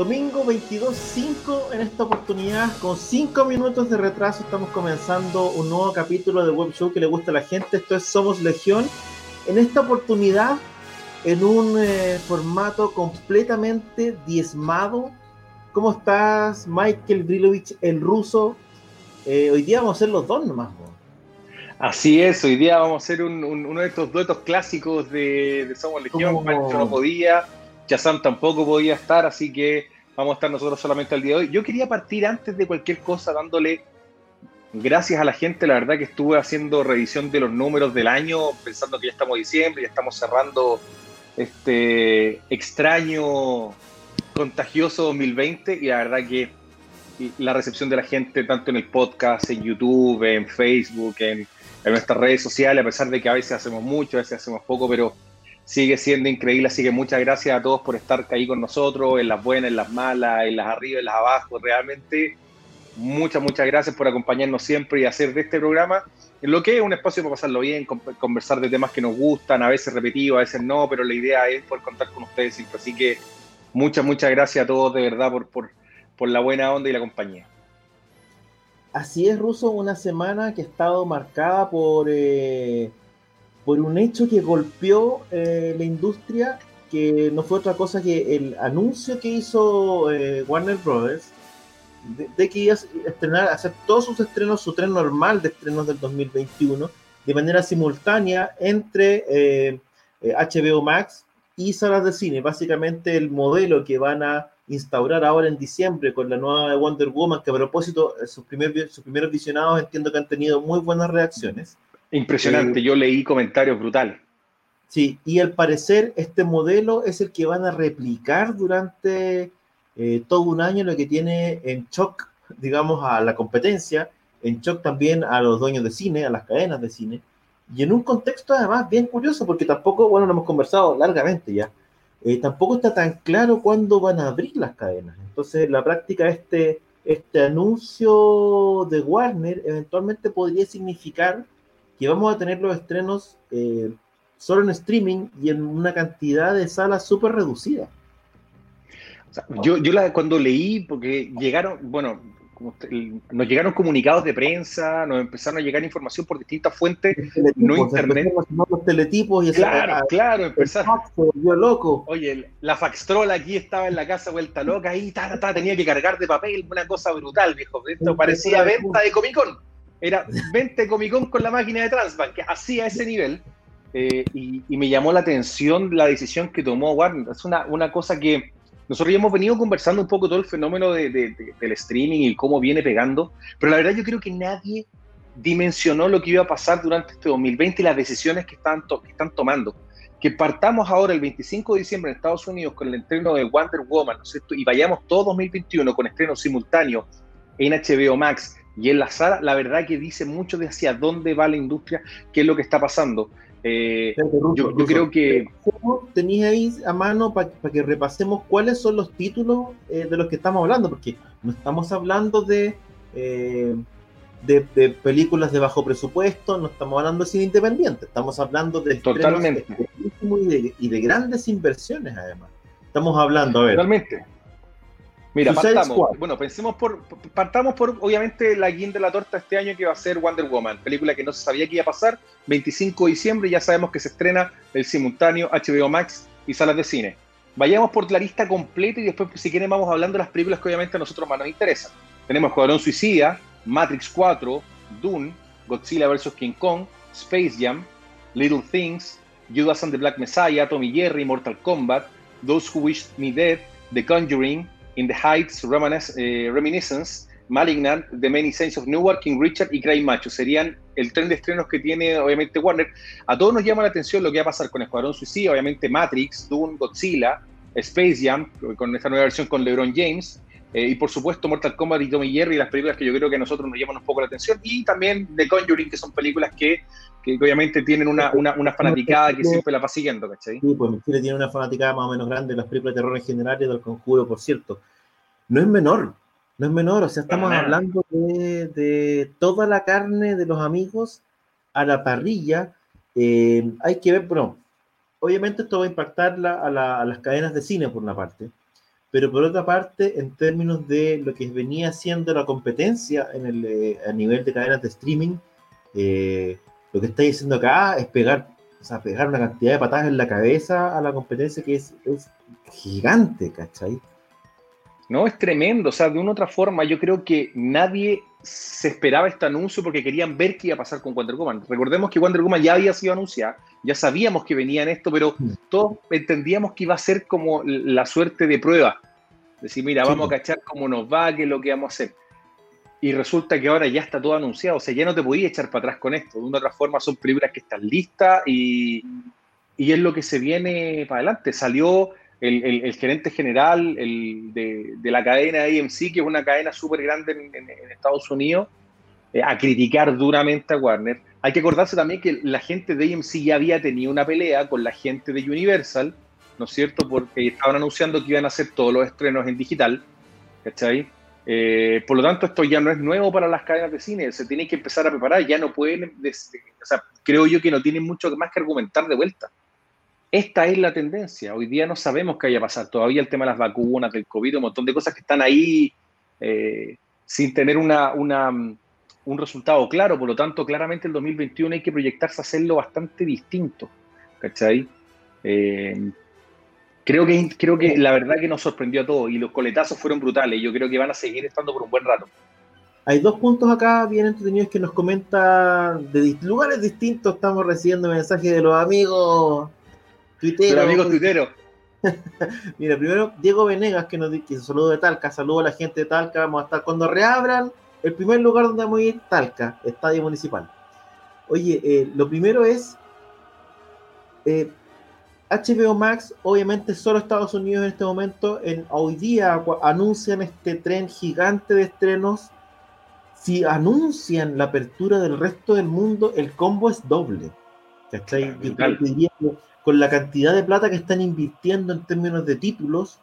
Domingo 22.05 en esta oportunidad, con 5 minutos de retraso, estamos comenzando un nuevo capítulo de Web Show que le gusta a la gente. Esto es Somos Legión. En esta oportunidad, en un eh, formato completamente diezmado. ¿Cómo estás, Michael Grilovich, el ruso? Eh, hoy día vamos a ser los dos nomás. Así es, hoy día vamos a hacer uno de estos duetos clásicos de, Somos Legión. Como... no podía, Chazam tampoco podía estar, así que vamos a estar nosotros solamente al día de hoy. Yo quería partir antes de cualquier cosa dándole gracias a la gente, la verdad que estuve haciendo revisión de los números del año, pensando que ya estamos diciembre, ya estamos cerrando este extraño, contagioso 2020 y la verdad que la recepción de la gente, tanto en el podcast, en YouTube, en Facebook, en nuestras redes sociales, a pesar de que a veces hacemos mucho, a veces hacemos poco, pero sigue siendo increíble, así que muchas gracias a todos por estar ahí con nosotros, en las buenas, en las malas, en las arriba, en las abajo, realmente muchas, muchas gracias por acompañarnos siempre y hacer de este programa lo que es un espacio para pasarlo bien, conversar de temas que nos gustan, a veces repetidos, a veces no, pero la idea es poder contar con ustedes siempre, así que muchas, muchas gracias a todos de verdad por, por, por la buena onda y la compañía. Así es, Ruso, una semana que ha estado marcada por... Eh por un hecho que golpeó eh, la industria, que no fue otra cosa que el anuncio que hizo eh, Warner Brothers de, que iba a estrenar, hacer todos sus estrenos, su tren normal de estrenos del 2021, de manera simultánea entre HBO eh, Max y salas de cine. Básicamente el modelo que van a instaurar ahora en diciembre con la nueva de Wonder Woman, que a propósito, sus, sus primeros visionados entiendo que han tenido muy buenas reacciones. Impresionante, eh, yo leí comentarios brutales. Sí, y al parecer este modelo es el que van a replicar durante eh, todo un año, lo que tiene en shock, digamos, a la competencia, en shock también a los dueños de cine, a las cadenas de cine, y en un contexto además bien curioso, porque tampoco, bueno, lo hemos conversado largamente ya, eh, tampoco está tan claro cuándo van a abrir las cadenas. Entonces, la práctica, este, este anuncio de Warner eventualmente podría significar que vamos a tener los estrenos eh, solo en streaming y en una cantidad de salas súper reducida. yo, yo la, cuando leí, porque llegaron, bueno, nos llegaron comunicados de prensa, nos empezaron a llegar información por distintas fuentes, no internet. Los teletipos y claro, claro, empezaron. Yo loco. Oye, la faxtrola aquí estaba en la casa vuelta loca, ahí tenía que cargar de papel, una cosa brutal, viejo. Esto parecía venta de Comic Con era 20 Comic Con con la máquina de Transbank, que así a ese nivel. Eh, y, me llamó la atención la decisión que tomó Warner. Es una, una cosa que nosotros ya hemos venido conversando un poco todo el fenómeno de, del streaming y cómo viene pegando, pero la verdad yo creo que nadie dimensionó lo que iba a pasar durante este 2020 y las decisiones que están, que están tomando. Que partamos ahora el 25 de diciembre en Estados Unidos con el estreno de Wonder Woman, ¿no es cierto? Y vayamos todo 2021 con estreno simultáneo en HBO Max, y en la sala, la verdad que dice mucho de hacia dónde va la industria, qué es lo que está pasando. Eh, yo, creo que... Tenéis ahí a mano para que repasemos cuáles son los títulos eh, de los que estamos hablando, porque no estamos hablando de, eh, de, películas de bajo presupuesto, no estamos hablando de cine independiente, estamos hablando de... Totalmente. Y de, y de grandes inversiones además. Estamos hablando, a ver. Totalmente. Mira, partamos. Bueno, pensemos por. Partamos por, obviamente, la guinda de la torta este año que va a ser Wonder Woman, película que no se sabía que iba a pasar. 25 de diciembre, ya sabemos que se estrena el simultáneo HBO Max y salas de cine. Vayamos por la lista completa y después, si quieren, vamos hablando de las películas que obviamente a nosotros más nos interesan. Tenemos Escuadrón Suicida, Matrix 4, Dune, Godzilla vs. King Kong, Space Jam, Little Things, Judas and the Black Messiah, Tommy Jerry, Mortal Kombat, Those Who Wish Me Dead, The Conjuring, In the Heights, eh, Reminiscence, Malignant, The Many Saints of Newark, King Richard y Cry Macho. Serían el tren de estrenos que tiene, obviamente, Warner. A todos nos llama la atención lo que va a pasar con Escuadrón Suicida, obviamente Matrix, Dune, Godzilla, Space Jam, con esta nueva versión con LeBron James. Eh, y por supuesto Mortal Kombat y Tommy Jerry, las películas que yo creo que a nosotros nos llaman un poco la atención, y también The Conjuring, que son películas que, obviamente tienen una, una, una, fanaticada que siempre la va siguiendo, ¿cachai? Sí, pues Chile tiene una fanaticada más o menos grande, las películas de terror en general y del conjuro, por cierto. No es menor, no es menor, o sea, estamos hablando de, de, toda la carne de los amigos a la parrilla. Eh, hay que ver, bueno, obviamente esto va a impactar la, a, la, a las cadenas de cine por una parte pero por otra parte, en términos de lo que venía siendo la competencia en el, eh, a nivel de cadenas de streaming, eh, lo que está diciendo acá es pegar, o sea, pegar una cantidad de patadas en la cabeza a la competencia que es, es gigante, ¿cachai? No, es tremendo. O sea, de una u otra forma, yo creo que nadie se esperaba este anuncio porque querían ver qué iba a pasar con Wonder Woman. Recordemos que Wonder Woman ya había sido anunciada, ya sabíamos que venía en esto, pero todos entendíamos que iba a ser como la suerte de prueba. Decir, mira, vamos a cachar cómo nos va, qué es lo que vamos a hacer. Y resulta que ahora ya está todo anunciado, o sea, ya no te podías echar para atrás con esto. De una u otra forma son películas que están listas y, y es lo que se viene para adelante. Salió el, gerente general de, la cadena AMC, que es una cadena súper grande en, Estados Unidos, eh, a criticar duramente a Warner. Hay que acordarse también que la gente de AMC ya había tenido una pelea con la gente de Universal, ¿no es cierto? Porque estaban anunciando que iban a hacer todos los estrenos en digital, ¿cachai? Eh, por lo tanto, esto ya no es nuevo para las cadenas de cine, se tienen que empezar a preparar, ya no pueden, o sea, creo yo que no tienen mucho más que argumentar de vuelta. Esta es la tendencia. Hoy día no sabemos qué vaya a pasar. Todavía el tema de las vacunas, del COVID, un montón de cosas que están ahí eh, sin tener una, un resultado claro. Por lo tanto, claramente el 2021 hay que proyectarse a hacerlo bastante distinto. ¿Cachai? Eh, creo, que, creo que la verdad que nos sorprendió a todos y los coletazos fueron brutales. Yo creo que van a seguir estando por un buen rato. Hay dos puntos acá bien entretenidos que nos comentan de lugares distintos. Estamos recibiendo mensajes de los amigos Tuitero. amigo tuitero. Mira, primero Diego Venegas que nos dice saludo de Talca, saludo a la gente de Talca, vamos a estar cuando reabran el primer lugar donde vamos a ir, Talca, Estadio Municipal. Oye, eh, lo primero es eh, HBO Max, obviamente solo Estados Unidos en este momento, en, hoy día anuncian este tren gigante de estrenos. Si anuncian la apertura del resto del mundo, el combo es doble. ¿Cachai? Con la cantidad de plata que están invirtiendo en términos de títulos,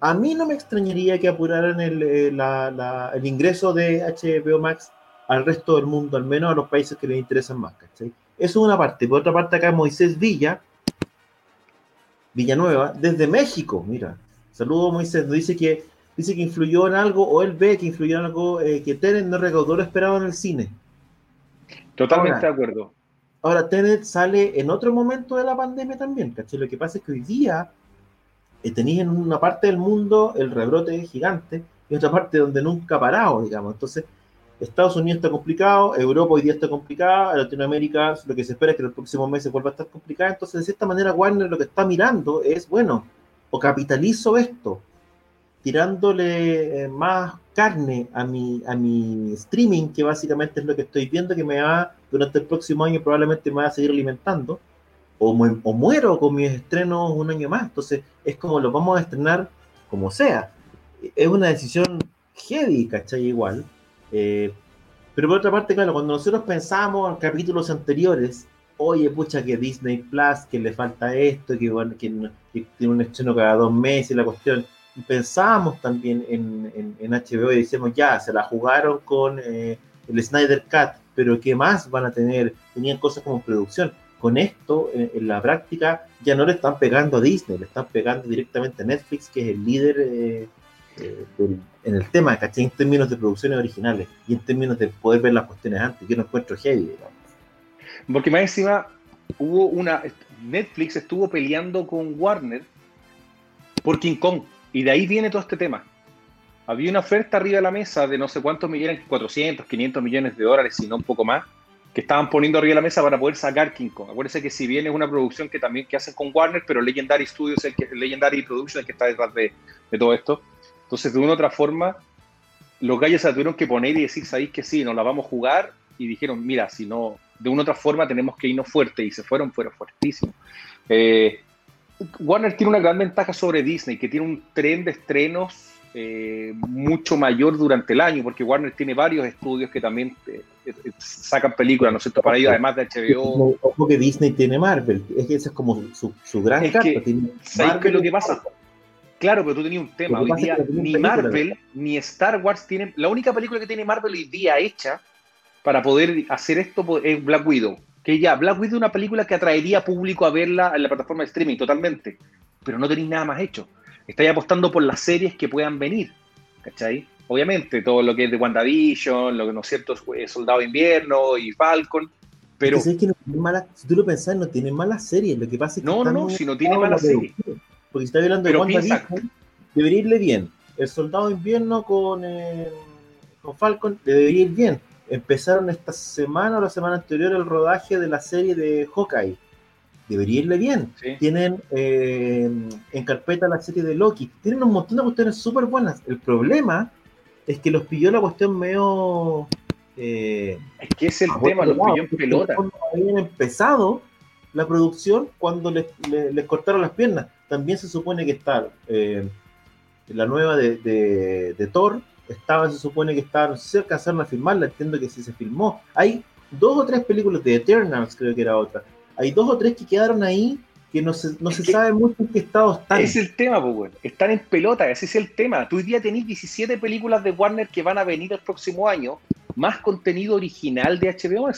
a mí no me extrañaría que apuraran el, eh, el ingreso de HBO Max al resto del mundo, al menos a los países que les interesan más. Eso es una parte. Por otra parte, acá Moisés Villa, Villanueva, desde México, mira. Saludos Moisés, dice que dice que influyó en algo, o él ve que influyó en algo eh, que Teren no recaudó lo esperado en el cine. Totalmente de acuerdo. Ahora, Tenet sale en otro momento de la pandemia también, ¿cachai? Lo que pasa es que hoy día eh, tenéis en una parte del mundo el rebrote gigante y otra parte donde nunca ha parado, digamos. Entonces, Estados Unidos está complicado, Europa hoy día está complicada, Latinoamérica lo que se espera es que en los próximos meses vuelva a estar complicada. Entonces, de cierta manera, Warner lo que está mirando es, bueno, o capitalizo esto, tirándole eh, más carne a mi, a mi streaming, que básicamente es lo que estoy viendo que me va, durante el próximo año probablemente me va a seguir alimentando, o, o muero con mis estrenos un año más. Entonces, es como lo vamos a estrenar como sea. Es una decisión heavy, ¿cachai? Igual. Eh, pero por otra parte, claro, cuando nosotros pensamos en capítulos anteriores, oye, pucha, que Disney Plus, que le falta esto, que, bueno, que, que tiene un estreno cada dos meses, la cuestión pensábamos también en, en, HBO y decíamos, ya, se la jugaron con eh, el Snyder Cut, pero ¿qué más van a tener? Tenían cosas como producción. Con esto, en, la práctica, ya no le están pegando a Disney, le están pegando directamente a Netflix, que es el líder eh, eh, en el tema, ¿cachai? En términos de producciones originales y en términos de poder ver las cuestiones antes, que no encuentro heavy, Porque más encima hubo una. Netflix estuvo peleando con Warner por King Kong. Y de ahí viene todo este tema. Había una oferta arriba de la mesa de no sé cuántos millones, 400, 500 millones de dólares, si no un poco más, que estaban poniendo arriba de la mesa para poder sacar King Kong. Acuérdense que si bien es una producción que también que hacen con Warner, pero Legendary Studios, el que, Legendary Productions el que está detrás de, todo esto. Entonces, de una otra forma, los gallos se tuvieron que poner y decir, sabéis que sí, nos la vamos a jugar. Y dijeron, mira, si no, de una otra forma tenemos que irnos fuerte. Y se fueron, fueron fuertísimos. Eh, Warner tiene una gran ventaja sobre Disney, que tiene un tren de estrenos eh, mucho mayor durante el año, porque Warner tiene varios estudios que también eh, sacan películas, ¿no es cierto? Para ellos, además de HBO. Ojo que Disney tiene Marvel, es que esa es como su, su gran es ¿Sabes qué es lo que pasa? Claro, pero tú tenías un tema. Hoy día ni Marvel ni Star Wars tienen. La única película que tiene Marvel hoy día hecha para poder hacer esto es Black Widow. Que ya, Black Widow es una película que atraería público a verla en la plataforma de streaming totalmente. Pero no tenéis nada más hecho. Estáis apostando por las series que puedan venir. ¿Cachai? Obviamente, todo lo que es de WandaVision, lo que no es cierto, Soldado de Invierno y Falcon. Pero. Es que no mala, si tú lo pensás, no tiene malas series. Lo que pasa es que. No, no, si no tiene malas series. Porque si está hablando de WandaVision, debería irle bien. El Soldado de Invierno con, eh, con Falcon debería ir bien. Empezaron esta semana o la semana anterior el rodaje de la serie de Hawkeye. Debería irle bien. Sí. Tienen eh, en carpeta la serie de Loki. Tienen un montón de cuestiones súper buenas. El problema es que los pilló la cuestión medio. Eh, es que es el tema, los pilló en pelota. Habían empezado la producción cuando les, les, les, cortaron las piernas. También se supone que está eh, la nueva de, de, de, Thor, estaba, se supone que estaban, se alcanzaron a filmarla, entiendo que sí se filmó. Hay dos o tres películas de Eternals, creo que era otra. Hay dos o tres que quedaron ahí que no se, no se sabe mucho en qué estado están. Es el tema, pues, bueno. Están en pelota, ese es el tema. Tú hoy día tenés 17 películas de Warner que van a venir el próximo año, más contenido original de HBO.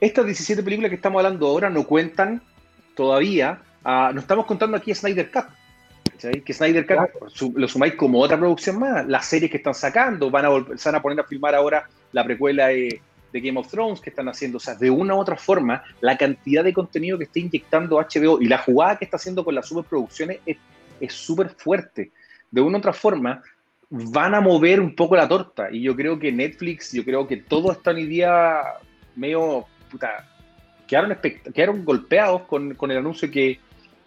Estas 17 películas que estamos hablando ahora no cuentan todavía, uh, no estamos contando aquí a Snyder Cut. ¿Sí? Que Snyder Cut claro. su, lo sumáis como otra producción más, las series que están sacando, van a, volver, se van a poner a filmar ahora la precuela de, de, Game of Thrones que están haciendo, o sea, de una u otra forma, la cantidad de contenido que está inyectando HBO y la jugada que está haciendo con las superproducciones es súper fuerte. De una u otra forma, van a mover un poco la torta y yo creo que Netflix, yo creo que todo está hoy día medio puta, quedaron, quedaron golpeados con, con, el anuncio que,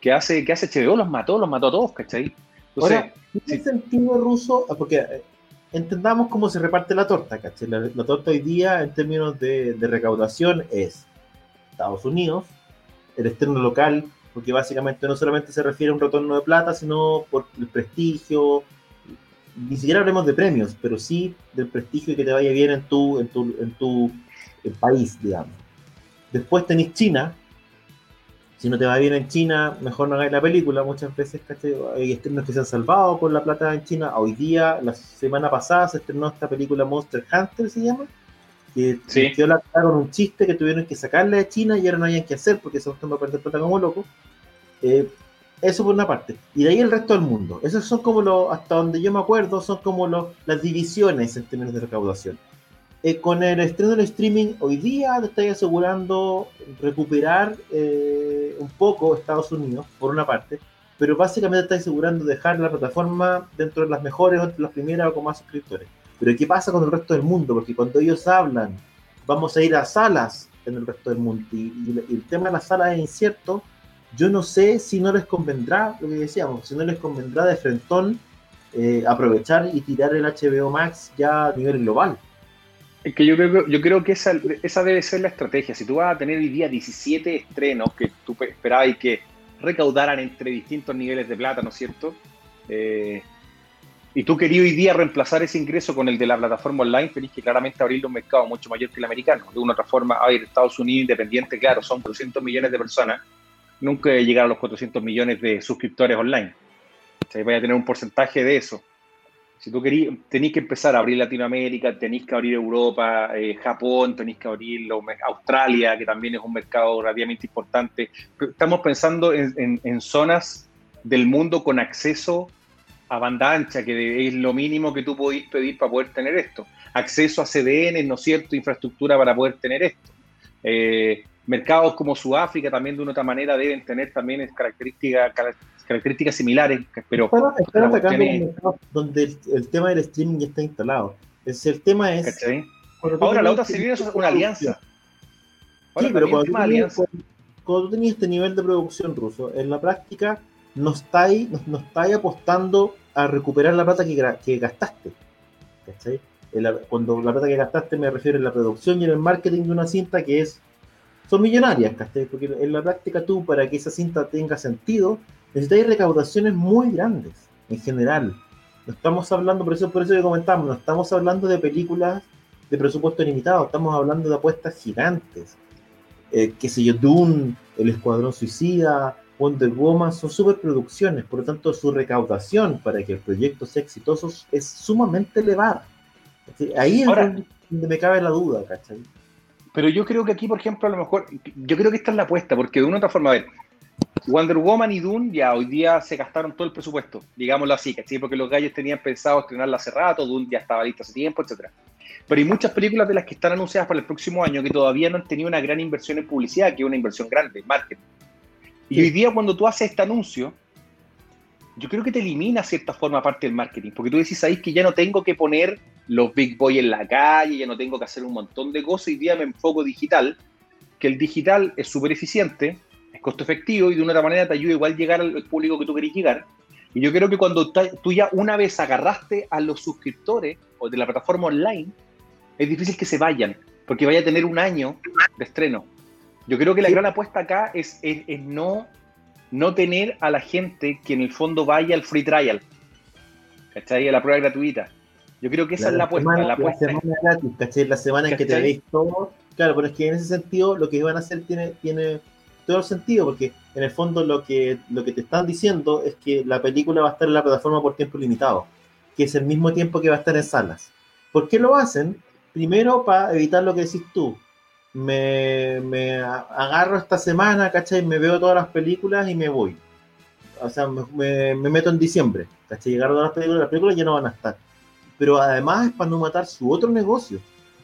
que, hace, que hace HBO, los mató, los mató a todos, ¿cachai? Entonces, Ahora, ¿en qué sí. sentido ruso? Porque entendamos cómo se reparte la torta, ¿cachai? La, la torta hoy día, en términos de, de, recaudación, es Estados Unidos, el externo local, porque básicamente no solamente se refiere a un retorno de plata, sino por el prestigio, ni siquiera hablemos de premios, pero sí del prestigio y que te vaya bien en tu, en tu, en tu el país, digamos. Después tenéis China. Si no te va bien en China, mejor no hagáis la película. Muchas veces ¿cachai? hay estrenos que se han salvado por la plata en China. Hoy día, la semana pasada, se estrenó esta película Monster Hunter, se llama. Que sí. quedó la con un chiste que tuvieron que sacarle de China y ahora no hayan que hacer porque se van a perder plata como locos. Eh, eso por una parte. Y de ahí el resto del mundo. Esos son como los, hasta donde yo me acuerdo, son como los, las divisiones en términos de recaudación. Eh, con el estreno del streaming hoy día te estáis asegurando recuperar eh, un poco Estados Unidos, por una parte, pero básicamente estáis asegurando dejar la plataforma dentro de las mejores entre las primeras o con más suscriptores. Pero ¿qué pasa con el resto del mundo? Porque cuando ellos hablan, vamos a ir a salas en el resto del mundo y el tema de las salas es incierto, yo no sé si no les convendrá, lo que decíamos, si no les convendrá de frentón eh, aprovechar y tirar el HBO Max ya a nivel global. Es que yo creo, yo creo que esa, esa debe ser la estrategia. Si tú vas a tener hoy día 17 estrenos que tú esperabas y que recaudaran entre distintos niveles de plata, ¿no es cierto? Eh, y tú querías hoy día reemplazar ese ingreso con el de la plataforma online, tenés que claramente abrir un mercado mucho mayor que el americano. De una otra forma, a ver, Estados Unidos independiente, claro, son 400 millones de personas, nunca llegar a los 400 millones de suscriptores online. O sea, vaya a tener un porcentaje de eso. Si tú querías, tenéis que empezar a abrir Latinoamérica, tenéis que abrir Europa, eh, Japón, tenéis que abrir Australia, que también es un mercado relativamente importante. Estamos pensando en, en, en, zonas del mundo con acceso a banda ancha, que es lo mínimo que tú podéis pedir para poder tener esto. Acceso a CDN, ¿no es cierto? Infraestructura para poder tener esto. Eh, mercados como Sudáfrica también de una otra manera deben tener también características características similares, pero están atacando es... donde el, el, tema del streaming ya está instalado. Es, el tema es... Ahora la otra sería es una alianza. Ahora sí, pero cuando tú, tenías, cuando, cuando tú, tenías, este nivel de producción ruso, en la práctica no estáis, no, no estáis apostando a recuperar la plata que, que gastaste. ¿cachai? cuando la plata que gastaste me refiero en la producción y en el marketing de una cinta que es son millonarias, Porque en la práctica tú, para que esa cinta tenga sentido, necesitas recaudaciones muy grandes, en general. No estamos hablando, por eso, por eso que comentamos, no estamos hablando de películas de presupuesto limitado, estamos hablando de apuestas gigantes. Eh, qué sé yo, Dune, El Escuadrón Suicida, Wonder Woman, son superproducciones, por lo tanto su recaudación para que el proyecto sea exitoso es sumamente elevada. Ahí es donde me cabe la duda, ¿cachai? Pero yo creo que aquí, por ejemplo, a lo mejor, yo creo que esta es la apuesta, porque de una u otra forma, a ver, Wonder Woman y Dune ya hoy día se gastaron todo el presupuesto, digámoslo así, ¿cachai? Porque los gallos tenían pensado estrenarla hace rato, Dune ya estaba lista hace tiempo, etcétera. Pero hay muchas películas de las que están anunciadas para el próximo año que todavía no han tenido una gran inversión en publicidad, que es una inversión grande, marketing. Y hoy día cuando tú haces este anuncio, yo creo que te elimina cierta forma parte del marketing, porque tú decís, ahí que ya no tengo que poner los big boys en la calle, ya no tengo que hacer un montón de cosas, hoy día me enfoco digital, que el digital es súper eficiente, costo efectivo y de una otra manera te ayuda igual llegar al público que tú querés llegar. Y yo creo que cuando tú ya una vez agarraste a los suscriptores o de la plataforma online, es difícil que se vayan, porque vaya a tener un año de estreno. Yo creo que la gran apuesta acá es, es no no tener a la gente que en el fondo vaya al free trial, ¿cachai? A la prueba gratuita. Yo creo que esa es la apuesta. la, apuesta semana gratis, ¿cachai? La semana en que te veis todo. Claro, pero es que en ese sentido lo que iban a hacer tiene, tiene todo el sentido, porque en el fondo lo que, lo que te están diciendo es que la película va a estar en la plataforma por tiempo limitado, que es el mismo tiempo que va a estar en salas. ¿Por qué lo hacen? Primero para evitar lo que decís tú, me, me, agarro esta semana, ¿cachai? Me veo todas las películas y me voy. O sea, me, me meto en diciembre, ¿cachai? Agarro todas las películas, las películas ya no van a estar. Pero además es para no matar su otro negocio,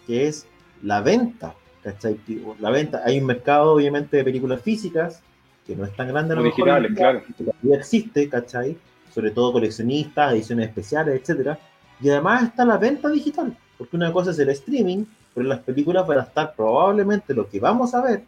que es la venta, ¿cachai? La venta. Hay un mercado, obviamente, de películas físicas, que no es tan grande. Lo digitales, claro. Que existe, ¿cachai? Sobre todo coleccionistas, ediciones especiales, etcétera. Y además está la venta digital, porque una cosa es el streaming pero las películas van a estar probablemente lo que vamos a ver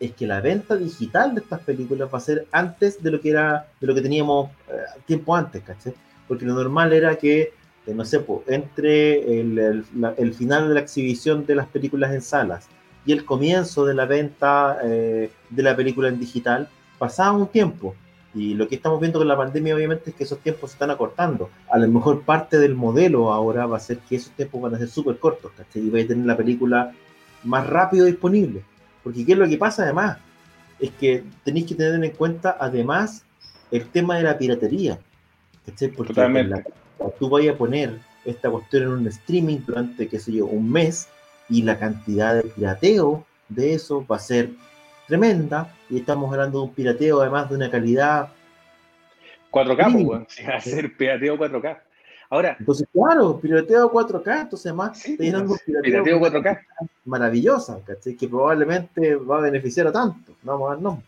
es que la venta digital de estas películas va a ser antes de lo que era de lo que teníamos eh, tiempo antes, ¿caché? Porque lo normal era que, eh, no sé, entre el, final de la exhibición de las películas en salas y el comienzo de la venta eh, de la película en digital, pasaba un tiempo. Y lo que estamos viendo con la pandemia, obviamente, es que esos tiempos se están acortando. A lo mejor parte del modelo ahora va a ser que esos tiempos van a ser súper cortos, ¿cachai? Y vais a tener la película más rápido disponible. Porque ¿qué es lo que pasa además? Es que tenéis que tener en cuenta además el tema de la piratería. Porque la, tú vayas a poner esta cuestión en un streaming durante, qué sé yo, un mes y la cantidad de pirateo de eso va a ser tremenda. Y estamos hablando de un pirateo además de una calidad 4K, pues, hacer pirateo 4K. Ahora, entonces, claro, pirateo 4K, entonces además sí, pirateo, 4K maravillosa, que probablemente va a beneficiar a tanto, no vamos a dar nombre.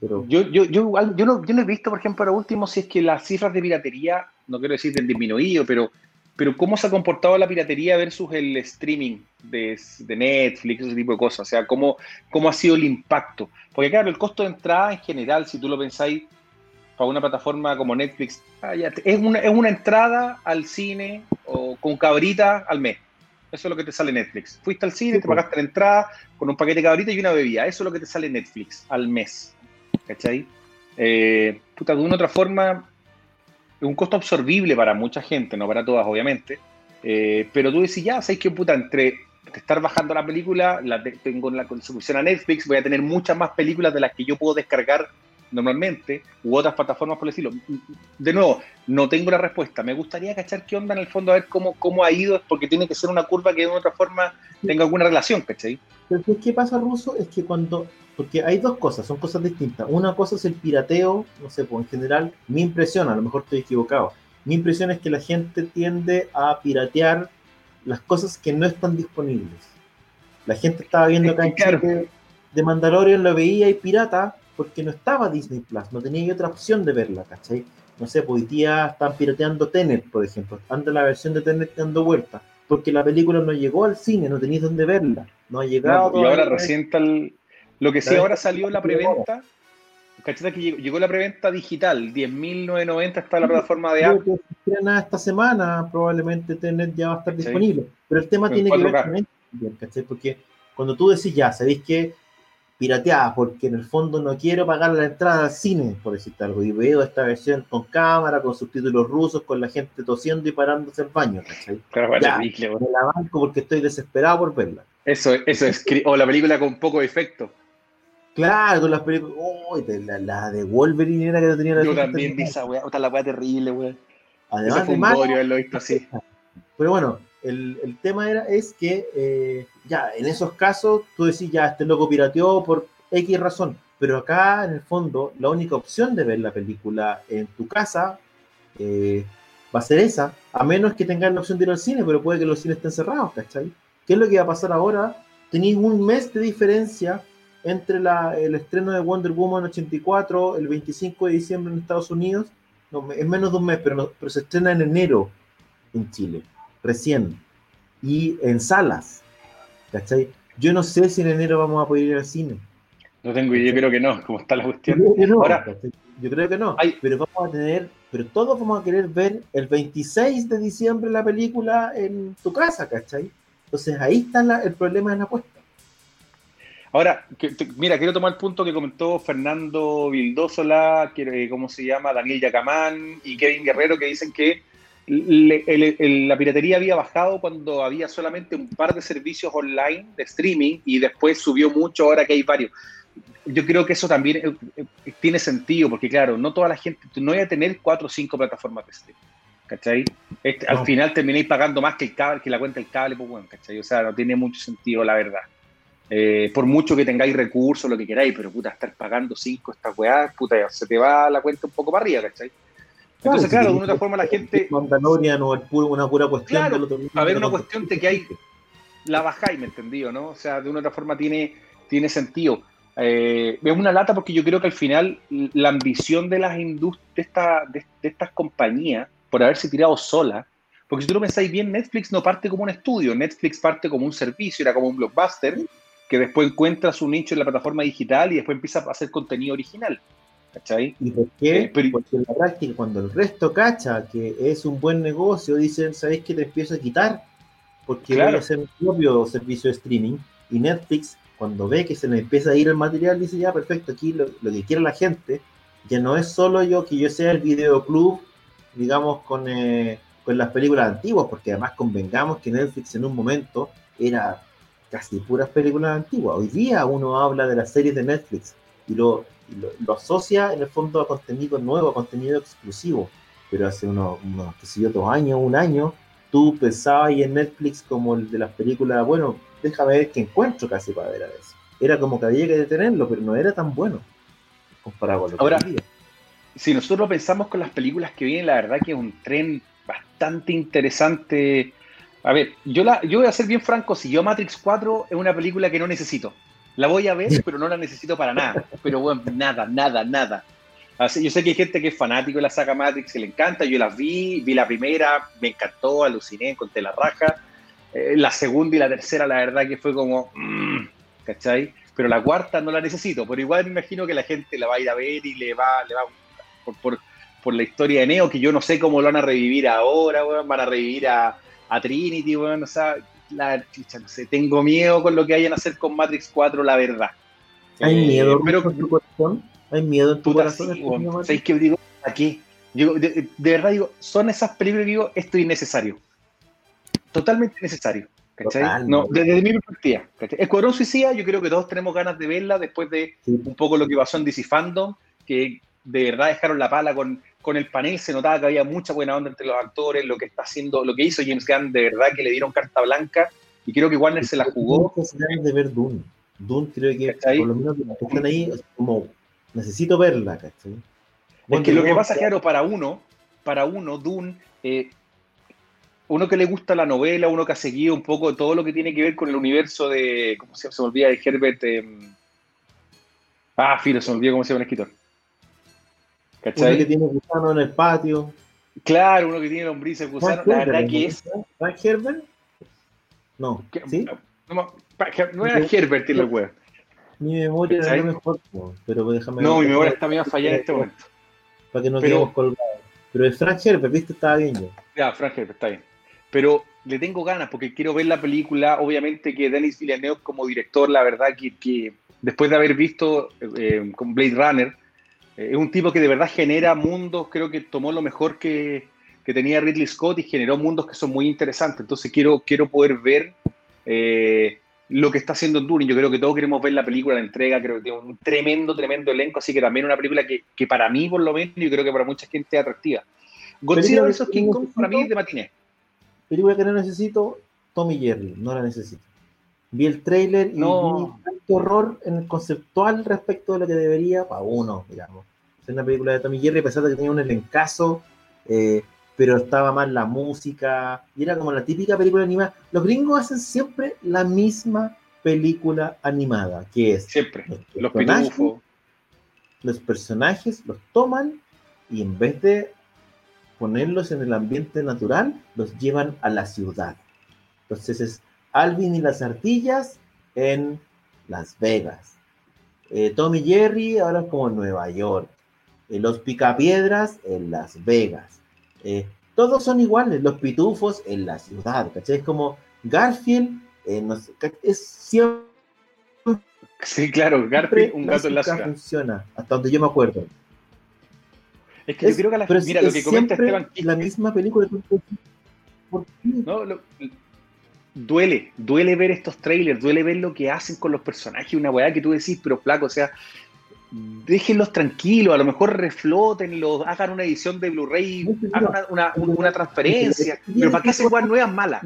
Pero... Yo, yo, yo, yo, no, yo no he visto, por ejemplo, ahora último, si es que las cifras de piratería, no quiero decir que han disminuido, pero pero cómo se ha comportado la piratería versus el streaming de, de, Netflix, ese tipo de cosas, o sea, cómo, cómo ha sido el impacto. Porque claro, el costo de entrada en general, si tú lo pensáis, para una plataforma como Netflix, ah, es, una, es una entrada al cine o con cabrita al mes. Eso es lo que te sale Netflix. Fuiste al cine, te pagaste la entrada con un paquete de cabrita y una bebida. Eso es lo que te sale Netflix al mes. ¿Cachai? Eh, puta, de una otra forma, un costo absorbible para mucha gente, no para todas, obviamente. Eh, pero tú decís, ya, ¿sabes qué puta? Entre estar bajando la película, la tengo la suscripción a Netflix, voy a tener muchas más películas de las que yo puedo descargar normalmente, u otras plataformas por el estilo. De nuevo, no tengo la respuesta. Me gustaría cachar qué onda en el fondo, a ver cómo, cómo ha ido, porque tiene que ser una curva que de otra forma tenga alguna relación, ¿cachai? Pero ¿qué pasa, Ruso? Es que cuando porque hay dos cosas, son cosas distintas. Una cosa es el pirateo, no sé, pues en general, mi impresión, a lo mejor estoy equivocado, mi impresión es que la gente tiende a piratear las cosas que no están disponibles. La gente estaba viendo acá en Chile de Mandalorian, lo veía y pirata porque no estaba Disney Plus, no tenía otra opción de verla, ¿cachai? No sé, pues hoy día están pirateando Tenet, por ejemplo, anda la versión de Tenet dando vuelta, porque la película no llegó al cine, no tenéis dónde verla, no ha llegado. y ahora recién el, lo que sí ahora salió la preventa, ¿cachai? Que llegó, la preventa digital, 10.990 está la plataforma de Apple. Estrena esta semana, probablemente Tenet ya va a estar disponible. Pero el tema tiene que ver con ¿cachai? Porque cuando tú decís ya, ¿sabéis que pirateada? Porque en el fondo no quiero pagar la entrada al cine, por decirte algo, y veo esta versión con cámara, con subtítulos rusos, con la gente tosiendo y parándose el baño, ¿cachai? ya, me la banco porque estoy desesperado por verla. Eso, eso es, o la película con poco efecto. Claro, con las películas. la, de Wolverine era que tenía la Yo también vi esa weá, otra la weá terrible, weá. Además, fue un visto así. Pero bueno, el, tema era, es que eh, ya, en esos casos, tú decís, ya, este loco pirateó por X razón. Pero acá, en el fondo, la única opción de ver la película en tu casa eh, va a ser esa, a menos que tengas la opción de ir al cine, pero puede que los cines estén cerrados, ¿cachai? ¿Qué es lo que va a pasar ahora? Tenéis un mes de diferencia entre el estreno de Wonder Woman 84 el 25 de diciembre en Estados Unidos. No, es menos de un mes, pero, pero se estrena en enero en Chile, recién. Y en salas. ¿Cachai? Yo no sé si en enero vamos a poder ir al cine. No tengo yo creo que no, como está la cuestión. Yo creo que no, pero vamos a tener, pero todos vamos a querer ver el 26 de diciembre la película en tu casa, ¿cachai? Entonces ahí está el problema de la apuesta. Ahora, mira, quiero tomar el punto que comentó Fernando Vildósola, que, eh, ¿cómo se llama? Daniel Yacamán y Kevin Guerrero, que dicen que la piratería había bajado cuando había solamente un par de servicios online de streaming y después subió mucho ahora que hay varios. Yo creo que eso también eh, eh, tiene sentido, porque claro, no toda la gente, no voy a tener cuatro o cinco plataformas de streaming. ¿Cachai? Este, al final terminéis pagando más que el cable, que la cuenta del cable, pues bueno, ¿cachai? O sea, no tiene mucho sentido, la verdad. Eh, por mucho que tengáis recursos, lo que queráis, pero puta, estar pagando cinco estas weas, puta, se te va la cuenta un poco para arriba, ¿cachai? Entonces, claro, de una otra forma la gente. Mandalorian o una pura cuestión. Claro, a ver, una cuestión de que hay. La bajáis, ¿me entendido? ¿no? O sea, de una otra forma tiene, tiene sentido. Eh, es una lata porque yo creo que al final la ambición de las industrias, de, de, estas compañías, por haberse tirado sola, porque si tú lo pensáis bien, Netflix no parte como un estudio, Netflix parte como un servicio, era como un blockbuster, que después encuentra su nicho en la plataforma digital y después empieza a hacer contenido original. ¿Cachai? ¿Y por qué? Eh, Porque en la práctica, cuando el resto cacha que es un buen negocio, dicen, ¿sabéis que te empiezo a quitar? Porque claro. voy a hacer mi propio servicio de streaming. Y Netflix, cuando ve que se le empieza a ir el material, dice, ya, perfecto, aquí lo, que quiere la gente, ya no es solo yo que yo sea el videoclub, digamos, con, eh, con las películas antiguas, porque además convengamos que Netflix en un momento era casi puras películas antiguas. Hoy día uno habla de las series de Netflix y lo, lo, asocia en el fondo a contenido nuevo, a contenido exclusivo. Pero hace unos, unos yo, dos años, un año, tú pensabas ahí en Netflix como el de las películas, bueno, déjame ver qué encuentro casi para ver a veces. Era como que había que detenerlo, pero no era tan bueno comparado con lo Ahora, que Si nosotros pensamos con las películas que vienen, la verdad que es un tren bastante interesante a ver, yo, la, yo voy a ser bien franco, si yo Matrix 4 es una película que no necesito. La voy a ver, pero no la necesito para nada. Pero bueno, nada, nada, nada. Así, yo sé que hay gente que es fanático de la saga Matrix, que le encanta, yo las vi, vi la primera, me encantó, aluciné, conté la raja. Eh, la segunda y la tercera, la verdad que fue como, mm, ¿cachai? Pero la cuarta no la necesito, pero igual me imagino que la gente la va a ir a ver y le va, le va por, por, por la historia de Neo, que yo no sé cómo lo van a revivir ahora, van a revivir a, a Trinity, bueno, o sea, la, no sé, tengo miedo con lo que vayan a hacer con Matrix 4, la verdad. ¿Hay eh, miedo pero, en tu corazón? ¿Hay miedo en tu corazón? Sí, qué digo? Aquí. de, verdad digo, son esas películas que digo, esto es innecesario. Totalmente innecesario. ¿cachai? No, desde, mi perspectiva. ¿cachai? Escuadrón Suicida, yo creo que todos tenemos ganas de verla después de un poco lo que pasó en DC Fandom, que de verdad dejaron la pala con con el panel se notaba que había mucha buena onda entre los actores, lo que está haciendo, lo que hizo James Gunn, de verdad que le dieron carta blanca y creo que Warner se la jugó. de ver Dune. Dune creo que por lo menos que están ahí como necesito verla, ¿cachai? Es que lo que pasa, claro, para uno, para uno, Dune, eh, uno que le gusta la novela, uno que ha seguido un poco todo lo que tiene que ver con el universo de, ¿cómo se, se me olvida? De Herbert. Eh, ah, filo, se me olvidó cómo se llama el escritor. ¿Cachai? Uno que tiene gusano en el patio. Claro, uno que tiene lombrices gusano. La verdad que es. ¿Frank Herbert? No. ¿Sí? No, no, era Herbert la web. Mi memoria era lo mejor, pero déjame. No, mi memoria está bien a fallar en este momento. Para que no quedemos colgados. Pero el Frank Herbert, viste, estaba bien yo. Ya, Frank Herbert, está bien. Pero le tengo ganas porque quiero ver la película. Obviamente que Denis Villeneuve como director, la verdad que, que después de haber visto eh, con Blade Runner, eh, es un tipo que de verdad genera mundos, creo que tomó lo mejor que, que tenía Ridley Scott y generó mundos que son muy interesantes. Entonces quiero, quiero poder ver eh, lo que está haciendo Turing. Yo creo que todos queremos ver la película, la entrega, creo que tiene un tremendo, tremendo elenco, así que también una película que, que para mí, por lo menos, yo creo que para mucha gente es atractiva. Godzilla vs. King Kong para mí es de matiné. Película que no necesito, Tommy Jerry, no la necesito. Vi el trailer y No. vi horror en el conceptual respecto de lo que debería, para uno, digamos. Es una película de Tommy Jerry, a pesar de que tenía un elencazo, eh, pero estaba mal la música, y era como la típica película animada. Los gringos hacen siempre la misma película animada, que es Siempre. los personajes, pitufos. los personajes los toman y en vez de ponerlos en el ambiente natural, los llevan a la ciudad. Entonces es Alvin y las ardillas en Las Vegas. Eh, Tommy Jerry ahora es como en Nueva York. Eh, los Picapiedras en Las Vegas. Eh, todos son iguales, los pitufos en la ciudad. ¿cachai? Es como Garfield, eh, no sé, es siempre Sí, claro, Garfield, un gato en la ciudad. funciona, hasta donde yo me acuerdo. Es que yo Es- creo que la, es- mira, lo que comenta Esteban la misma película. ¿Por qué? ¿no? Lo- duele, duele ver estos trailers, duele ver lo que hacen con los personajes, una weá que tú decís, pero flaco, o sea, déjenlos tranquilos, a lo mejor reflotenlos, hagan una edición de Blu-ray, hagan una, una- una transferencia, pero ¿para qué hacen weas nuevas malas?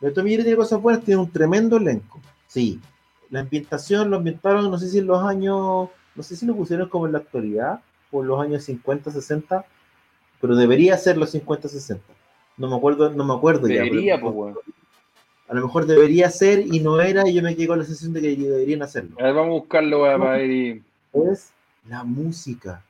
De Tommy tiene cosas buenas. Tiene cosas buenas, tiene un tremendo elenco. Sí. La ambientación lo ambientaron, no sé si en los años, no sé si lo pusieron como en la actualidad, o en los años 50, 60, pero debería ser los 50, 60. No me acuerdo, no me acuerdo ya. Debería, pero- pues. A lo mejor debería ser y no era, y yo me quedé con la sensación de que deberían hacerlo. A ver, vamos a buscarlo para es la música.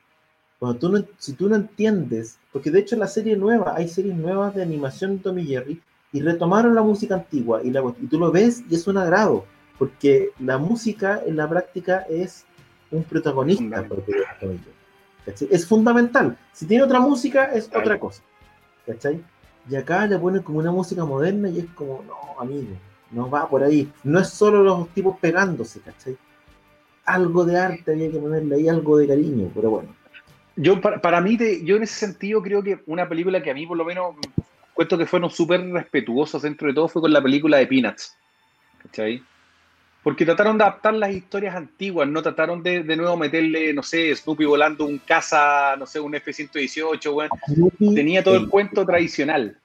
Cuando tú no, si tú no entiendes, porque de hecho la serie nueva, hay series nuevas de animación de Tommy Jerry y retomaron la música antigua y, la, y tú lo ves y es un agrado, porque la música en la práctica es un protagonista. Es fundamental. Si tiene otra música es otra cosa. ¿cachai? Y acá le ponen como una música moderna y es como, no, amigo, no va por ahí. No es solo los tipos pegándose, ¿cachai? Algo de arte había que ponerle ahí, algo de cariño, pero bueno. Yo, para, para mí, te- yo en ese sentido creo que una película que a mí por lo menos cuento que fueron súper respetuosos dentro de todo fue con la película de Peanuts. ¿Cachai? Porque trataron de adaptar las historias antiguas, no trataron de, de nuevo meterle, no sé, Snoopy volando un caza, no sé, un F-118, weón. Tenía todo el cuento tradicional.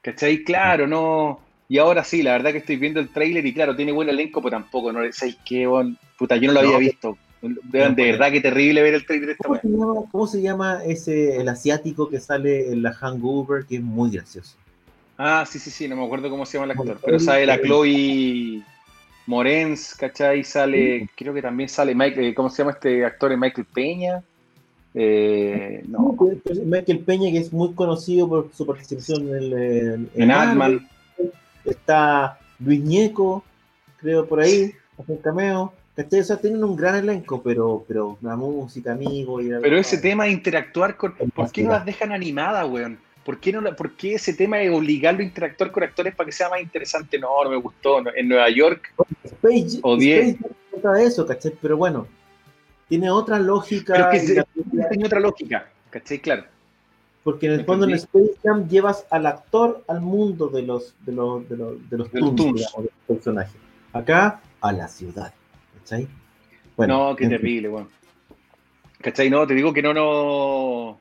¿Cachai? Claro, no. Y ahora sí, la verdad que estoy viendo el tráiler y claro, tiene buen elenco, pero tampoco, ¿no? ¿Sabes qué, weón? Puta, yo no lo había visto. Vean, de verdad que terrible ver el trailer de esta ¿Cómo weón. se, llama, cómo se llama ese, el asiático que sale en la Hangover, que es muy gracioso? Ah, sí, sí, sí, no me acuerdo cómo se llama el actor, pero sale la Chloe Morenz, ¿cachai? Sale, creo que también sale Michael, eh, ¿cómo se llama este actor? Michael Peña. Eh, no, pues, Michael Peña, que es muy conocido por su participación en, el, en, en. Está Luis Ñeco, creo por ahí, hace un cameo. ¿Cachai? O sea, tienen un gran elenco, pero, pero la música, amigo. Y Pero ese tema de interactuar con. ¿Por qué no las dejan animadas, weón? ¿Por qué, no ¿Por qué ese tema de obligarlo a interactuar con actores para que sea más interesante? No, no me gustó. No, En Nueva York, Space, Odié. Space eso, ¿cachai? Pero bueno, tiene otra lógica. pero que se- la- tenía otra lógica, ¿cachai? Claro. porque en el fondo en. Space Jam llevas al actor al mundo de los de los de los, de los, De los toons, digamos, de los personajes. Acá a la ciudad, ¿cachai? Bueno, no, qué terrible, weón. ¿Cachai? No, te digo que no, no.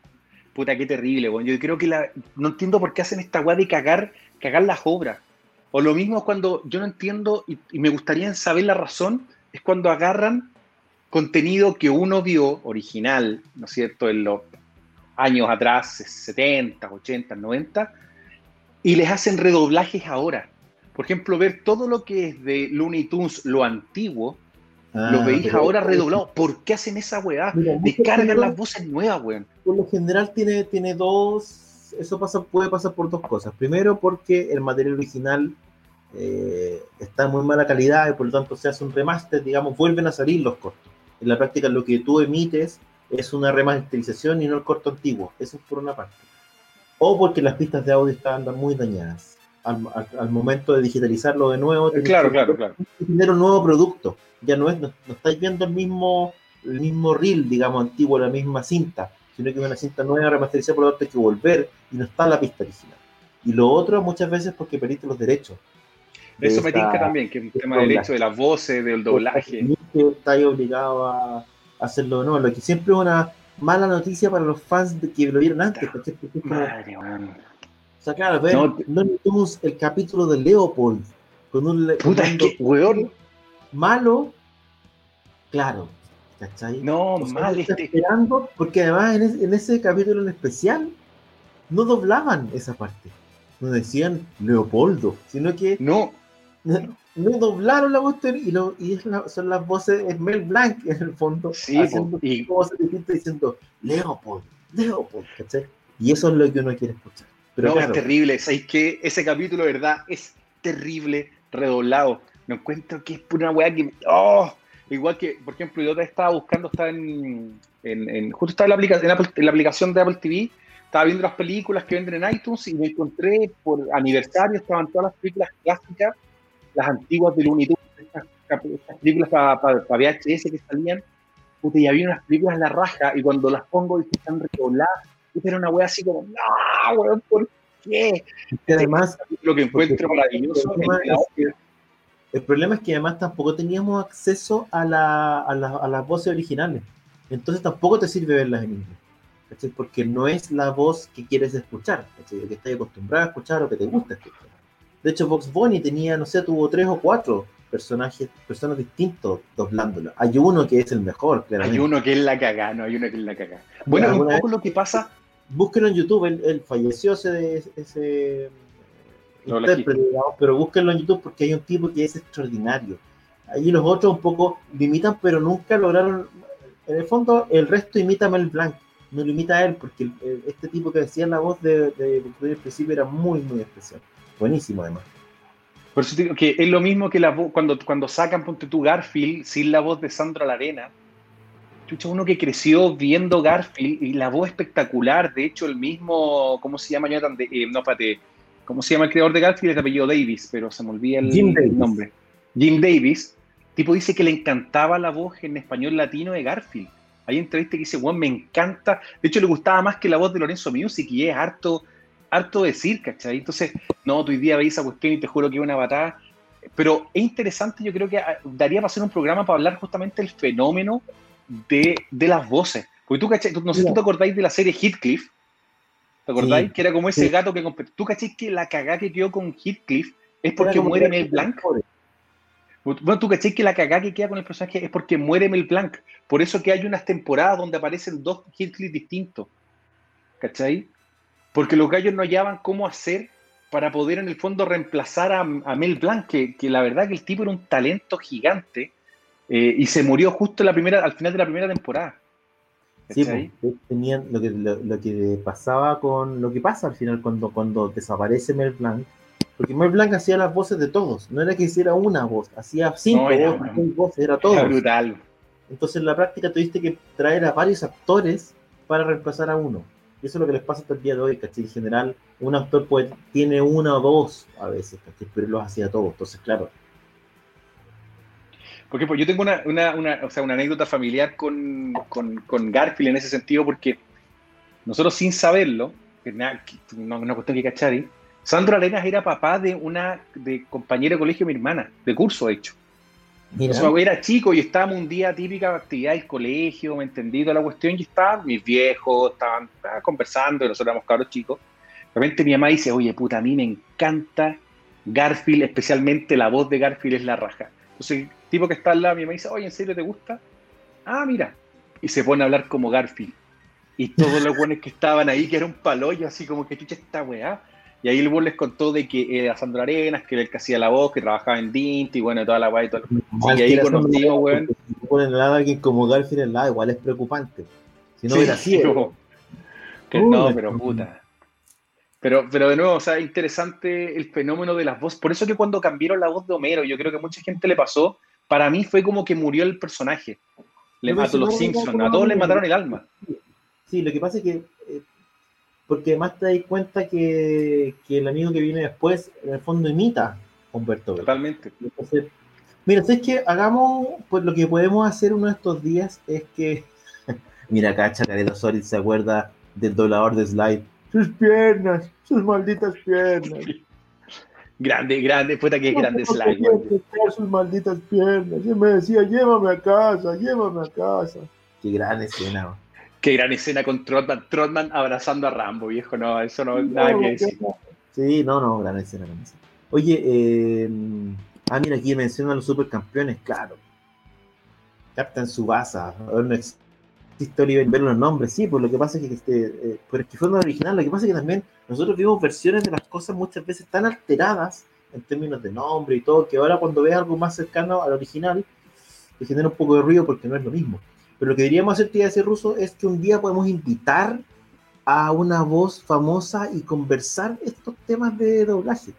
Puta, qué terrible. Yo creo que la. No entiendo por qué hacen esta weá de cagar, cagar las obras. O lo mismo cuando yo no entiendo, y, y me gustaría saber la razón, es cuando agarran contenido que uno vio original, ¿no es cierto?, en los años atrás, 70, 80, 90, y les hacen redoblajes ahora. Por ejemplo, ver todo lo que es de Looney Tunes, lo antiguo, Ah, lo veis pero- ahora redoblado. ¿Por qué hacen esa weá? Mira, muchos Descargan géneros, las voces nuevas, weón. Por lo general tiene, tiene dos. Eso pasa, puede pasar por dos cosas. Primero, porque el material original eh, está en muy mala calidad y por lo tanto se hace un remaster, digamos, vuelven a salir los cortos. En la práctica lo que tú emites es una remasterización y no el corto antiguo, eso es por una parte. O porque las pistas de audio están muy dañadas. Al, momento de digitalizarlo de nuevo, claro, claro, claro. tener un nuevo producto. Ya no es, no, estáis viendo el mismo, el mismo reel, digamos, antiguo, la misma cinta, sino que es una cinta nueva remasterizada, por lo tanto hay que volver y no está la pista original. Y lo otro muchas veces porque perdiste los derechos. Eso me tinca también, que es un tema del hecho de las voces, del doblaje. Está obligado a hacerlo de nuevo, lo que siempre es una mala noticia para los fans de que lo vieron antes. Madre, o sea, claro, no, no vimos el capítulo de Leopold con un, Puta, que, weón. malo, claro, ¿cachai? No, mal este. esperando, porque además en, en, ese capítulo en especial no doblaban esa parte. No decían Leopoldo, sino que no no doblaron la voz y, lo, y son las voces de Mel Blanc en el fondo sí, haciendo y... voces distintas diciendo Leopold, Leopold, ¿cachai? Y eso es lo que uno quiere escuchar. Pero no, es terrible, ¿sabes que Ese capítulo, verdad, es terrible, redoblado. Me encuentro que es una weá que. ¡Oh! Igual que, por ejemplo, yo te estaba buscando, estaba en, en, justo estaba en la, aplicación, en la aplicación de Apple TV, estaba viendo las películas que venden en iTunes y me encontré por aniversario, estaban todas las películas clásicas las antiguas de Looney estas, películas para VHS que salían, puta, y había unas películas en la raja, y cuando las pongo y están redobladas, era una wea así como, no, weón, ¿por qué? además, lo que encuentro maravilloso el problema es que además tampoco teníamos acceso a, la, a, la, a, las voces originales. Entonces tampoco te sirve verlas en inglés. Porque no es la voz que quieres escuchar, ¿cachai? que estás acostumbrado a escuchar o que te gusta escuchar. De hecho, Vox Bunny tenía, no sé, tuvo tres o cuatro personajes, personas distintos doblándolo. Hay uno que es el mejor, claramente. Hay uno que es la cagada, no hay uno que es la cagada. Bueno, un poco lo que pasa. Búsquenlo en YouTube, él, falleció ese, ese intérprete, pero búsquenlo en YouTube porque hay un tipo que es extraordinario. Ahí los otros un poco limitan, pero nunca lograron. En el fondo, el resto imita a Mel Blanc, no lo imita a él, porque este tipo que decía la voz de, de, de, principio era muy, muy especial. Buenísimo, además. Por eso digo que es lo mismo que la voz, cuando, cuando sacan, ponte tú, Garfield sin la voz de Sandra Larena. Chucha, uno que creció viendo Garfield y la voz espectacular. De hecho, el mismo, ¿cómo se llama? De, eh, no, espérate, ¿cómo se llama el creador de Garfield? Es de apellido Davis, pero se me olvida el, nombre. Jim Davis. Tipo dice que le encantaba la voz en español latino de Garfield. Hay entrevistas que dice, bueno, me encanta. De hecho, le gustaba más que la voz de Lorenzo Music y es harto harto decir, ¿cachai? Entonces, no, tu día veis esa cuestión y te juro que es una batalla. Pero es interesante, yo creo que ah, daría para hacer un programa para hablar justamente del fenómeno de, las voces. Porque tú, ¿cachai? No sé si tú te acordáis de la serie Heathcliff. ¿Te acordáis? que era como ese gato que ¿Tú cachai que la cagada que quedó con Heathcliff es porque muere Mel Blanc? Bueno, tú cachai que la cagada que queda con el personaje es porque muere Mel Blanc. Por eso que hay unas temporadas donde aparecen dos Heathcliff distintos. ¿Cachai? porque los gallos no hallaban cómo hacer para poder en el fondo reemplazar a, Mel Blanc, que, la verdad que el tipo era un talento gigante eh, y se murió justo la primera, al final de la primera temporada. Sí, pues, tenían lo que, lo, que pasaba con lo que pasa al final cuando, cuando desaparece Mel Blanc, porque Mel Blanc hacía las voces de todos, no era que hiciera una voz, hacía cinco voces, era todo. Era brutal. Entonces en la práctica tuviste que traer a varios actores para reemplazar a uno. Y eso es lo que les pasa hasta el día de hoy, ¿cachai? En general, un actor puede, tiene una o dos a veces, ¿cachai? Pero los hacía todos. Entonces, claro. Porque pues, yo tengo una, una, una, o sea, una anécdota familiar con, con, con, Garfield en ese sentido, porque nosotros sin saberlo, que no, no cuestión que cachar, Sandro Arenas era papá de una de compañera de colegio de mi hermana, de curso hecho. Mira. era chico y estábamos un día típica actividad del colegio, me entendí toda la cuestión, y estaban mis viejos, estaban, conversando, y nosotros éramos cabros chicos. De repente mi mamá dice, oye, puta, a mí me encanta Garfield, especialmente la voz de Garfield es la raja. Entonces, tipo que está al lado, mi mamá dice, oye, ¿en serio te gusta? Ah, mira. Y se pone a hablar como Garfield. Y todos los buenos que estaban ahí, que era un paloyo, así como que chucha esta weá. Y ahí el buen les contó de que era Sandro Arenas, que era el que hacía la voz, que trabajaba en Dinty, bueno, toda la guay y todo. Y ahí conocimos, weón. Si ponen al lado a alguien como Garfield en lado, igual es preocupante. Si no hubiera sido. No, no, pero puta. Pero, pero de nuevo, o sea, interesante el fenómeno de las voces. Por eso que cuando cambiaron la voz de Homero, yo creo que a mucha gente le pasó, para mí fue como que murió el personaje. Le mató los Simpsons, a todos le mataron el alma. Sí, lo que pasa es que, eh, porque además te das cuenta que, que, el amigo que viene después, en el fondo imita a Humberto Totalmente. mira, es que hagamos, pues lo que podemos hacer uno de estos días es que, mira acá, Chacareta Soris se acuerda del doblador de Slide sus piernas, sus malditas piernas. Grande, grande, puta que es grande slide. sus malditas piernas. Y me decía, llévame a casa, llévame a casa. Qué gran escena. Qué gran escena con Trotman, Trotman abrazando a Rambo, viejo. No, eso no, nada que decir. Sí, no, no, gran escena. Oye, eh, ah, mira, aquí mencionan a los supercampeones, claro. Captain Subasa, historia ver los nombres, sí, pues lo que pasa es que, este, eh, pero es que fue una original, lo que pasa es que también nosotros vimos versiones de las cosas muchas veces tan alteradas en términos de nombre y todo, que ahora cuando ves algo más cercano al original, te genera un poco de ruido porque no es lo mismo. Pero lo que diríamos hacer, tía ese ruso, es que un día podemos invitar a una voz famosa y conversar estos temas de doblaje.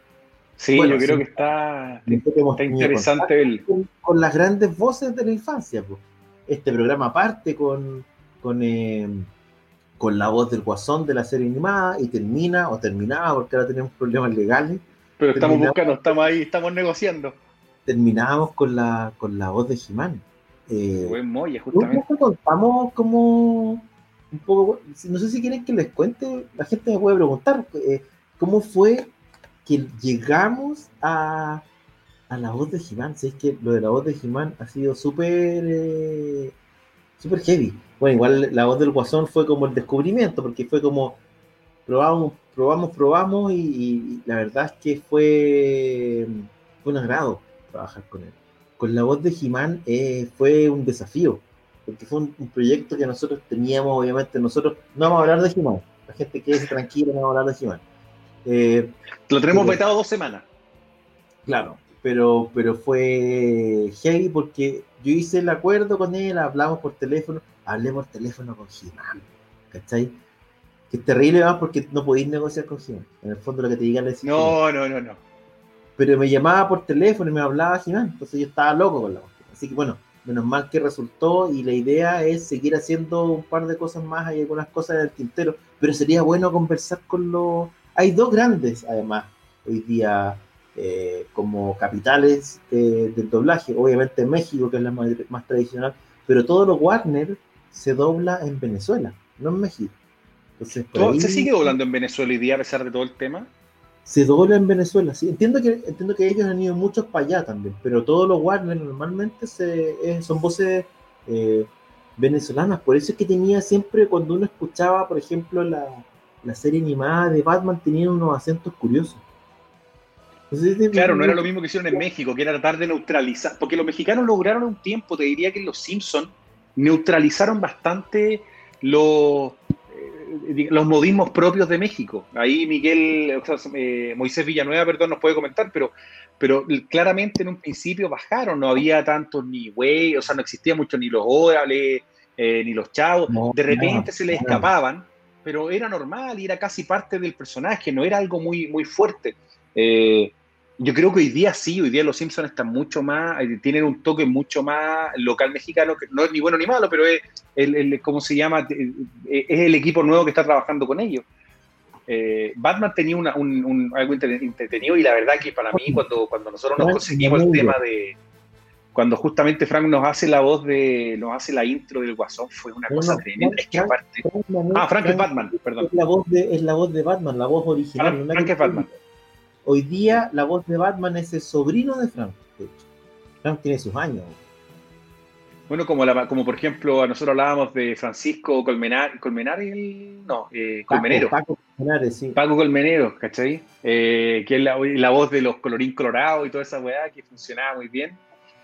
Sí, yo creo que está, está interesante el... Con, con, las grandes voces de la infancia. Pues este programa parte con, con, eh, con la voz del guasón de la serie animada y termina, o terminaba, porque ahora tenemos problemas legales. Pero estamos buscando, estamos ahí, estamos negociando. Terminábamos con la, con la voz de Jimán. Eh, buen molle, justamente. Contamos como un poco, no sé si quieren que les cuente, la gente me puede preguntar, eh, ¿cómo fue que llegamos a a la voz de He-Man. Si es que lo de la voz de He-Man ha sido súper eh, súper heavy. Bueno, igual la voz del Guasón fue como el descubrimiento, porque fue como probamos, probamos, probamos y, la verdad es que fue, fue un agrado trabajar con él. Con la voz de He-Man eh, fue un desafío, porque fue un, proyecto que nosotros teníamos, obviamente, nosotros no vamos a hablar de He-Man, la gente quede tranquila, no vamos a hablar de He-Man. Eh, Lo tenemos vetado dos semanas. Claro, pero, pero fue heavy porque yo hice el acuerdo con él, hablamos por teléfono, hablé por teléfono con Jimán, ¿cachai? Que es terrible más porque no podéis negociar con Jimán. En el fondo lo que te digan es... No, no, no, no. Pero me llamaba por teléfono y me hablaba Jimán, entonces yo estaba loco con la voz. Así que bueno, menos mal que resultó y la idea es seguir haciendo un par de cosas más, hay algunas cosas en el tintero, pero sería bueno conversar con los... Hay dos grandes, además, hoy día eh, como capitales del doblaje. Obviamente México, que es la más, tradicional, pero todo lo Warner se dobla en Venezuela, no en México. ¿Se sigue doblando en Venezuela hoy día a pesar de todo el tema? Se dobla en Venezuela, sí. Entiendo que, entiendo que ellos han ido muchos para allá también, pero todos los Warner normalmente se, son voces eh, venezolanas. Por eso es que tenía siempre, cuando uno escuchaba, por ejemplo, la, la serie animada de Batman, tenía unos acentos curiosos. Claro, no era lo mismo que hicieron en México, que era tratar de neutralizar, porque los mexicanos lograron un tiempo, te diría que los Simpsons neutralizaron bastante los, eh, los modismos propios de México. Ahí Miguel, eh, Moisés Villanueva, perdón, nos puede comentar, pero, pero claramente en un principio bajaron, no había tanto ni güey, o sea, no existía mucho ni los órales, eh, ni los chavos, de repente se les escapaban, pero era normal y era casi parte del personaje, no era algo muy, muy fuerte. Eh, yo creo que hoy día sí, hoy día los Simpsons están mucho más, eh, tienen un toque mucho más local mexicano, que no es ni bueno ni malo, pero es, el, ¿cómo se llama? Eh, es el equipo nuevo que está trabajando con ellos. Batman tenía un, algo entretenido y la verdad que para mí cuando, cuando nosotros nos conseguimos el tema de, cuando justamente Frank nos hace la voz de, nos hace la intro del Guasón, fue una cosa tremenda. Es que aparte... ah, Frank es Batman, perdón. Es la, voz de, es la voz de Batman, la voz original. Frank es Batman. Hoy día la voz de Batman es el sobrino de Frank. Frank tiene sus años. Bueno, como, la, como por ejemplo, nosotros hablábamos de Francisco Colmenar, Colmenares, no, eh, Colmenero. Paco, Colmenero, sí. Paco Colmenero, ¿cachai? Eh, que es la, la, voz de los colorín colorados y toda esa weá que funcionaba muy bien.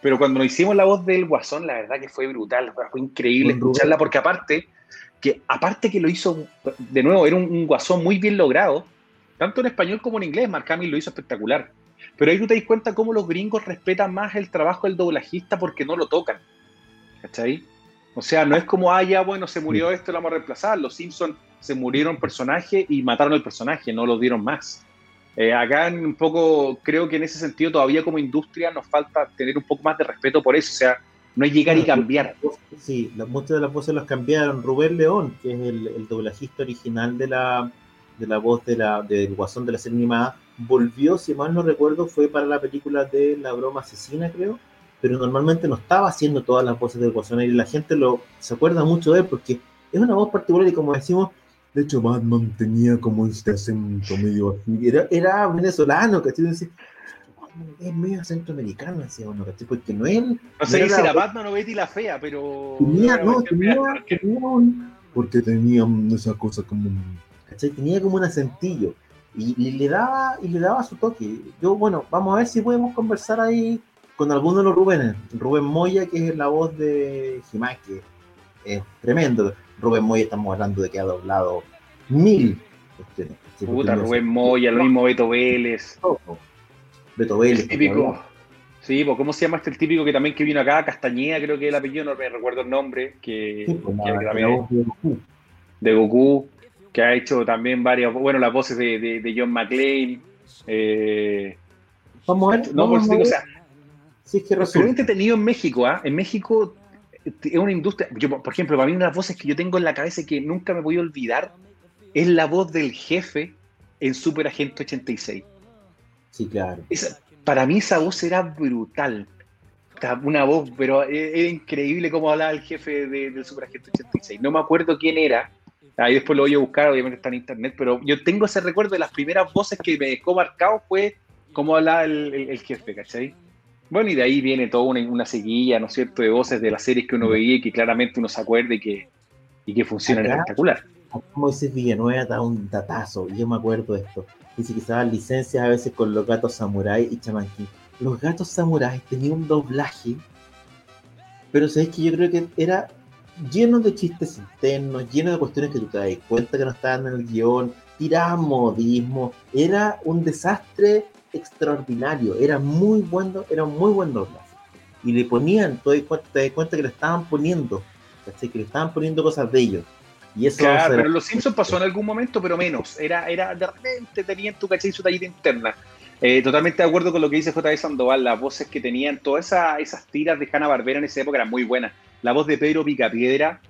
Pero cuando nos hicimos la voz del Guasón, la verdad que fue brutal, fue increíble escucharla, porque aparte, que aparte que lo hizo, de nuevo, era un, un Guasón muy bien logrado, tanto en español como en inglés, Mark Hamill lo hizo espectacular. Pero ahí tú te das cuenta cómo los gringos respetan más el trabajo del doblajista porque no lo tocan. ¿Cachai? O sea, no es como, ah, ya, bueno, se murió esto, lo vamos a reemplazar. Los Simpsons se murieron personaje y mataron al personaje, no lo dieron más. Eh, acá un poco, creo que en ese sentido todavía como industria nos falta tener un poco más de respeto por eso, o sea, no es llegar y cambiar. Sí, muchas de las voces las cambiaron. Rubén León, que es el, doblajista original de la, de la voz de la, del Guasón de la serie animada, volvió, si mal no recuerdo, fue para la película de La Broma Asesina, creo, pero normalmente no estaba haciendo todas las voces del Guasón y la gente lo, se acuerda mucho de él porque es una voz particular y como decimos, de hecho, Batman tenía como este acento medio Era, era venezolano, ¿cachai? es medio centroamericano, uno, ¿cachai? Porque no es. No sé si era Batman o Betty la Fea, pero. Tenía, no, tenía, tenía un. Porque tenía esa cosa como. ¿Cachai? Tenía como un acentillo. Y, le daba y le daba su toque. Yo, bueno, vamos a ver si podemos conversar ahí con alguno de los Rubénes. Rubén Moya, que es la voz de Jimás, que es tremendo. Rubén Moya estamos hablando de que ha doblado mil cuestiones. Puta, Rubén Moya, lo mismo Beto Vélez. Beto Vélez. típico. Sí, pues ¿cómo se llama este el típico que también que vino acá? Castañeda, creo que el apellido, no me recuerdo el nombre, que, pues, de, Goku. de Goku, que ha hecho también varias, bueno, las voces de, de, John McClane. Eh, vamos a ver. No, vamos por digo, o sea, es que resulta. tenido en México, ¿ah? En México es una industria. Yo, por ejemplo, para mí, una de las voces que yo tengo en la cabeza y que nunca me voy a olvidar es la voz del jefe en Super Agente 86. Sí, claro. para mí, esa voz era brutal. Una voz, pero e, era increíble cómo hablaba el jefe del Super Agente 86. No me acuerdo quién era. Ahí después lo voy a buscar, obviamente está en internet, pero yo tengo ese recuerdo de las primeras voces que me dejó marcado fue cómo hablaba el, el jefe, ¿cachai? Bueno, y de ahí viene toda una, una seguilla, ¿no es cierto?, de voces de las series que uno veía y que claramente uno se acuerde y que, y que funcionan espectacular. Como dice Villanueva, da un datazo, yo me acuerdo de esto. Dice que se daban licencias a veces con los gatos samurai y chamanquín. Los gatos samurai tenían un doblaje, pero sabes que yo creo que era lleno de chistes internos, lleno de cuestiones que tú te das cuenta que no estaban en el guion, tiraban modismo, era un desastre extraordinario, era muy bueno, era muy buen doblaje. Y le ponían, te das cuenta, que le estaban poniendo, que le estaban poniendo cosas de ellos. Y eso claro, pero Los Simpsons pasó en algún momento, pero menos. Era, era de repente tenían tu caché su tallita interna. Eh, totalmente de acuerdo con lo que dice J.D. Sandoval, las voces que tenían, todas esas tiras de Hanna Barbera en esa época eran muy buenas. La voz de Pedro Picapiedra,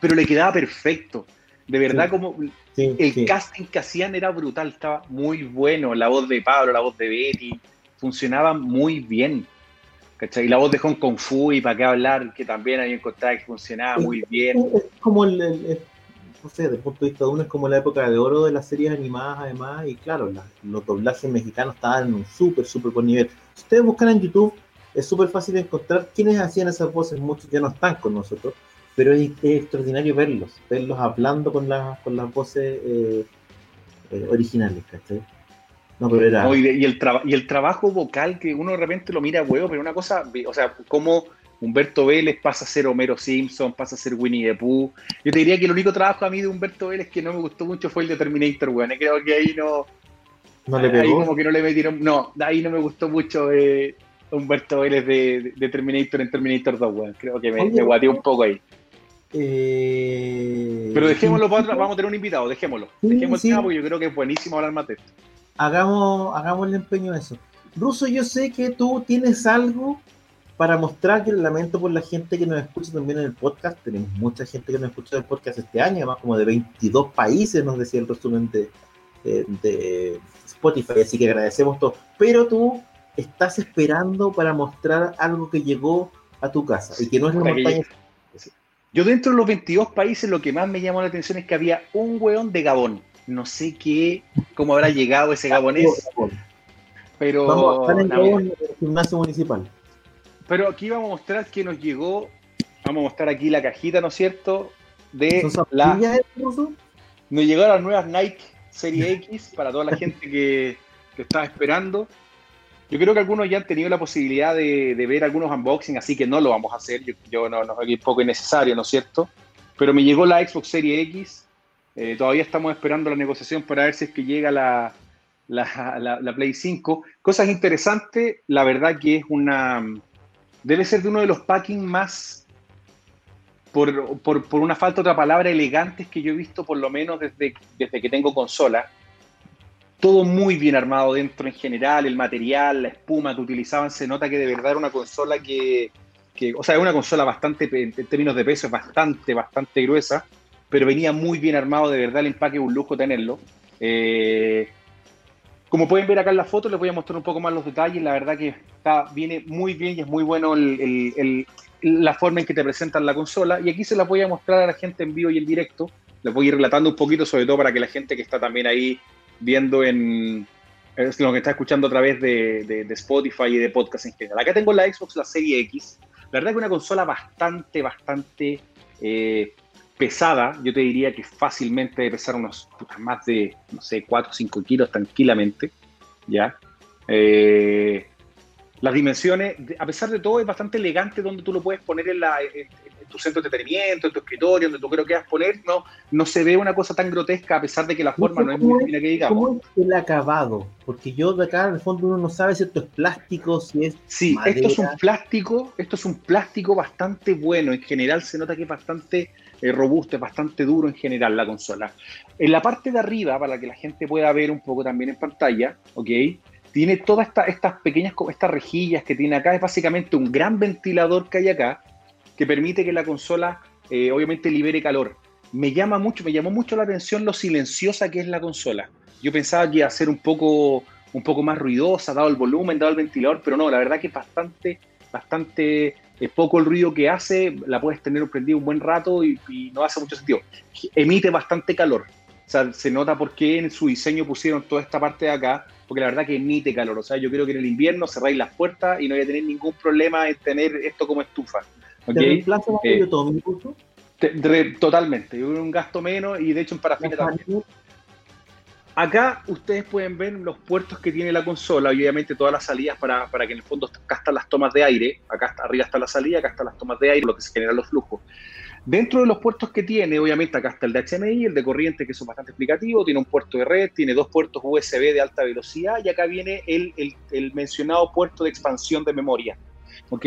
pero le quedaba perfecto. De verdad, como el casting que hacían era brutal, estaba muy bueno. La voz de Pablo, la voz de Betty, funcionaban muy bien. ¿cachai? Y la voz de Hong Kong Fu y para qué hablar, que también había encontrado que funcionaba muy bien. Es, como el, no sé, desde el punto de vista de uno, es como la época de oro de las series animadas, además, y claro, los doblajes mexicanos estaban en un súper, súper buen nivel. Si ustedes buscan en YouTube, es súper fácil encontrar quiénes hacían esas voces, muchos ya no están con nosotros, pero es, extraordinario verlos, verlos hablando con, las con las voces eh, eh, originales, ¿cachai? No, pero era... y, el y el trabajo vocal que uno de repente lo mira huevo, pero una cosa, o sea, como Humberto Vélez pasa a ser Homero Simpson, pasa a ser Winnie the Pooh. Yo te diría que el único trabajo a mí de Humberto Vélez que no me gustó mucho fue el de Terminator, weón. Creo que ahí no... ¿No le pegó? Ahí como que no le metieron... No, ahí no me gustó mucho eh, Humberto Vélez de, Terminator en Terminator 2, weón. Creo que me, me un poco ahí. Eh, Pero dejémoslo para vamos a tener un invitado, dejémoslo. dejémoslo porque yo creo que es buenísimo hablar más de esto. Hagamos, hagamos el empeño de eso. Ruso, yo sé que tú tienes algo para mostrar que lamento por la gente que nos escucha también en el podcast. Tenemos mucha gente que nos escucha en el podcast este año, además como de 22 países, nos decía el resumen de, de Spotify, así que agradecemos todo. Pero tú estás esperando para mostrar algo que llegó a tu casa y que no es la montaña. Yo dentro de los 22 países lo que más me llamó la atención es que había un weón de Gabón. No sé qué, cómo habrá llegado ese gabonés. Pero vamos a estar en Gabón, en el gimnasio municipal. Pero aquí vamos a mostrar que nos llegó, vamos a mostrar aquí la cajita, ¿no es cierto? De la, nos llegaron las nuevas Nike Serie X para toda la gente que, que estaba esperando. Yo creo que algunos ya han tenido la posibilidad de, ver algunos unboxing, así que no lo vamos a hacer. Yo, no, no es poco innecesario, ¿no es cierto? Pero me llegó la Xbox Series X. Eh, todavía estamos esperando la negociación para ver si es que llega la, la, Play 5. Cosas interesantes, la verdad que es una. Debe ser de uno de los packing más por, por, por, una falta de otra palabra, elegantes que yo he visto por lo menos desde, desde que tengo consola. Todo muy bien armado dentro en general, el material, la espuma que utilizaban, se nota que de verdad era una consola que, o sea, es una consola bastante, en términos de peso, es bastante, bastante gruesa, pero venía muy bien armado, de verdad el empaque es un lujo tenerlo. Eh, como pueden ver acá en la foto, les voy a mostrar un poco más los detalles. La verdad que está, viene muy bien y es muy bueno la forma en que te presentan la consola. Y aquí se la voy a mostrar a la gente en vivo y en directo. Les voy a ir relatando un poquito, sobre todo para que la gente que está también ahí viendo en lo que está escuchando a través de, de, Spotify y de podcast en general. Acá tengo la Xbox, la Serie X. La verdad que es una consola bastante, bastante eh, pesada. Yo te diría que fácilmente debe pesar unos más de, no sé, 4 o 5 kilos tranquilamente. ¿Ya? Eh, las dimensiones, a pesar de todo, es bastante elegante donde tú lo puedes poner en, la, en, tu centro de entretenimiento, en tu escritorio, donde tú creo que vas a poner, no, no se ve una cosa tan grotesca a pesar de que la forma no es muy fina que digamos. ¿Cómo es el acabado? Porque yo de acá en el fondo uno no sabe si esto es plástico, si es Sí, esto es un plástico, esto es un plástico bastante bueno, en general se nota que es bastante eh, robusto, es bastante duro en general la consola. En la parte de arriba, para que la gente pueda ver un poco también en pantalla, ¿ok? tiene todas estas pequeñas estas rejillas que tiene acá. Es básicamente un gran ventilador que hay acá que permite que la consola eh, obviamente libere calor. Me llama mucho, me llamó mucho la atención lo silenciosa que es la consola. Yo pensaba que iba a ser un poco, un poco más ruidosa, dado el volumen, dado el ventilador, pero no, la verdad que es bastante, bastante es poco el ruido que hace, la puedes tener prendida un buen rato y, y, no hace mucho sentido. Emite bastante calor. O sea, se nota por qué en su diseño pusieron toda esta parte de acá, porque la verdad que emite calor. O sea, yo creo que en el invierno cerráis las puertas y no voy a tener ningún problema en tener esto como estufa. ¿Okay? ¿Te eh, todo mi curso? totalmente, un gasto menos y de hecho en parafina también. Acá ustedes pueden ver los puertos que tiene la consola, obviamente todas las salidas para, para que en el fondo acá están las tomas de aire, acá arriba está la salida, acá están las tomas de aire, lo que se generan los flujos. Dentro de los puertos que tiene, obviamente acá está el de HMI, el de corriente, que es bastante explicativo, tiene un puerto de red, tiene dos puertos USB de alta velocidad y acá viene el, el, mencionado puerto de expansión de memoria. ¿Ok?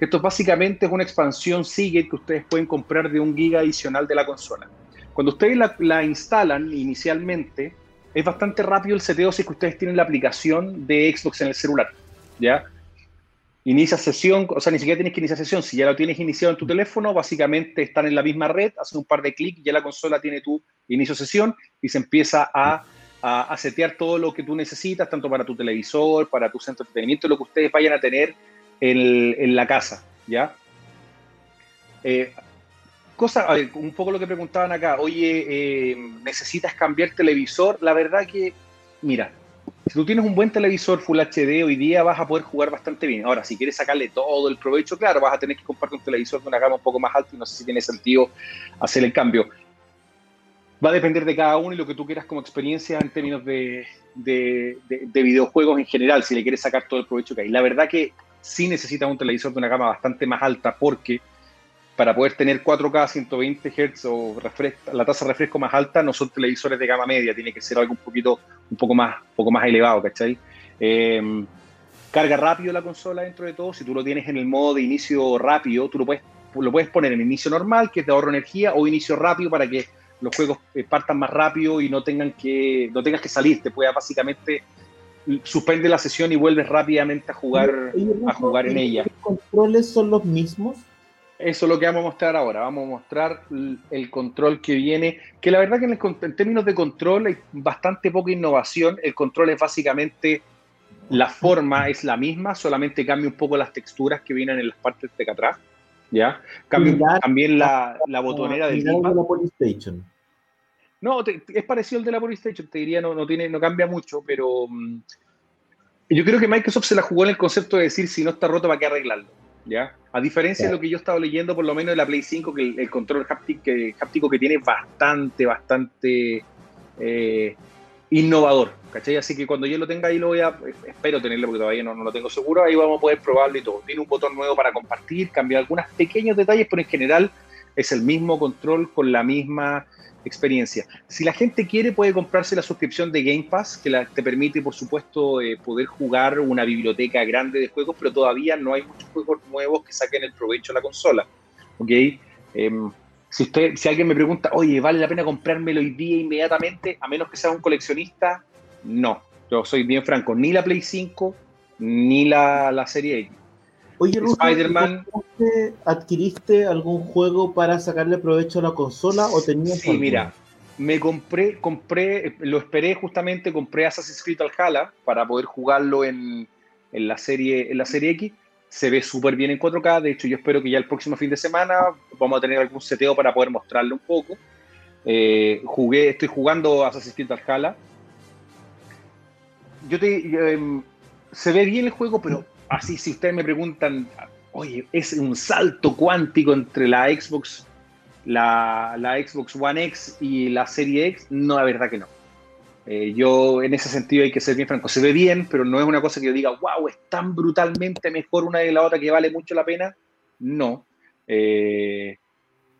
Esto básicamente es una expansión Seagate que ustedes pueden comprar de un giga adicional de la consola. Cuando ustedes la, la instalan inicialmente, es bastante rápido el seteo si que ustedes tienen la aplicación de Xbox en el celular. ¿Ya? Inicia sesión, o sea, ni siquiera tienes que iniciar sesión. Si ya lo tienes iniciado en tu teléfono, básicamente están en la misma red, haces un par de clics, ya la consola tiene tu inicio sesión y se empieza a, a, setear todo lo que tú necesitas, tanto para tu televisor, para tu centro de entretenimiento, lo que ustedes vayan a tener en, en la casa, ¿ya? Eh, cosa, a ver, un poco lo que preguntaban acá, oye, eh, ¿necesitas cambiar televisor? La verdad que, mira, si tú tienes un buen televisor Full HD hoy día vas a poder jugar bastante bien. Ahora, si quieres sacarle todo el provecho, claro, vas a tener que comprarte un televisor de una gama un poco más alta y no sé si tiene sentido hacer el cambio. Va a depender de cada uno y lo que tú quieras como experiencia en términos de, de, de, videojuegos en general, si le quieres sacar todo el provecho que hay. La verdad que sí necesitas un televisor de una gama bastante más alta porque para poder tener 4K 120 Hz o la tasa de refresco más alta, no son televisores de gama media, tiene que ser algo un poquito, un poco más, un poco más elevado, ¿cachai? Eh, carga rápido la consola dentro de todo, si tú lo tienes en el modo de inicio rápido, tú lo puedes, lo puedes poner en inicio normal, que te ahorra energía, o inicio rápido para que los juegos eh, partan más rápido y no tengan que, no tengas que salir, te puedas básicamente suspende la sesión y vuelves rápidamente a jugar, a jugar en ella. ¿Los controles son los mismos? Eso es lo que vamos a mostrar ahora. Vamos a mostrar el control que viene, que la verdad que en, términos de control hay bastante poca innovación. El control es básicamente, la forma es la misma, solamente cambia un poco las texturas que vienen en las partes de acá atrás. ¿ya? Cambia también la, la botonera del de la Polystation. No, es parecido al de la Polystation, te diría, no, no, tiene, no cambia mucho, pero mm, yo creo que Microsoft se la jugó en el concepto de decir si no está roto, ¿para qué arreglarlo? ¿ya? A diferencia de lo que yo estaba leyendo, por lo menos de la Play 5, que el, control háptico que, tiene es bastante, bastante eh, innovador, ¿cachai? Así que cuando yo lo tenga ahí lo voy a, espero tenerlo porque todavía no, no, lo tengo seguro, ahí vamos a poder probarlo y todo. Tiene un botón nuevo para compartir, cambiar algunos pequeños detalles, pero en general es el mismo control con la misma experiencia. Si la gente quiere, puede comprarse la suscripción de Game Pass, que la, te permite, por supuesto, eh, poder jugar una biblioteca grande de juegos, pero todavía no hay muchos juegos nuevos que saquen el provecho a la consola. ¿Ok? Em, si, usted, si alguien me pregunta, oye, ¿vale la pena comprármelo hoy día inmediatamente? A menos que sea un coleccionista, no. Yo soy bien franco, ni la Play 5, ni la, la Serie X. Oye, Spider-Man. ¿Adquiriste algún juego para sacarle provecho a la consola o tenías Sí, mira, me compré, compré, lo esperé justamente, compré Assassin's Creed Valhalla para poder jugarlo en, en la serie, en la serie X. Se ve súper bien en 4K. De hecho, yo espero que ya el próximo fin de semana vamos a tener algún seteo para poder mostrarle un poco. Eh, jugué, estoy jugando Assassin's Creed Valhalla. Yo te, em, se ve bien el juego, pero así si ustedes me preguntan, oye, es un salto cuántico entre la Xbox, la, Xbox One X y la Serie X, no, la verdad que no. Eh, yo en ese sentido hay que ser bien franco, se ve bien, pero no es una cosa que yo diga, wow, es tan brutalmente mejor una de la otra que vale mucho la pena. No. Eh,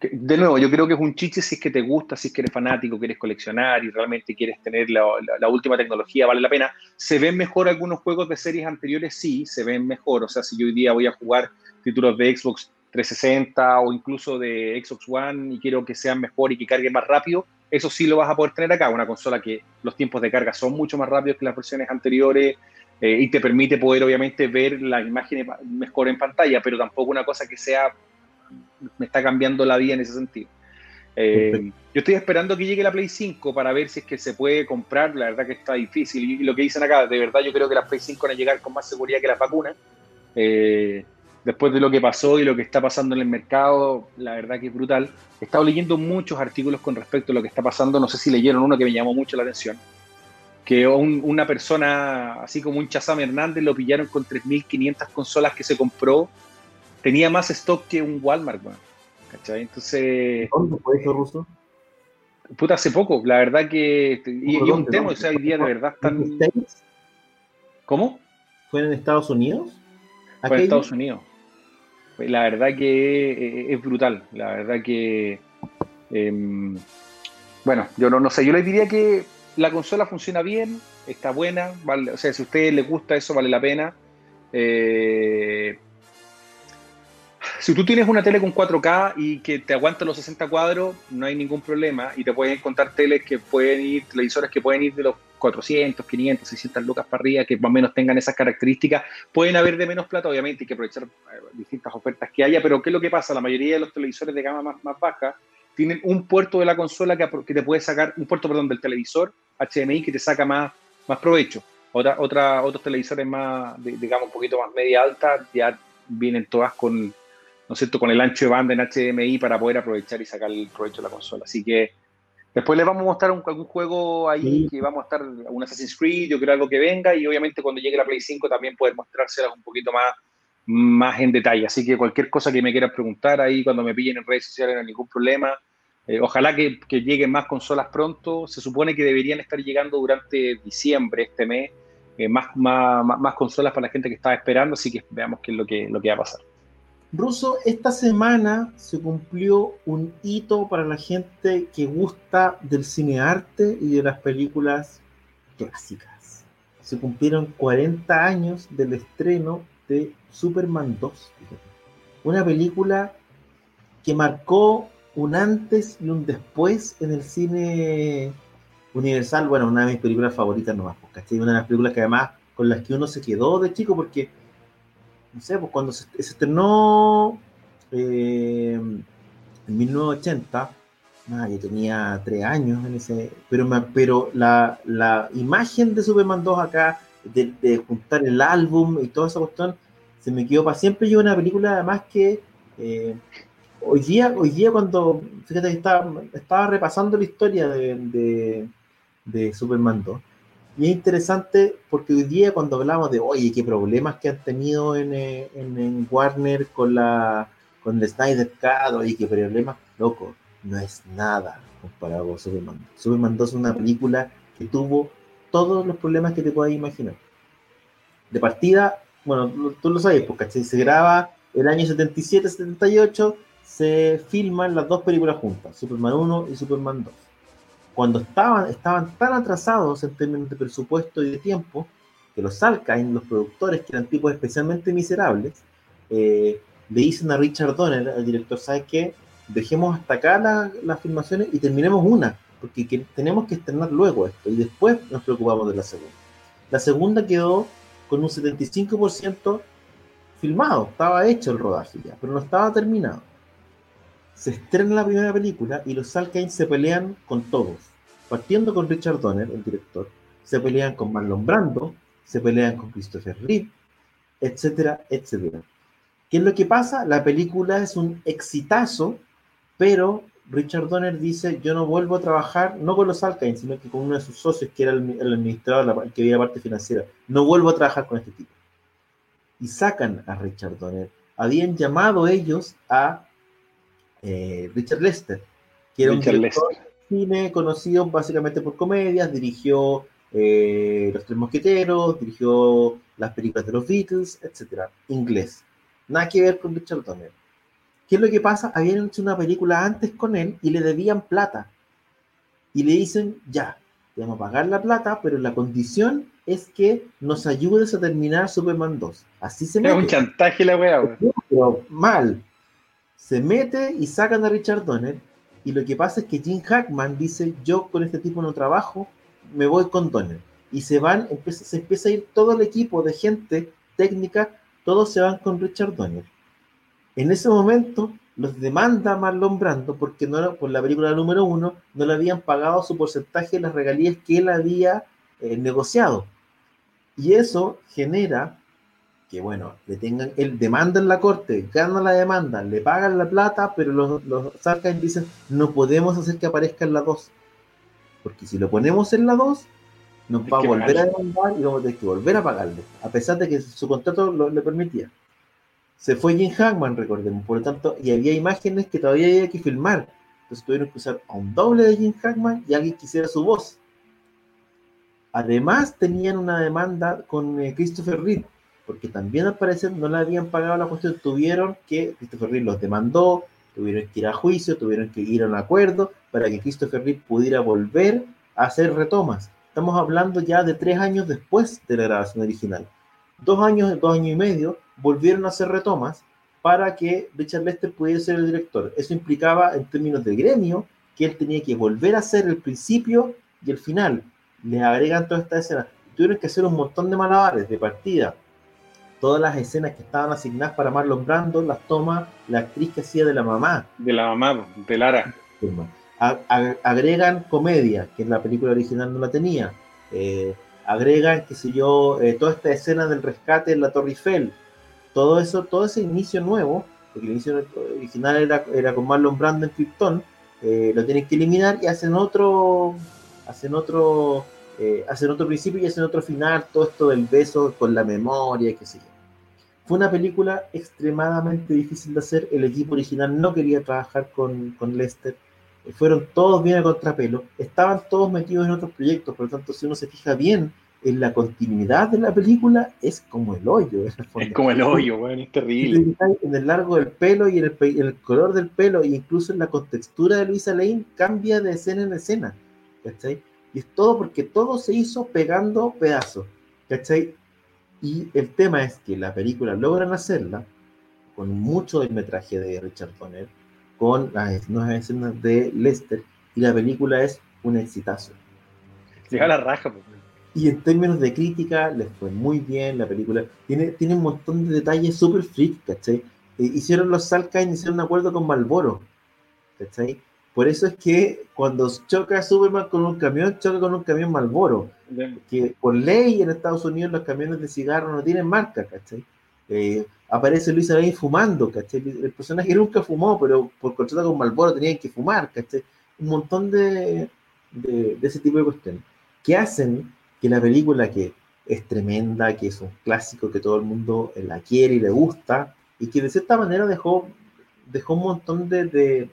de nuevo, yo creo que es un chiche si es que te gusta, si es que eres fanático, quieres coleccionar y realmente quieres tener la, última tecnología, vale la pena. ¿Se ven mejor algunos juegos de series anteriores? Sí, se ven mejor. O sea, si yo hoy día voy a jugar títulos de Xbox 360 o incluso de Xbox One y quiero que sean mejor y que carguen más rápido, eso sí lo vas a poder tener acá. Una consola que los tiempos de carga son mucho más rápidos que las versiones anteriores eh, y te permite poder obviamente ver las imágenes mejor en pantalla, pero tampoco una cosa que sea me está cambiando la vida en ese sentido. Eh, yo estoy esperando que llegue la Play 5 para ver si es que se puede comprar. La verdad que está difícil. Y lo que dicen acá, de verdad yo creo que las Play 5 van a llegar con más seguridad que las vacunas. Eh, después de lo que pasó y lo que está pasando en el mercado, la verdad que es brutal. He estado leyendo muchos artículos con respecto a lo que está pasando. No sé si leyeron uno que me llamó mucho la atención. Que una persona, así como un Chazam Hernández, lo pillaron con 3.500 consolas que se compró tenía más stock que un Walmart, ¿Cachai? Entonces. ¿Dónde fue eso, Ruso? Puta, hace poco, la verdad que. Y, es un tema, o sea, hoy día de verdad están. ¿Cómo? ¿Fue en Estados Unidos? Fue en Estados Unidos. La verdad que eh, es brutal. La verdad que. Em, bueno, yo no, no sé, yo les diría que la consola funciona bien, está buena, vale, o sea, si a ustedes les gusta eso, vale la pena. Eh, si tú tienes una tele con 4K y que te aguanta los 60 cuadros, no hay ningún problema y te pueden encontrar teles que pueden ir, televisores que pueden ir de los 400, 500, 600 lucas para arriba, que más o menos tengan esas características. Pueden haber de menos plata, obviamente, hay que aprovechar eh, distintas ofertas que haya, pero ¿qué es lo que pasa? La mayoría de los televisores de gama más, más baja tienen un puerto de la consola que, que, te puede sacar, un puerto, perdón, del televisor HDMI que te saca más, más provecho. Otra, otra, otros televisores más, digamos, un poquito más media alta, ya vienen todas con ¿no es cierto?, con el ancho de banda en HDMI para poder aprovechar y sacar el provecho de la consola. Así que después les vamos a mostrar algún juego ahí que vamos a estar, un Assassin's Creed, yo creo algo que venga y obviamente cuando llegue la Play 5 también poder mostrárselas un poquito más, más en detalle. Así que cualquier cosa que me quieran preguntar ahí cuando me pillen en redes sociales no hay ningún problema. Eh, ojalá que, que, lleguen más consolas pronto. Se supone que deberían estar llegando durante diciembre, este mes, eh, más, más, más, consolas para la gente que estaba esperando. Así que veamos qué es lo que, lo que va a pasar. Ruso, esta semana se cumplió un hito para la gente que gusta del cinearte y de las películas clásicas. Se cumplieron 40 años del estreno de Superman 2. Una película que marcó un antes y un después en el cine universal. Bueno, una de mis películas favoritas nomás, ¿cachai? Una de las películas que además con las que uno se quedó de chico porque no sé, pues cuando se, estrenó eh, en 1980, yo tenía tres años en ese, pero, pero la, la imagen de Superman 2 acá, de, juntar el álbum y toda esa cuestión, se me quedó para siempre. Y una película además que eh, hoy, día, hoy día cuando, fíjate que estaba, estaba repasando la historia de, de Superman 2, y es interesante porque hoy día cuando hablamos de, oye, qué problemas que han tenido en, eh, en, Warner con la con el Snyder Cut, oye, qué problemas, loco, no es nada comparado con Superman. Superman 2 es una película que tuvo todos los problemas que te puedas imaginar. De partida, bueno, tú lo sabes, porque se graba el año 77-78, se filman las dos películas juntas, Superman 1 y Superman 2 cuando estaban, estaban tan atrasados en términos de presupuesto y de tiempo, que los Alkine, los productores, que eran tipos especialmente miserables, eh, le dicen a Richard Donner, el director, ¿sabes qué? dejemos hasta acá las filmaciones y terminemos una, porque tenemos que estrenar luego esto y después nos preocupamos de la segunda. La segunda quedó con un 75% filmado, estaba hecho el rodaje ya, pero no estaba terminado. Se estrena la primera película y los Salkind se pelean con todos, partiendo con Richard Donner, el director, se pelean con Marlon Brando, se pelean con Christopher Reeve, etcétera, etcétera. ¿Qué es lo que pasa? La película es un exitazo, pero Richard Donner dice, yo no vuelvo a trabajar, no con los Alkain, sino que con uno de sus socios, que era el, administrador, el que veía la parte financiera. No vuelvo a trabajar con este tipo. Y sacan a Richard Donner. Habían llamado ellos a eh, Richard Lester, que era un director cine conocido básicamente por comedias, dirigió eh, Los Tres Mosqueteros, dirigió las películas de los Beatles, etc. Inglés. Nada que ver con Richard Donner. ¿Qué es lo que pasa? Habían hecho una película antes con él y le debían plata. Y le dicen, ya, te vamos a pagar la plata, pero la condición es que nos ayudes a terminar Superman 2. Así se mete. Es un chantaje la weá, Pero mal. Se mete y sacan a Richard Donner. Y lo que pasa es que Jim Hackman dice, yo con este tipo no trabajo, me voy con Donner. Y se van, se empieza a ir todo el equipo de gente técnica, todos se van con Richard Donner. En ese momento los demanda Marlon Brando porque no por la película número uno no le habían pagado su porcentaje de las regalías que él había eh, negociado. Y eso genera que, bueno, le tengan, él demanda en la corte, gana la demanda, le pagan la plata, pero los, los y dicen, no podemos hacer que aparezca en la 2. Porque si lo ponemos en la 2, nos va a volver a demandar y vamos a tener que volver a pagarle, a pesar de que su contrato lo, le permitía. Se fue Jim Hackman, recordemos, por lo tanto, y había imágenes que todavía había que filmar. Entonces tuvieron que usar a un doble de Jim Hackman y alguien quisiera su voz. Además, tenían una demanda con eh, Christopher Reed, porque también al parecer no le habían pagado la cuestión. Tuvieron que, Christopher Reed los demandó, tuvieron que ir a juicio, tuvieron que ir a un acuerdo para que Christopher Reed pudiera volver a hacer retomas. Estamos hablando ya de tres años después de la grabación original. Dos años, dos años y medio, volvieron a hacer retomas para que Richard Lester pudiera ser el director. Eso implicaba, en términos de gremio, que él tenía que volver a hacer el principio y el final. Le agregan toda esta escena. Tuvieron que hacer un montón de malabares de partida. Todas las escenas que estaban asignadas para Marlon Brando las toma la actriz que hacía de la mamá. De la mamá, de Lara. agregan comedia, que en la película original no la tenía. Eh, agregan, qué sé yo, eh, toda esta escena del rescate en la Torre Eiffel todo eso, todo ese inicio nuevo, porque el inicio original era, era con Marlon Brando en Krypton, eh, lo tienen que eliminar y hacen otro, hacen otro, hacen otro principio y hacen otro final, todo esto del beso con la memoria, qué sé yo. Fue una película extremadamente difícil de hacer, el equipo original no quería trabajar con, con Lester, eh, fueron todos bien a contrapelo, estaban todos metidos en otros proyectos, por lo tanto, si uno se fija bien en la continuidad de la película es como el hoyo. Es como el hoyo, bueno, es terrible. En el largo del pelo y en el, color del pelo, e incluso en la contextura de Luisa Lane, cambia de escena en escena. ¿Cachai? Y es todo porque todo se hizo pegando pedazos. ¿Cachai? Y el tema es que la película logran hacerla con mucho del metraje de Richard Donner, con las nuevas escenas de Lester, y la película es un exitazo. Llega la raja, pues. Y en términos de crítica, les fue muy bien la película. Tiene, tiene un montón de detalles súper freak, ¿cachai? Eh, hicieron los Salkine, hicieron un acuerdo con Malboro, ¿cachai? Por eso es que cuando choca Superman con un camión, choca con un camión Malboro. Que por ley en Estados Unidos los camiones de cigarro no tienen marca, ¿cachai? Eh, aparece Luisa Lane fumando, ¿cachai? El personaje nunca fumó, pero por contrato con Malboro tenían que fumar, ¿cachai? Un montón de, de, de ese tipo de cuestiones. que hacen que la película que es tremenda, que es un clásico que todo el mundo la quiere y le gusta, y que de cierta manera dejó, dejó un montón de,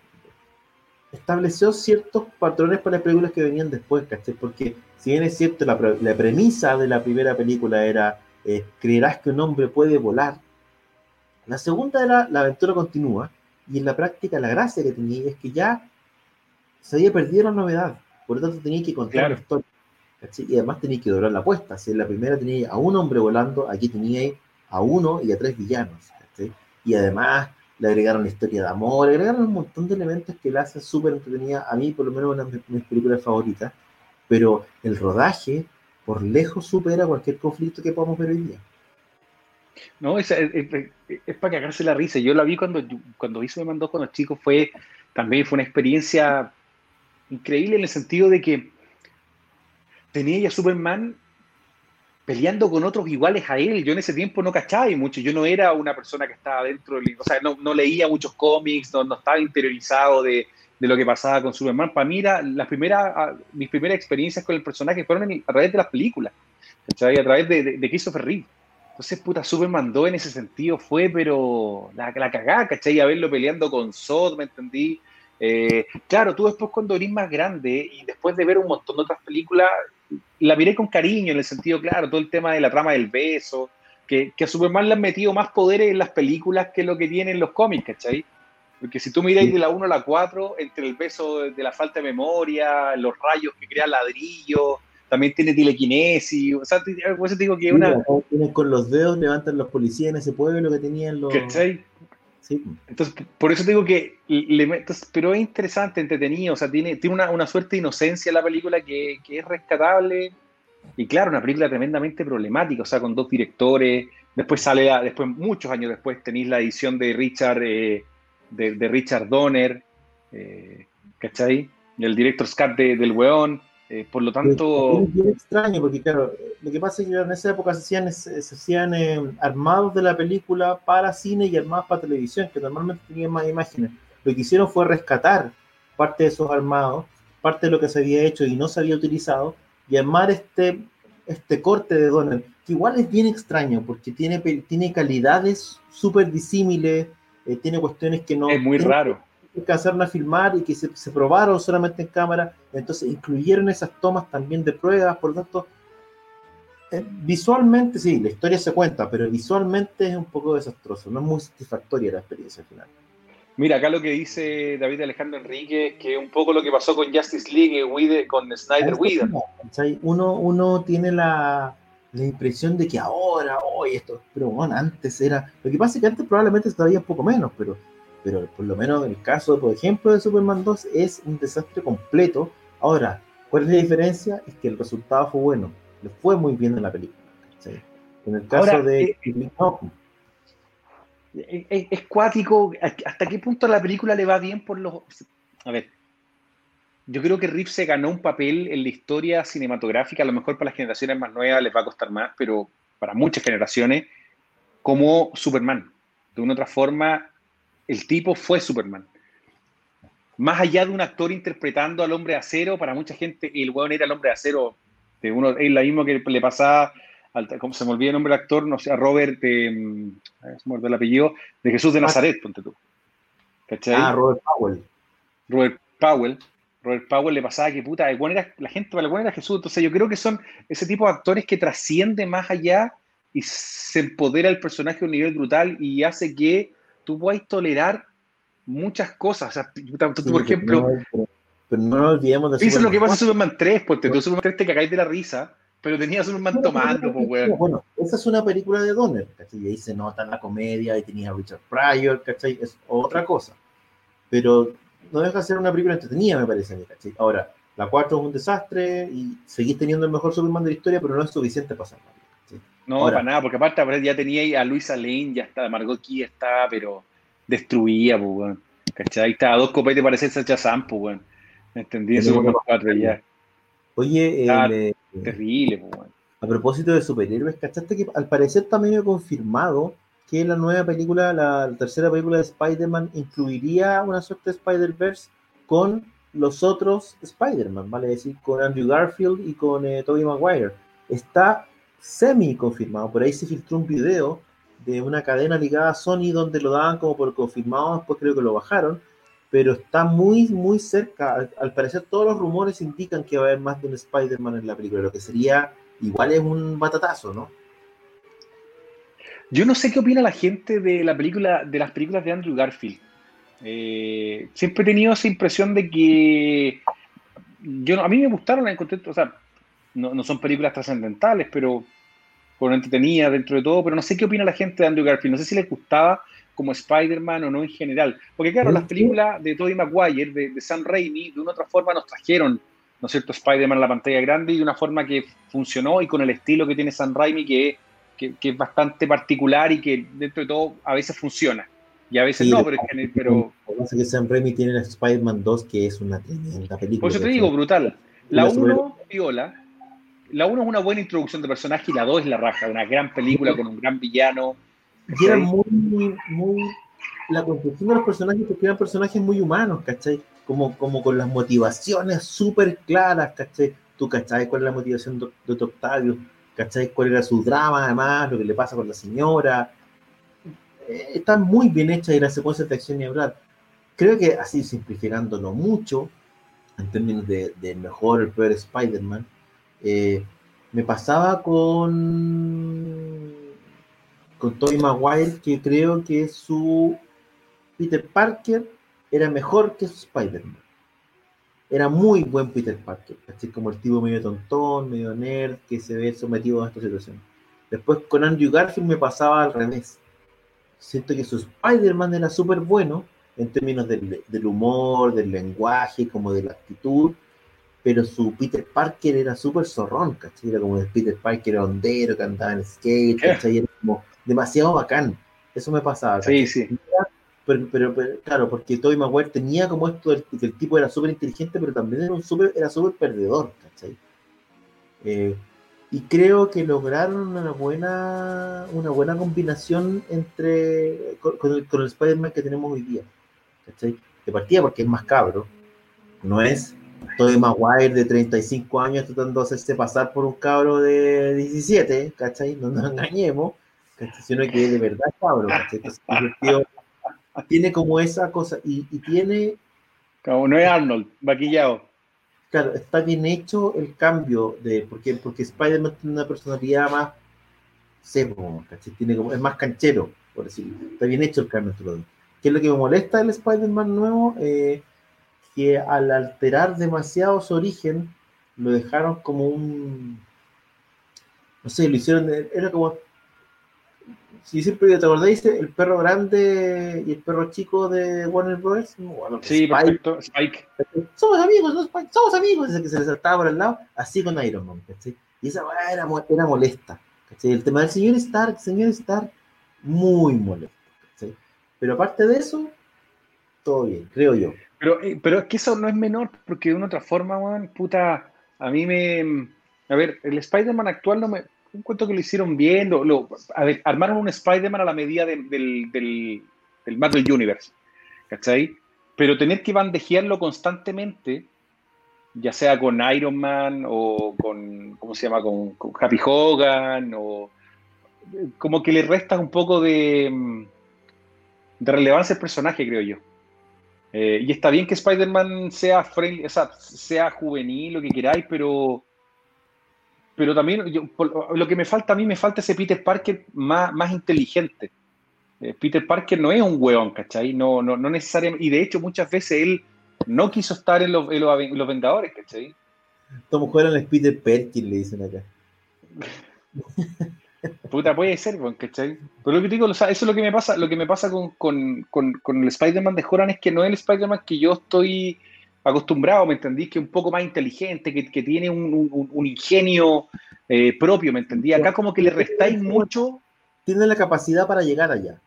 estableció ciertos patrones para las películas que venían después, ¿cachai? Porque si bien es cierto, la, premisa de la primera película era eh, creerás que un hombre puede volar, la segunda era la aventura continúa, y en la práctica la gracia que tenía es que ya se había perdido la novedad, por lo tanto tenía que contar la historia. Y además tenía que doblar la apuesta. Si en la primera tenía a un hombre volando, aquí tenía a uno y a tres villanos. Y además le agregaron la historia de amor, le agregaron un montón de elementos que la hacen súper entretenida, a mí por lo menos una de mis películas favoritas, pero el rodaje por lejos supera cualquier conflicto que podamos ver hoy día. No, es, para cagarse la risa. Yo la vi cuando, cuando hizo Me mandó con los chicos, fue también fue una experiencia increíble en el sentido de que tenía ya Superman peleando con otros iguales a él. Yo en ese tiempo no cachaba mucho. Yo no era una persona que estaba dentro, o sea, no, leía muchos cómics, no, estaba interiorizado de, lo que pasaba con Superman. Para mí, las primeras, mis primeras experiencias con el personaje fueron a través de las películas, ¿cachai? A través de, de, de Christopher Reeve. Entonces, puta, Superman 2 en ese sentido fue, pero la, la cagada, ¿cachai? A verlo peleando con Zod, ¿me entendí? Eh, claro, tú después cuando eres más grande y después de ver un montón de otras películas, la miré con cariño en el sentido, claro, todo el tema de la trama del beso, que, que a Superman le han metido más poderes en las películas que lo que tienen los cómics, ¿cachai? Porque si tú miráis de la 1 a la 4, entre el beso de la falta de memoria, los rayos que crean ladrillo, también tiene telequinesis, o sea, por eso te digo que una... Con los dedos, levantan los policías en ese pueblo que tenían los... ¿Cachai? Entonces, por eso digo que, pero es interesante, entretenido, o sea, tiene, tiene una, una suerte de inocencia la película que, que, es rescatable. Y claro, una película tremendamente problemática, o sea, con dos directores. Después sale, después, muchos años después, tenéis la edición de Richard, eh, de, Richard Donner, eh, ¿cachai? El director Scott de, del Weón. Eh, por lo tanto... Es bien extraño, porque claro, lo que pasa es que en esa época se hacían, se, hacían eh, armados de la película para cine y armados para televisión, que normalmente tenían más imágenes. Lo que hicieron fue rescatar parte de esos armados, parte de lo que se había hecho y no se había utilizado, y armar este, este corte de Donald, que igual es bien extraño, porque tiene, tiene calidades súper disímiles, eh, tiene cuestiones que no... Es muy raro alcanzaron a filmar y que se, se, probaron solamente en cámara, entonces incluyeron esas tomas también de pruebas, por lo tanto, eh, visualmente sí, la historia se cuenta, pero visualmente es un poco desastroso, no es muy satisfactoria la experiencia final. Mira, acá lo que dice David Alejandro Enrique, que un poco lo que pasó con Justice League y con Snyder Whedon. Uno, uno tiene la, la impresión de que ahora, hoy esto, pero bueno, antes era, lo que pasa es que antes probablemente todavía un poco menos, pero pero por lo menos en el caso, por ejemplo, de Superman 2 es un desastre completo. Ahora, ¿cuál es la diferencia? Es que el resultado fue bueno, le fue muy bien en la película. En el caso de eh, Es, cuático, ¿hasta qué punto la película le va bien por los... A ver, yo creo que Riff se ganó un papel en la historia cinematográfica, a lo mejor para las generaciones más nuevas les va a costar más, pero para muchas generaciones, como Superman. De una otra forma, el tipo fue Superman. Más allá de un actor interpretando al hombre de acero, para mucha gente el weón era el hombre de acero. De uno, es lo mismo que le pasaba, al, como se me olvida el nombre del actor, no sé, a Robert, mm, se me olvidó el apellido, de Jesús de Nazaret, ponte tú. ¿Cachai? Ah, Robert Powell. Robert Powell. Robert Powell le pasaba que puta, el era, la gente para el era Jesús. Entonces yo creo que son ese tipo de actores que trascienden más allá y se empodera el personaje a un nivel brutal y hace que tú puedes tolerar muchas cosas. O sea, por ejemplo. pero, no olvidemos de Piensa lo que pasa en Superman 3, porque tú Superman 3 te cagáis de la risa, pero tenías Superman tomando, pues, weón. Bueno, esa es una película de Donner, ¿cachai? Y ahí se nota la comedia, y tenía a Richard Pryor, ¿cachai? Es otra cosa. Pero no deja de ser una película entretenida, me parece a mí, ¿cachai? Ahora, la 4 es un desastre y seguís teniendo el mejor Superman de la historia, pero no es suficiente para salvarlo. No, para nada, porque aparte ya tenía a Luisa Lane, ya está, Margot Key está, pero destruía, pues, weón. ¿Cachai? Estaba a dos copetes para ser Sacha Sam, pues, weón. ¿Me entendí? Eso cuatro ya. Oye, eh, terrible, pues, weón. A propósito de superhéroes, ¿cachaste que al parecer también he confirmado que la nueva película, la, tercera película de Spider-Man, incluiría una suerte de Spider-Verse con los otros Spider-Man, ¿vale? Es decir, con Andrew Garfield y con eh, Tobey Maguire. Está semi confirmado. Por ahí se filtró un video de una cadena ligada a Sony donde lo daban como por confirmado, después creo que lo bajaron, pero está muy, muy cerca. Al, parecer todos los rumores indican que va a haber más de un Spider-Man en la película, lo que sería igual es un batatazo, ¿no? Yo no sé qué opina la gente de la película, de las películas de Andrew Garfield. Eh, siempre he tenido esa impresión de que yo a mí me gustaron, encontré, o sea, no, son películas trascendentales, pero fueron entretenidas dentro de todo, pero no sé qué opina la gente de Andrew Garfield, no sé si les gustaba, como Spider-Man o no en general. Porque claro, las películas de Tobey Maguire, de, de Sam Raimi, de una otra forma nos trajeron, ¿no es cierto?, Spider-Man a la pantalla grande y de una forma que funcionó y con el estilo que tiene Sam Raimi que, que, es bastante particular y que dentro de todo a veces funciona. Y a veces no, pero... pero... que Sam Raimi tiene la Spider-Man 2 que es una tremenda película. Por eso te digo, brutal. La 1, viola. La 1 es una buena introducción de personaje y la 2 es la raja, una gran película con un gran villano y era muy, muy, la construcción de los personajes, porque eran personajes muy humanos, ¿cachai? Como, como con las motivaciones súper claras, ¿cachai? Tú, ¿cachai? ¿Cuál es la motivación de, de Octavio? ¿Cachai? ¿Cuál era su drama, además? Lo que le pasa con la señora. Eh, están muy bien hechas y las secuencias de acción y hablar. Creo que así simplificándolo mucho, en términos de, de mejor, el peor Spider-Man, eh, me pasaba con con Tobey que creo que su Peter Parker era mejor que su Spider-Man. Era muy buen Peter Parker, así como el tipo medio tontón, medio nerd, que se ve sometido a esta situación. Después con Andrew Garfield me pasaba al revés. Siento que su Spider-Man era súper bueno en términos del, humor, del lenguaje, como de la actitud, pero su Peter Parker era súper zorrón, ¿cachai? Era como el Peter Parker hondero que andaba en skate, ¿cachai? Era como demasiado bacán. Eso me pasaba. Sí, sí. Pero, pero, claro, porque Tobey Maguire tenía como esto, el, que el tipo era súper inteligente, pero también era un super, era súper perdedor, ¿cachai? Eh, y creo que lograron una buena, una buena combinación entre con, el, con el Spider-Man que tenemos hoy día. ¿cachai? De partida porque es más cabro. No es Tobey Maguire de 35 años tratando de hacerse pasar por un cabro de 17, ¿cachai? No nos engañemos sino que de verdad cabrón, tiene como esa cosa, y, tiene... Como no es Arnold, maquillado. Claro, está bien hecho el cambio de, porque, porque Spider-Man tiene una personalidad más sebo, Tiene como, es más canchero, por decirlo. Está bien hecho el cambio. ¿Qué es lo que me molesta del Spider-Man nuevo? Eh, que al alterar demasiado su origen, lo dejaron como un. No sé, lo hicieron. Era como si siempre te acordáis, el perro grande y el perro chico de Warner Bros. sí, Spike, perfecto. Spike. Somos amigos, ¿no? Spike? Somos amigos. Ese que se le saltaba por el lado, así con Iron Man. Y esa era, era molesta. El tema del señor Stark, señor Stark, muy molesto. Pero aparte de eso, todo creo yo. Pero, eh, pero es que eso no es menor, porque de una otra forma, man, puta, a mí me. A ver, el Spider-Man actual no me un cuento que lo hicieron bien, lo, armaron un Spider-Man a la medida del, del, Marvel Universe, ¿cachai? Pero tener que bandejearlo constantemente, ya sea con Iron Man o con, ¿cómo se llama?, con, Happy Hogan, o como que le restas un poco de, de relevancia al personaje, creo yo. Eh, y está bien que Spider-Man sea, sea juvenil, lo que queráis, pero pero también lo que me falta a mí, me falta ese Peter Parker más, más inteligente. Eh, Peter Parker no es un hueón, ¿cachai? No, no, no necesariamente, y de hecho muchas veces él no quiso estar en los, en los, Vengadores, ¿cachai? Como fueron el Peter Perkins, le dicen acá. Puta, puede ser, ¿cachai? Pero lo que digo, eso es lo que me pasa, lo que me pasa con, con, con, con el Spider-Man de Horan es que no es el Spider-Man que yo estoy acostumbrado, ¿me entendís? Que es un poco más inteligente, que, que tiene un, un, ingenio eh, propio, ¿me entendí? Acá como que le restáis mucho. Tiene la capacidad para llegar allá.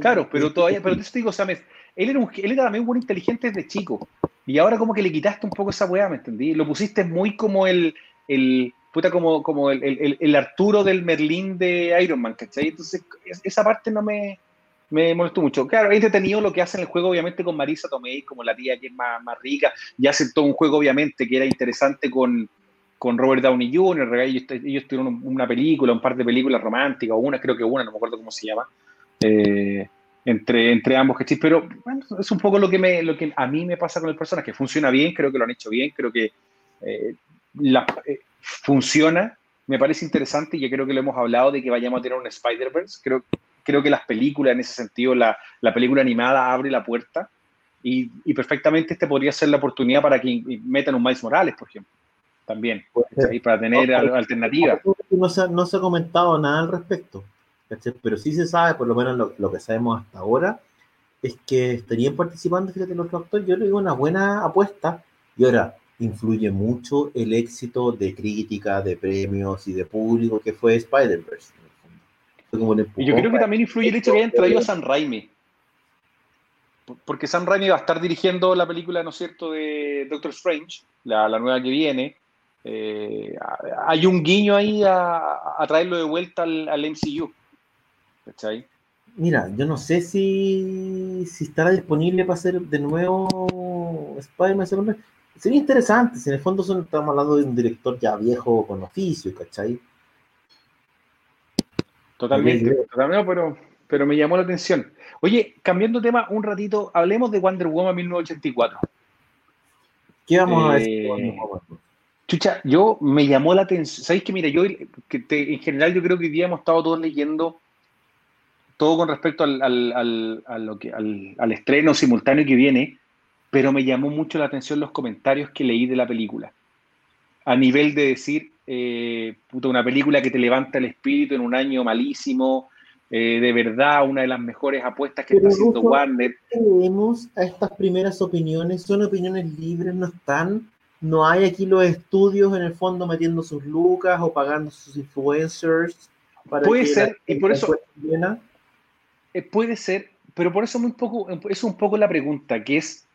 claro, pero todavía, pero te digo, o él era, un, él era también un buen inteligente desde chico. Y ahora como que le quitaste un poco esa weá, ¿me entendí? Lo pusiste muy como el, el como, como el, el, el Arturo del Merlín de Iron Man, ¿cachai? Entonces, esa parte no me, me molestó mucho. Claro, he entretenido lo que hace en el juego, obviamente, con Marisa Tomei, como la tía que es más, más rica, y hace todo un juego, obviamente, que era interesante con, con Robert Downey Jr., ellos, ellos tuvieron una película, un par de películas románticas, o una, creo que una, no me acuerdo cómo se llama, eh, entre, entre ambos, Pero bueno, es un poco lo que, me, lo que a mí me pasa con el personaje, funciona bien, creo que lo han hecho bien, creo que eh, eh, funciona, me parece interesante y yo creo que lo hemos hablado de que vayamos a tener un Spider-Verse, creo creo que las películas, en ese sentido, la, la película animada abre la puerta y, y, perfectamente este podría ser la oportunidad para que metan un Miles Morales, por ejemplo, también, para tener alternativas. No se, no se ha comentado nada al respecto. Pero sí se sabe, por lo menos lo, que sabemos hasta ahora, es que estarían participando, fíjate, los actores. Yo le digo una buena apuesta. Y ahora, influye mucho el éxito de crítica, de premios y de público que fue Spider-Verse. Y yo creo que también influye el hecho que hayan traído a Sam Raimi. Porque Sam Raimi va a estar dirigiendo la película, ¿no es cierto?, de Doctor Strange, la, nueva que viene. Eh, hay un guiño ahí a, traerlo de vuelta al, al MCU. ¿Cachai? Mira, yo no sé si, si estará disponible para hacer de nuevo Spider-Man. Sería interesante, si en el fondo son, estamos hablando de un director ya viejo con oficio, ¿cachai? Totalmente, totalmente pero, pero me llamó la atención. Oye, cambiando tema un ratito, hablemos de Wonder Woman 1984. ¿Qué vamos a decir? Eh, chucha, yo me llamó la atención. ¿Sabéis que, mira, yo que en general yo creo que hoy día hemos estado todos leyendo todo con respecto al, al, al, estreno simultáneo que viene, pero me llamó mucho la atención los comentarios que leí de la película. A nivel de decir, eh, puta, una película que te levanta el espíritu en un año malísimo, eh, de verdad, una de las mejores apuestas que está haciendo Warner. Leemos a estas primeras opiniones, son opiniones libres, no están, no hay aquí los estudios en el fondo metiendo sus lucas o pagando sus influencers. Para Puede ser, y por eso, eh, puede ser, pero por eso muy poco, es un poco la pregunta, que es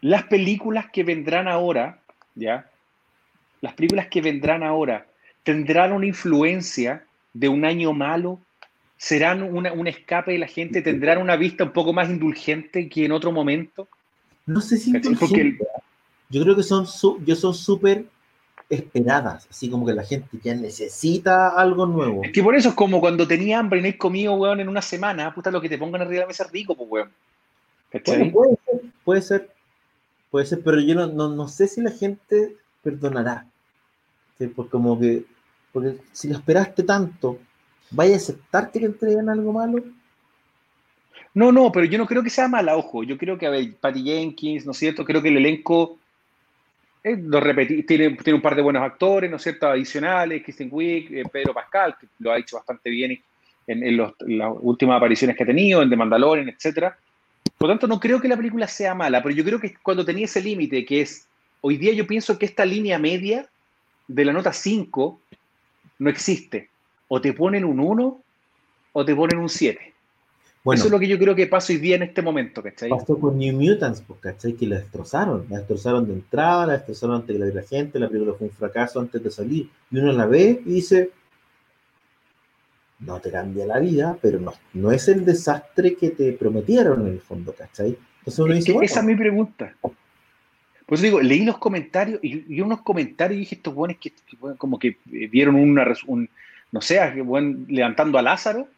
las películas que vendrán ahora, ¿ya? Las películas que vendrán ahora, ¿tendrán una influencia de un año malo? ¿Serán un escape de la gente? ¿Tendrán una vista un poco más indulgente que en otro momento? No sé si Porque yo creo que son yo son súper esperadas, así como que la gente ya necesita algo nuevo. Es que por eso es como cuando tenía hambre y no hay comido, weón, en una semana, puta, lo que te pongan arriba de la mesa es rico, pues, weón. puede ser, puede ser, puede ser, pero yo no, sé si la gente perdonará. Porque como que, porque si lo esperaste tanto, ¿vaya a aceptar que te entreguen algo malo? No, no, pero yo no creo que sea mala, ojo. Yo creo que, a ver, Patty Jenkins, ¿no es cierto? Creo que el elenco eh, lo repetí, tiene, tiene, un par de buenos actores, ¿no es cierto? Adicionales, Kristen Wiig, eh, Pedro Pascal, que lo ha hecho bastante bien en, las últimas apariciones que ha tenido, en The Mandalorian, etc. Por lo tanto, no creo que la película sea mala, pero yo creo que cuando tenía ese límite, que es, hoy día yo pienso que esta línea media de la nota 5 no existe. O te ponen un 1 o te ponen un 7. Eso es lo que yo creo que pasa hoy día en este momento, ¿cachai? Pasó con New Mutants, pues, ¿cachai? Que la destrozaron. La destrozaron de entrada, la destrozaron ante la gente, la película fue un fracaso antes de salir. Y uno la ve y dice, no te cambia la vida, pero no, no es el desastre que te prometieron en el fondo, ¿cachai? Entonces uno dice, Esa es mi pregunta. Por eso digo, leí los comentarios y, y unos comentarios y dije, estos buenos que, como que vieron una, un, no sé, levantando a Lázaro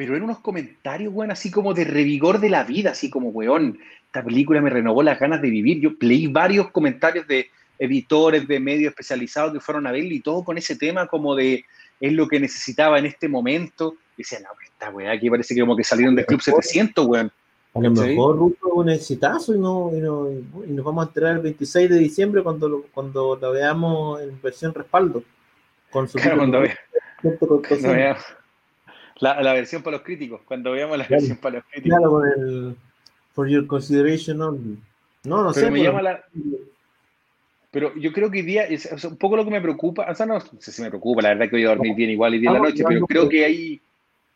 pero eran unos comentarios, weón, así como de revigor de la vida, así como, weón, esta película me renovó las ganas de vivir. Yo leí varios comentarios de editores de medios especializados que fueron a verlo y todo con ese tema como de es lo que necesitaba en este momento. Y no, esta weá aquí parece que como que salieron del Club 700, weón. A lo mejor Ruto un exitazo y, no, y, no, y, nos vamos a enterar el 26 de diciembre cuando lo, cuando la veamos en versión respaldo. Con su claro, cuando, cuando veamos. La, versión para los críticos, cuando veamos la versión para los críticos. Claro, con el For Your Consideration only. No, no sé. Me llama la... Pero yo creo que hoy día es, un poco lo que me preocupa. O sea, no, sé si me preocupa, la verdad que voy a dormir bien igual y bien la noche, pero creo que ahí.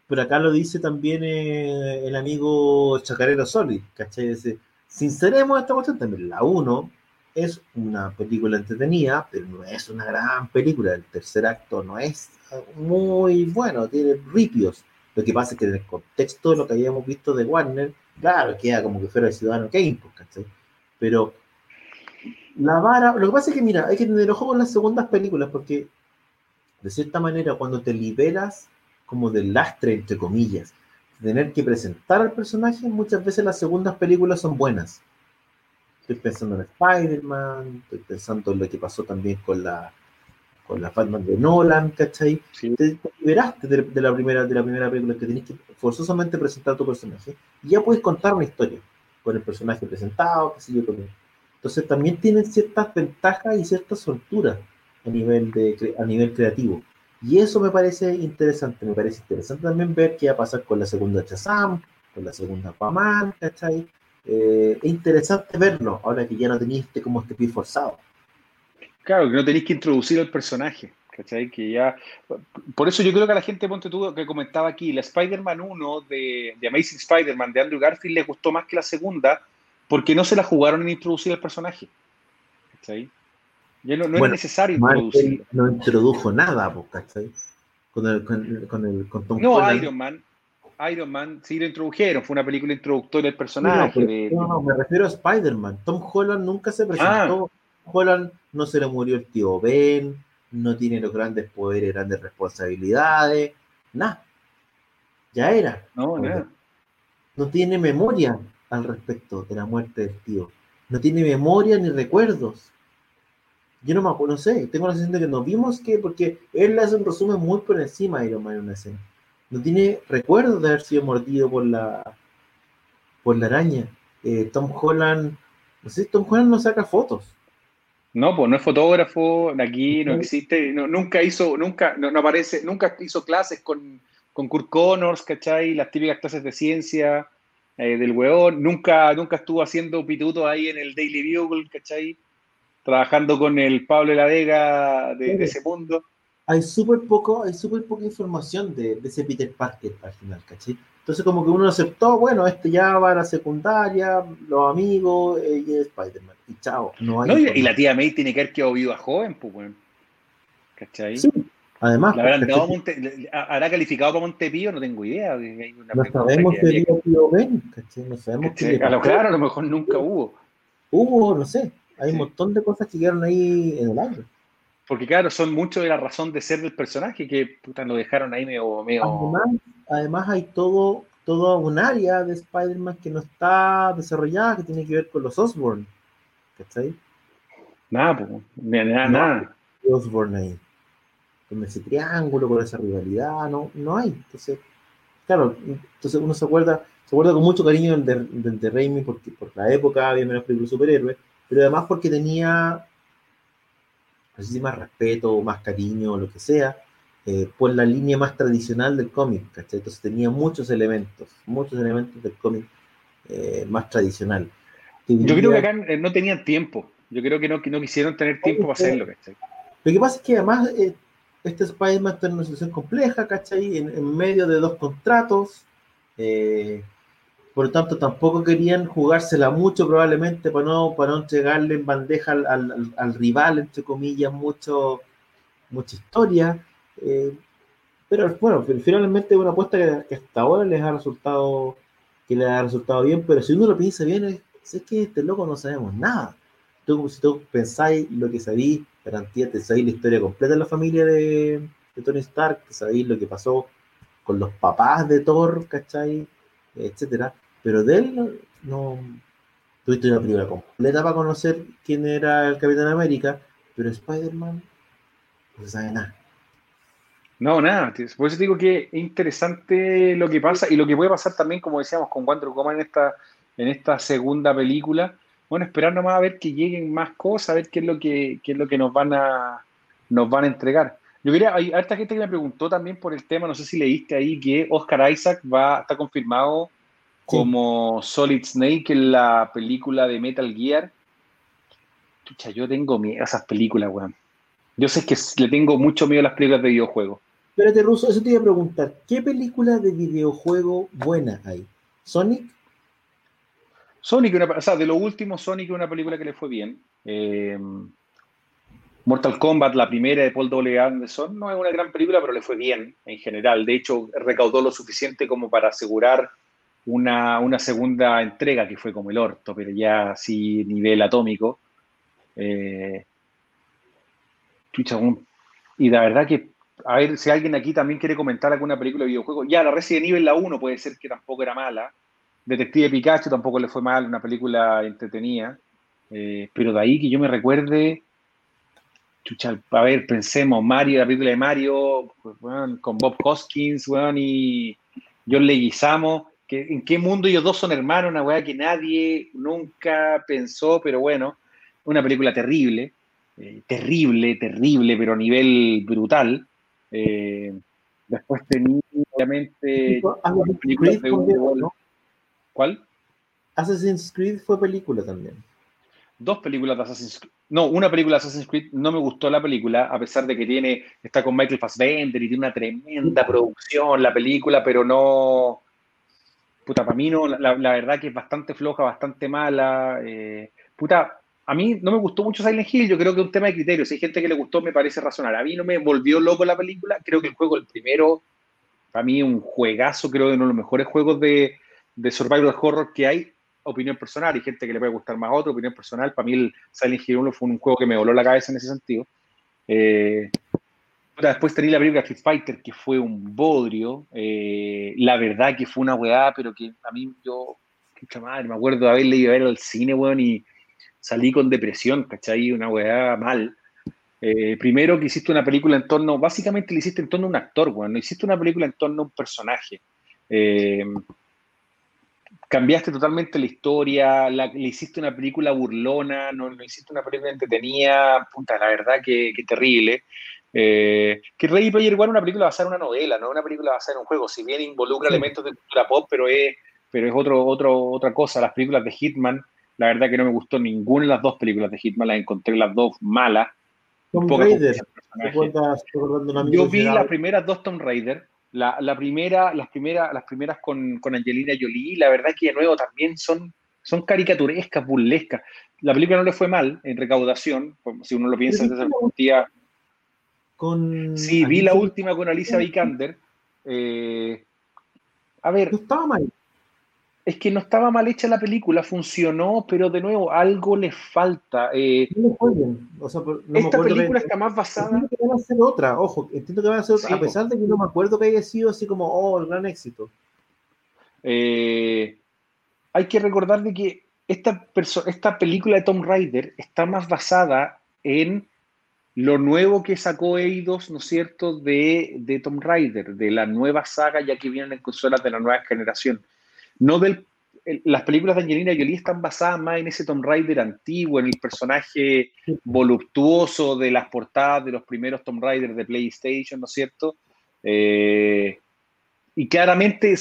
Pero acá lo dice también eh, el amigo Chacarero Soli, ¿cachai? Dice, sinceremos esta cuestión también. La 1 es una película entretenida, pero no es una gran película. El tercer acto no es muy bueno, tiene ripios. Lo que pasa es que en el contexto de lo que habíamos visto de Warner, claro, queda como que fuera el Ciudadano Kane, pues, ¿cachai? Pero la vara, lo que pasa es que, mira, hay que tener ojo con las segundas películas, porque de cierta manera, cuando te liberas como del lastre, entre comillas, de tener que presentar al personaje, muchas veces las segundas películas son buenas. Estoy pensando en Spider-Man, estoy pensando en lo que pasó también con la con la Batman de Nolan, ¿cachai? Te, liberaste de, la primera, de la primera película que tenés que forzosamente presentar tu personaje y ya puedes contar una historia con el personaje presentado, qué sé yo, con. Entonces también tienen ciertas ventajas y ciertas solturas a nivel, de, a nivel creativo. Y eso me parece interesante. Me parece interesante también ver qué va a pasar con la segunda Chazam, con la segunda Aquaman, ¿cachai? Eh, es interesante verlo, ahora que ya no tenéis este, como este pie forzado. Claro, que no tenéis que introducir al personaje, ¿cachai? Que ya... Por eso yo creo que a la gente, ponte tú, que comentaba aquí, la Spider-Man 1 de, de Amazing Spider-Man de Andrew Garfield le gustó más que la segunda, porque no se la jugaron en introducir al personaje. ¿Cachai? Ya no, no era necesario introducir. No introdujo nada, ¿cachai? Con el, con, con el con Tom No, Iron Man. Iron Man sí lo introdujeron, fue una película introductoria del personaje. No, no, me refiero a Spider-Man. Tom Holland nunca se presentó. Ah. Tom Holland no se le murió el tío Ben, no tiene los grandes poderes, grandes responsabilidades, nada. Ya era. No, nada. No tiene memoria al respecto de la muerte del tío. No tiene memoria ni recuerdos. Yo no me acuerdo, no sé, tengo la sensación de que nos vimos que, porque él hace un resumen muy por encima de Iron Man en una escena. No tiene recuerdos de haber sido mordido por la, por la araña. Eh, Tom Holland, no sé, Tom Holland no saca fotos. No, pues no es fotógrafo, aquí no existe, nunca hizo, nunca, no, aparece, nunca hizo clases con, con Kurt Connors, ¿cachai? Las típicas clases de ciencia eh, del weón, nunca, nunca estuvo haciendo pituto ahí en el Daily Bugle, ¿cachai? Trabajando con el Pablo de la Vega de, ese mundo. Hay súper poco, hay súper poca información de, ese Peter Parker al final, ¿cachai? Entonces como que uno aceptó, bueno, este ya va a la secundaria, los amigos, ella es Spider-Man, y chao. No hay y, la tía May tiene que haber quedado viva joven, pues, bueno. ¿Cachai? Sí, Además, ¿hará calificado para Montepío? No tengo idea. no sabemos que había Pío Ben, No sabemos que. Claro, a lo mejor nunca hubo. Hubo, no sé. Hay un montón de cosas que quedaron ahí en el aire. Porque, claro, son mucho de la razón de ser del personaje que puta, lo dejaron ahí medio. Además, además, hay todo, todo un área de Spider-Man que no está desarrollada, que tiene que ver con los Osborn. ¿Cachai? Nada, pues. Nada, nada. Osborn ahí con ese triángulo, con esa rivalidad, no, no hay. Entonces, claro, entonces uno se acuerda, se acuerda con mucho cariño del de, Raimi porque por la época había menos películas superhéroes, pero además porque tenía, no sé si más respeto, más cariño, lo que sea, eh, por la línea más tradicional del cómic, ¿cachai? Entonces tenía muchos elementos, muchos elementos del cómic eh, más tradicional. Yo creo que acá eh, no tenían tiempo. Yo creo que no, no quisieron tener tiempo para hacerlo, ¿cachai? Lo que pasa es que además este Spider-Man está en una situación compleja, ¿cachai? En, medio de dos contratos. Eh, por lo tanto, tampoco querían jugársela mucho, probablemente, para no, para no entregarle en bandeja al, rival, entre comillas, mucho, mucha historia. Eh, pero bueno, finalmente es una apuesta que, hasta ahora les ha resultado que les ha resultado bien, pero si uno lo piensa bien, es, es que este loco no sabemos nada. Tú, si tú pensáis lo que sabéis garantía, te sabéis la historia completa de la familia de, Tony Stark, te sabéis lo que pasó con los papás de Thor, ¿cachai? Etcétera. Pero de él no, tuviste una película completa para conocer quién era el Capitán América, pero Spider-Man no se sabe nada. No, nada. Por eso digo que es interesante lo que pasa y lo que puede pasar también, como decíamos, con Wonder Woman en esta, en esta segunda película, bueno, esperar nomás a ver que lleguen más cosas, a ver qué es lo que, es lo que nos van a nos van a entregar. Yo quería, hay harta gente que me preguntó también por el tema, no sé si leíste ahí que Oscar Isaac va, está confirmado como Solid Snake en la película de Metal Gear. Pucha, yo tengo miedo a esas películas, weón. Yo sé que le tengo mucho miedo a las películas de videojuegos. Espérate, Russo, eso te iba a preguntar. ¿Qué película de videojuego buena hay? ¿Sonic? Sonic, o sea, de lo último, Sonic es una película que le fue bien. Eh, Mortal Kombat, la primera de Paul W. Anderson, no es una gran película, pero le fue bien en general. De hecho, recaudó lo suficiente como para asegurar una, segunda entrega, que fue como el orto, pero ya así nivel atómico. Eh, y la verdad que, a ver si alguien aquí también quiere comentar alguna película de videojuego. Ya, la Resident Evil, la 1 puede ser que tampoco era mala. Detective Pikachu tampoco le fue mal, una película entretenida. Eh, pero de ahí que yo me recuerde, chucha, a ver, pensemos, Mario, la película de Mario, pues, con Bob Hoskins, bueno, y John Leguizamo, que, ¿en qué mundo ellos dos son hermanos? Una weá que nadie nunca pensó, pero bueno, una película terrible, eh, terrible, terrible, pero a nivel brutal. Eh, después tenía, obviamente, películas de ¿no? ¿Cuál? Assassin's Creed fue película también. Dos películas de Assassin's Creed. No, una película de Assassin's Creed no me gustó la película, a pesar de que tiene, está con Michael Fassbender y tiene una tremenda producción la película, pero no. Puta, para mí no, la, verdad que es bastante floja, bastante mala. Eh, puta, a mí no me gustó mucho Silent Hill, yo creo que es un tema de criterios. Si hay gente que le gustó, me parece razonable. A mí no me volvió loco la película, creo que el juego, el primero, para mí un juegazo, creo que uno de los mejores juegos de, de survival horror que hay. Opinión personal, hay gente que le puede gustar más otro, opinión personal. Para mí el Silent Hill 1 fue un juego que me voló la cabeza en ese sentido. Eh, después tenía la película Street Fighter, que fue un bodrio. Eh, la verdad que fue una weá, pero que a mí yo, mucha madre, me acuerdo de haberle ido a ver al cine, weón, y salí con depresión, ¿cachai? Una weá mal. Eh, primero que hiciste una película en torno, básicamente le hiciste en torno a un actor, weón, no hiciste una película en torno a un personaje. Cambiaste totalmente la historia, le hiciste una película burlona, no, no hiciste una película entretenida, puta, la verdad que, que terrible. Eh, que Ready Player One es una película basada en una novela, no una película basada en un juego, si bien involucra elementos de cultura pop, pero es, pero es otro, otro, otra cosa. Las películas de Hitman la verdad que no me gustó ninguna de las dos películas de Hitman, las encontré las dos malas. Tomb Raider. Yo vi las primeras dos Tomb Raider. La, la, primera, las, primeras, las primeras con, con, Angelina Jolie, la verdad que de nuevo también son, son caricaturescas, burlescas. La película no le fue mal en recaudación, si uno lo piensa desde esa Con sí, vi la última con Alicia Vikander. Eh, a ver. No estaba mal es que no estaba mal hecha la película, funcionó, pero de nuevo, algo le falta. Eh, no o sea, no esta película está más basada. Entiendo que van a ser otra, ojo, entiendo que van a ser otra, a pesar de que no me acuerdo que haya sido así como, oh, el gran éxito. Eh, hay que recordar de que esta, esta película de Tom Raider está más basada en lo nuevo que sacó Eidos, ¿no es cierto?, de, de Tom Raider, de la nueva saga, ya que vienen en consolas de la nueva generación no del, las películas de Angelina Jolie están basadas más en ese Tomb Raider antiguo, en el personaje voluptuoso de las portadas de los primeros Tomb Raider de PlayStation, ¿no es cierto? Eh, y claramente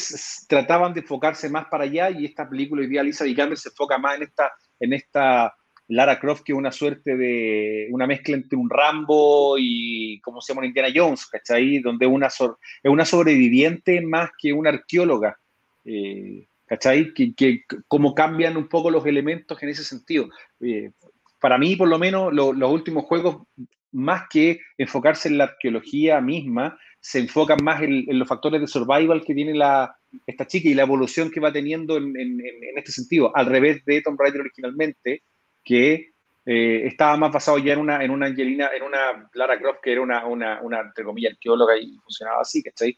trataban de enfocarse más para allá y esta película hoy día Lisa Vikander se enfoca más en esta, en esta Lara Croft que es una suerte de una mezcla entre un Rambo y como se llama Indiana Jones, ¿cachai? Donde una es una sobreviviente más que una arqueóloga eh, ¿Cachai? Que, cómo cambian un poco los elementos en ese sentido. Eh, para mí, por lo menos, los últimos juegos, más que enfocarse en la arqueología misma, se enfocan más en, los factores de survival que tiene esta chica y la evolución que va teniendo en, este sentido, al revés de Tomb Raider originalmente, que eh, estaba más basado ya en una, en una Angelina, en una Lara Croft, que era una, una, una entre comillas, arqueóloga y funcionaba así, ¿cachai?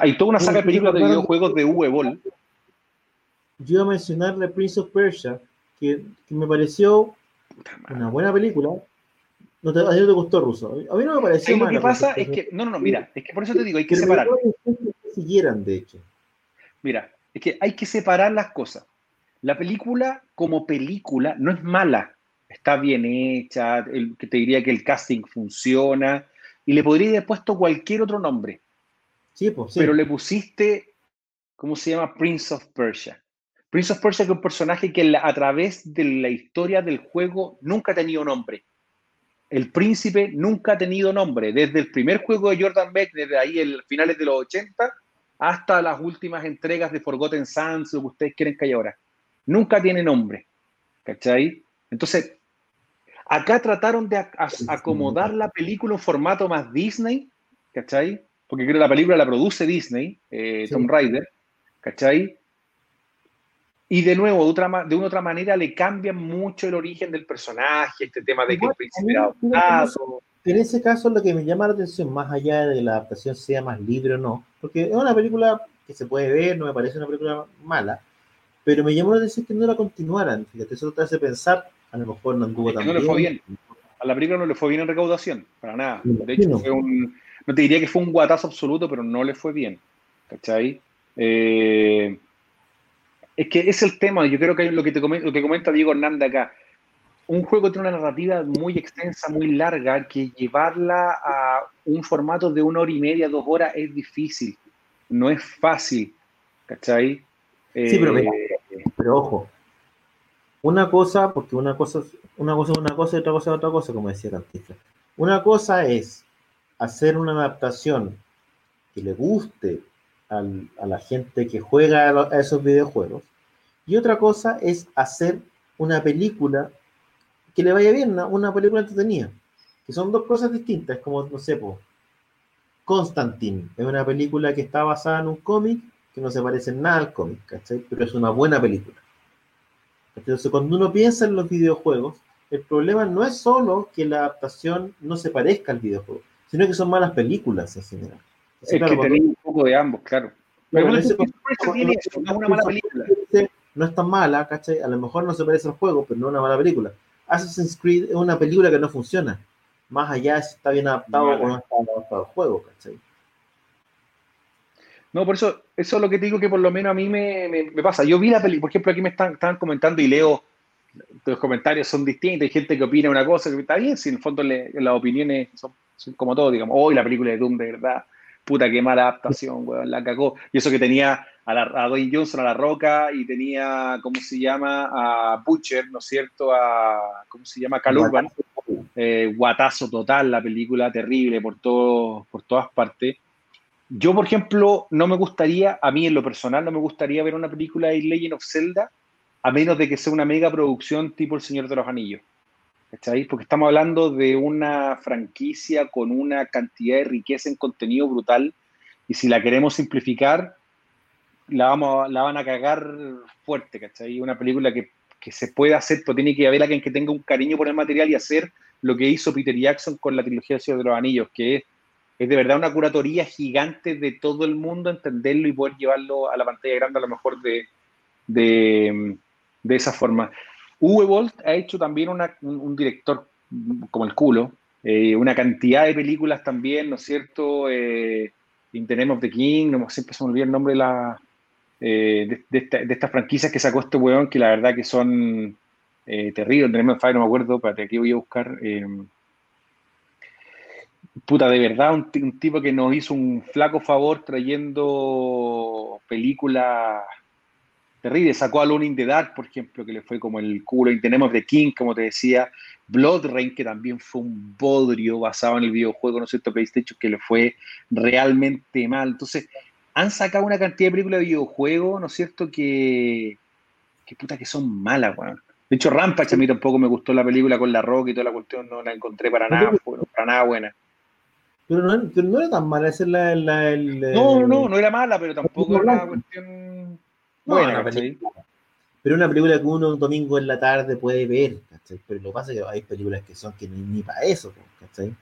Hay toda una saga de películas de videojuegos de Boll. Yo iba a mencionar The Prince of Persia, que, me pareció una buena película. No te, a ti no te gustó Ruso. A mí no me pareció Lo que pasa es que, no, no, no, mira, es que por eso te digo, hay que separar. siguieran, de hecho. Mira, es que hay que separar las cosas. La película, como película, no es mala. Está bien hecha, el, que te diría que el casting funciona, y le podría haber puesto cualquier otro nombre. Pues, Pero le pusiste, ¿cómo se llama? Prince of Persia. Prince of Persia es un personaje que a través de la historia del juego nunca ha tenido nombre. El príncipe nunca ha tenido nombre, desde el primer juego de Jordan Beck, desde ahí, el finales de los 80, hasta las últimas entregas de Forgotten Sands, lo que ustedes quieren que haya ahora. Nunca tiene nombre. ¿Cachai? Entonces, acá trataron de acomodar la película en formato más Disney, ¿cachai? Porque creo que la película la produce Disney, eh, Tomb Raider, ¿cachai? Y de nuevo, de, otra, de una otra manera, le cambian mucho el origen del personaje, este tema de que el príncipe era adoptado. En ese caso, lo que me llama la atención, más allá de que la adaptación sea más libre o no, porque es una película que se puede ver, no me parece una película mala, pero me llamó la atención que no la continuaran. Fíjate, eso te hace pensar, a lo mejor no anduvo tan no le fue bien. A la película no le fue bien en recaudación, para nada. De hecho, fue un, no te diría que fue un guatazo absoluto, pero no le fue bien. ¿Cachai? Eh, es que es el tema, yo creo que lo que, te comenta, lo que comenta Diego Hernández acá. un juego tiene una narrativa muy extensa, muy larga, que llevarla a un formato de una hora y media, dos horas es difícil. No es fácil. ¿Cachai? Sí, pero, eh, pero ojo. Una cosa, porque una cosa, una cosa es una cosa y otra cosa es otra cosa, como decía Cantinflas. Una cosa es hacer una adaptación que le guste a la gente que juega a esos videojuegos. Y otra cosa es hacer una película que le vaya bien, una, película entretenida. Que son dos cosas distintas, como, no sé, Constantine es una película que está basada en un cómic que no se parece en nada al cómic, ¿cachai? Pero es una buena película. Entonces, cuando uno piensa en los videojuegos, el problema no es solo que la adaptación no se parezca al videojuego, sino que son malas películas en general. es que un poco de ambos, claro. Pero no, es una mala película. No es tan mala, ¿cachai? A lo mejor no se parece al juego, pero no es una mala película. Assassin's Creed es una película que no funciona. Más allá si está bien adaptado o no está adaptado al juego, ¿cachai? No, por eso, eso es lo que te digo que por lo menos a mí me, me, pasa. Yo vi la película, por ejemplo, aquí me están, están, comentando y leo, los comentarios son distintos, hay gente que opina una cosa que está bien, si en el fondo las opiniones son, como todo, digamos, hoy la película de Doom de verdad, puta qué mala adaptación, weón, la cagó. Y eso que tenía a, la, a Dwayne Johnson a la roca y tenía, ¿cómo se llama? A Butcher, ¿no es cierto? A, ¿cómo se llama? Cal Urban. Eh, guatazo total la película, terrible por, todo, por todas partes. Yo, por ejemplo, no me gustaría, a mí en lo personal, no me gustaría ver una película de Legend of Zelda, a menos de que sea una mega producción tipo El Señor de los Anillos. ¿Cachai? Porque estamos hablando de una franquicia con una cantidad de riqueza en contenido brutal, y si la queremos simplificar, la, van a cagar fuerte, ¿cachai? Una película que, que se puede hacer, pero tiene que haber alguien que tenga un cariño por el material y hacer lo que hizo Peter Jackson con la trilogía de los Anillos, que es es de verdad una curatoría gigante de todo el mundo, entenderlo y poder llevarlo a la pantalla grande a lo mejor de, de, esa forma. Uwe Bolt ha hecho también un, director como el culo, eh, una cantidad de películas también, ¿no es cierto? Eh, In the Name of the King, no siempre se me olvida el nombre de, la, eh, de, estas franquicias que sacó este weón, que la verdad que son eh, terribles. The Name of Fire, no me acuerdo, para aquí voy a buscar puta, de verdad, un, tipo que nos hizo un flaco favor trayendo películas terribles. Sacó a Lone in the Dark, por ejemplo, que le fue como el culo. Y tenemos The King, como te decía. Blood Rain, que también fue un bodrio basado en el videojuego, ¿no es cierto? PlayStation, que le fue realmente mal. Entonces, han sacado una cantidad de películas de videojuegos, ¿no es cierto? Que, que puta que son malas, weón. De hecho, Rampage a mí tampoco me gustó la película con la roca y toda la cuestión, no la encontré para nada, para nada buena. Pero no, era tan mala, esa es la, el, No, no, no era mala, pero tampoco era una cuestión buena, Pero una película que uno un domingo en la tarde puede ver, ¿cachai? Pero lo que pasa es que hay películas que son que ni, para eso, ¿cachai?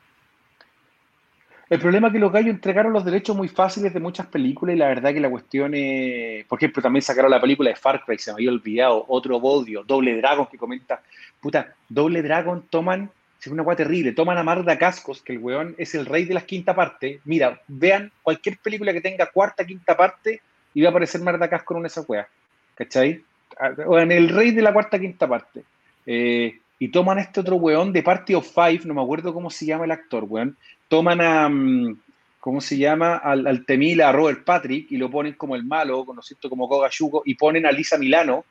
El problema es que los gallos entregaron los derechos muy fáciles de muchas películas y la verdad que la cuestión es... Por ejemplo, también sacaron la película de Far Cry, se me había olvidado, otro bodio, Doble Dragon que comenta, puta, Doble Dragon toman es una weá terrible. Toman a Marda Cascos, que el weón es el rey de las quinta partes. Mira, vean cualquier película que tenga cuarta, quinta parte va a aparecer Marda Cascos en esa weá. ¿Cachai? O en el rey de la cuarta, quinta parte. Eh, y toman a este otro weón de Party of Five, no me acuerdo cómo se llama el actor, weón. Toman a, mm, ¿cómo se llama? Al, al Temila, a Robert Patrick, y lo ponen como el malo, conocido como Koga y ponen a Lisa Milano,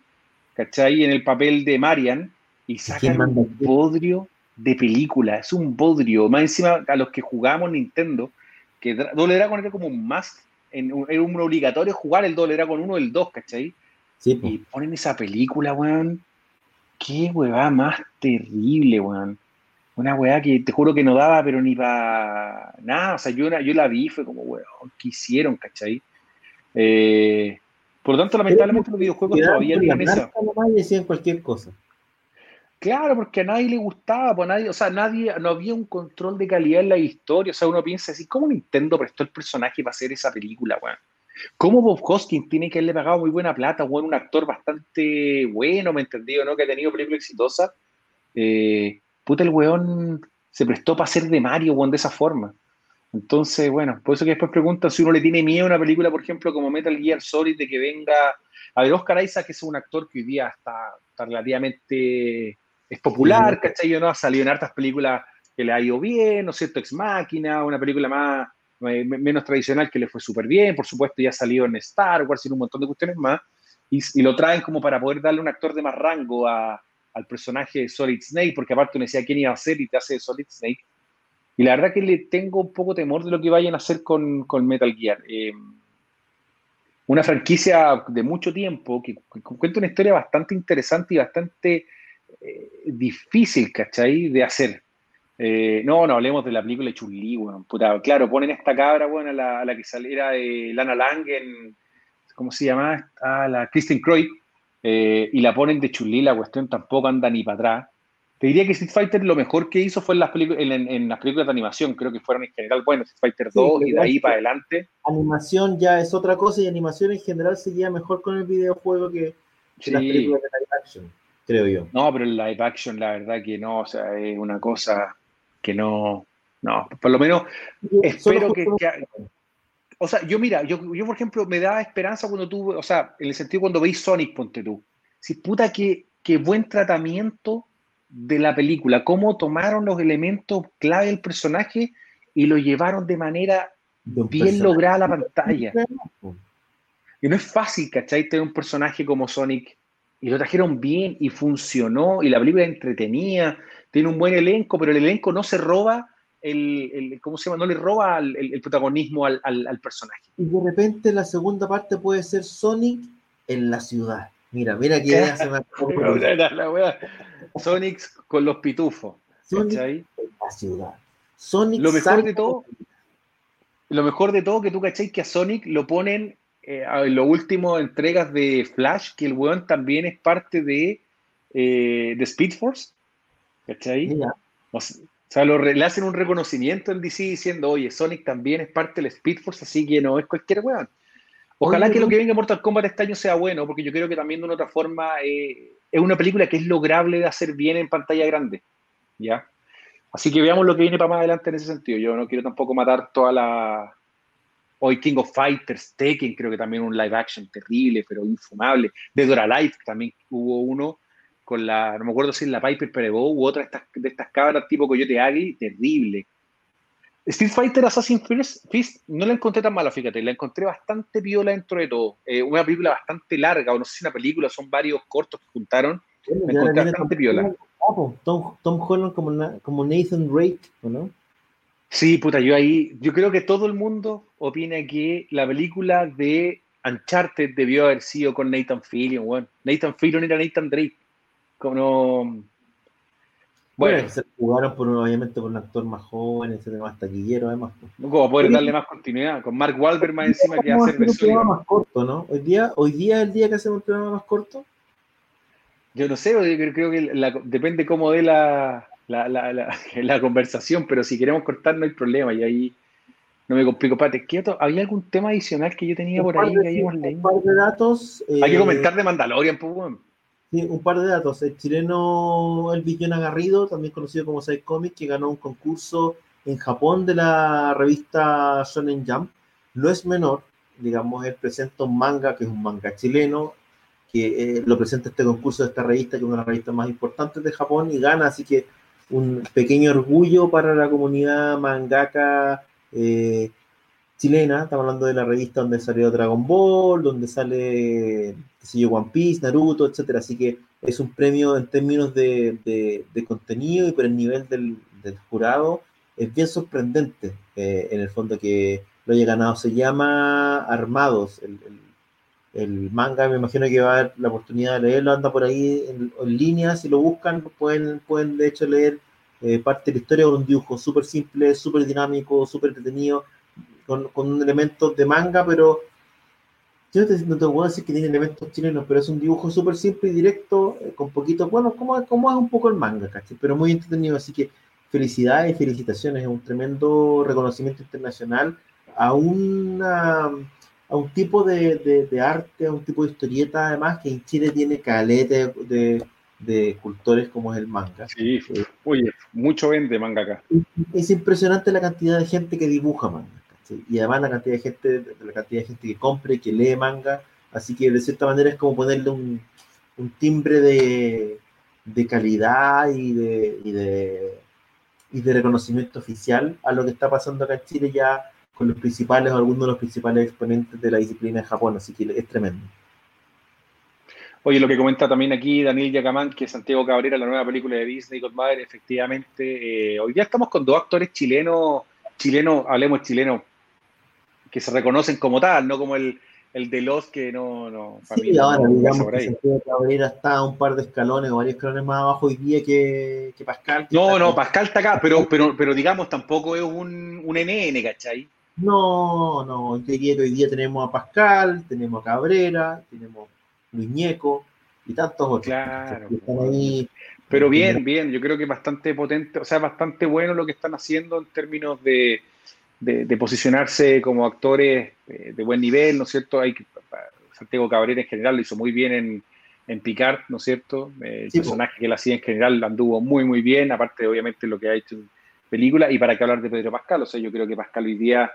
¿cachai? En el papel de Marian, y sacan un podrio de película, es un bodrio. Más encima, a los que jugamos Nintendo, que Doble Dragon era como un más, en, era un obligatorio jugar el Doble Dragon 1 o el 2, ¿cachai? Sí, y ponen esa película, weón. Qué weá más terrible, weón. Una weá que te juro que no daba, pero ni para nada. O sea, yo, yo la vi, fue como, weón, ¿qué hicieron, cachai? Eh, por lo tanto, lamentablemente los videojuegos todavía tienen esa. decían cualquier cosa. Claro, porque a nadie le gustaba, pues nadie, o sea, nadie, no había un control de calidad en la historia. O sea, uno piensa así, ¿cómo Nintendo prestó el personaje para hacer esa película, weón? ¿Cómo Bob Hoskins tiene que haberle pagado muy buena plata, weón? Un actor bastante bueno, ¿me entendido, no? Que ha tenido película exitosa. Eh, puta, el weón se prestó para hacer de Mario, weón, de esa forma. Entonces, bueno, por eso que después preguntan si uno le tiene miedo a una película, por ejemplo, como Metal Gear Solid, de que venga. A ver, Oscar Isaac, que es un actor que hoy día está relativamente es popular, ¿cachai? No ha salido en hartas películas que le ha ido bien, ¿no es cierto? Ex Máquina, una película más, menos tradicional que le fue súper bien, por supuesto, ya salió en Star Wars y un montón de cuestiones más, y, lo traen como para poder darle un actor de más rango al personaje de Solid Snake, porque aparte uno decía quién iba a ser y te hace Solid Snake. Y la verdad que le tengo un poco temor de lo que vayan a hacer con, con Metal Gear. Eh, una franquicia de mucho tiempo que, cuenta una historia bastante interesante y bastante eh, difícil, ¿cachai? De hacer. Eh, no, no hablemos de la película de Chun-Li, bueno, puta, claro, ponen esta cabra, bueno, la, la que saliera de Lana Lang en, ¿cómo se llama? Ah, la Kristen Croyd, y la ponen de Chun-Li, la cuestión tampoco anda ni para atrás. Te diría que Street Fighter lo mejor que hizo fue en las, en, las películas de animación, creo que fueron en general, bueno, Street Fighter 2 y de ahí para adelante. Animación ya es otra cosa y animación en general se lleva mejor con el videojuego que, las películas de live action, creo yo. No, pero el live action la verdad que no, o sea, es una cosa que no, no, por lo menos espero que, O sea, yo mira, yo, yo por ejemplo me da esperanza cuando tú, o sea, en el sentido cuando veis Sonic, ponte tú. Si puta que, que buen tratamiento de la película, cómo tomaron los elementos clave del personaje y lo llevaron de manera bien lograda a la pantalla. Y no es fácil, ¿cachai? Tener un personaje como Sonic y lo trajeron bien y funcionó y la película entretenía, tiene un buen elenco, pero el elenco no se roba el, ¿cómo se llama? No le roba el, protagonismo al, personaje. Y de repente la segunda parte puede ser Sonic en la ciudad. Mira, mira que hace más. Sonic con los pitufos. Sonic en la ciudad. Sonic lo mejor de todo, lo mejor de todo que tú cachai que a Sonic lo ponen eh, en las últimas entregas de Flash, que el weón también es parte de, eh, de Speed Force. ¿Cachai? O sea, le hacen un reconocimiento en DC diciendo, oye, Sonic también es parte del Speed Force, así que no es cualquier weón. Ojalá que lo que venga Mortal Kombat este año sea bueno, porque yo creo que también de una otra forma eh, es una película que es lograble de hacer bien en pantalla grande. ¿Ya? Así que veamos lo que viene para más adelante en ese sentido. Yo no quiero tampoco matar toda la. Hoy King of Fighters, Tekken, creo que también un live action terrible, pero infumable. De Dora Life también hubo uno con la, no me acuerdo si es la Piper Perebo u otra de estas, de estas cabras tipo Coyote Agui, terrible. Street Fighter Assassin's Fist no la encontré tan mala, fíjate, la encontré bastante viola dentro de todo. Eh, una película bastante larga, o no sé si una película, son varios cortos que juntaron. la encontré bastante viola. Tom, Tom, Holland como, como Nathan Drake, no? Sí, puta, yo ahí, yo creo que todo el mundo opina que la película de Uncharted debió haber sido con Nathan Fillion. Nathan Fillion era Nathan Drake. Como bueno, se jugaron por obviamente por un actor más joven, etcétera, más taquillero además. Como poder darle más continuidad, con Mark Wahlberg más encima que hacer. Un más corto, ¿no? Hoy día, hoy día es el día que hacemos un programa más corto. Yo no sé, yo creo que depende cómo dé la, la, la, la, conversación, pero si queremos cortar no hay problema y ahí no me complico. Pate, quieto, ¿había algún tema adicional que yo tenía por ahí? que un par de datos. Hay que eh, comentar de Mandalorian, pues. Sí, un par de datos. El chileno El Villón Agarrido, también conocido como Side Comic, que ganó un concurso en Japón de la revista Shonen Jump. No es menor, digamos, él presenta un manga, que es un manga chileno, que eh, lo presenta este concurso de esta revista, que es una de las revistas más importantes de Japón, y gana, así que un pequeño orgullo para la comunidad mangaka eh, chilena, estamos hablando de la revista donde salió Dragon Ball, donde sale, yo, One Piece, Naruto, etcétera, así que es un premio en términos de, contenido y por el nivel del, jurado, es bien sorprendente eh, en el fondo que lo haya ganado. Se llama Armados, el, manga, me imagino que va a haber la oportunidad de leerlo, anda por ahí en, línea, si lo buscan, pueden, pueden de hecho leer eh, parte de la historia con un dibujo súper simple, súper dinámico, súper entretenido con, con elementos de manga, pero yo no te puedo decir que tiene elementos chilenos, pero es un dibujo súper simple y directo, eh, con poquito, bueno, como, como es un poco el manga, ¿cachai? Pero muy entretenido, así que felicidades y felicitaciones, es un tremendo reconocimiento internacional a una a un tipo de, de, arte, a un tipo de historieta, además, que en Chile tiene calete de, de cultores como es el manga. Sí, oye, mucho vende manga acá. Es impresionante la cantidad de gente que dibuja manga y además la cantidad de gente, la cantidad de gente que compre, que lee manga, así que de cierta manera es como ponerle un, timbre de, de calidad y de, y de, y de reconocimiento oficial a lo que está pasando acá en Chile ya con los principales o algunos de los principales exponentes de la disciplina en Japón, así que es tremendo. Oye, lo que comenta también aquí Daniel Yacamán, que Santiago Cabrera, la nueva película de Disney, Godmother, efectivamente, eh, hoy día estamos con dos actores chilenos, chilenos, hablemos chileno, que se reconocen como tal, no como el, el de los que no, no sí, ahora digamos que Santiago Cabrera está un par de escalones o varios escalones más abajo hoy día que, que Pascal. no, no, Pascal está acá, pero, pero, pero digamos tampoco es un, un NN, ¿cachai? No, no, que hoy día tenemos a Pascal, tenemos a Cabrera, tenemos Luis Ñeco y tantos otros. Claro. Pero bien, bien, yo creo que bastante potente, o sea, bastante bueno lo que están haciendo en términos de, de, posicionarse como actores eh, de buen nivel, ¿no es cierto? Hay, Santiago Cabrera en general lo hizo muy bien en, en Picard, ¿no es cierto? El personaje que él hacía en general anduvo muy, muy bien, aparte obviamente lo que ha hecho en película, y para qué hablar de Pedro Pascal, o sea, yo creo que Pascal hoy día,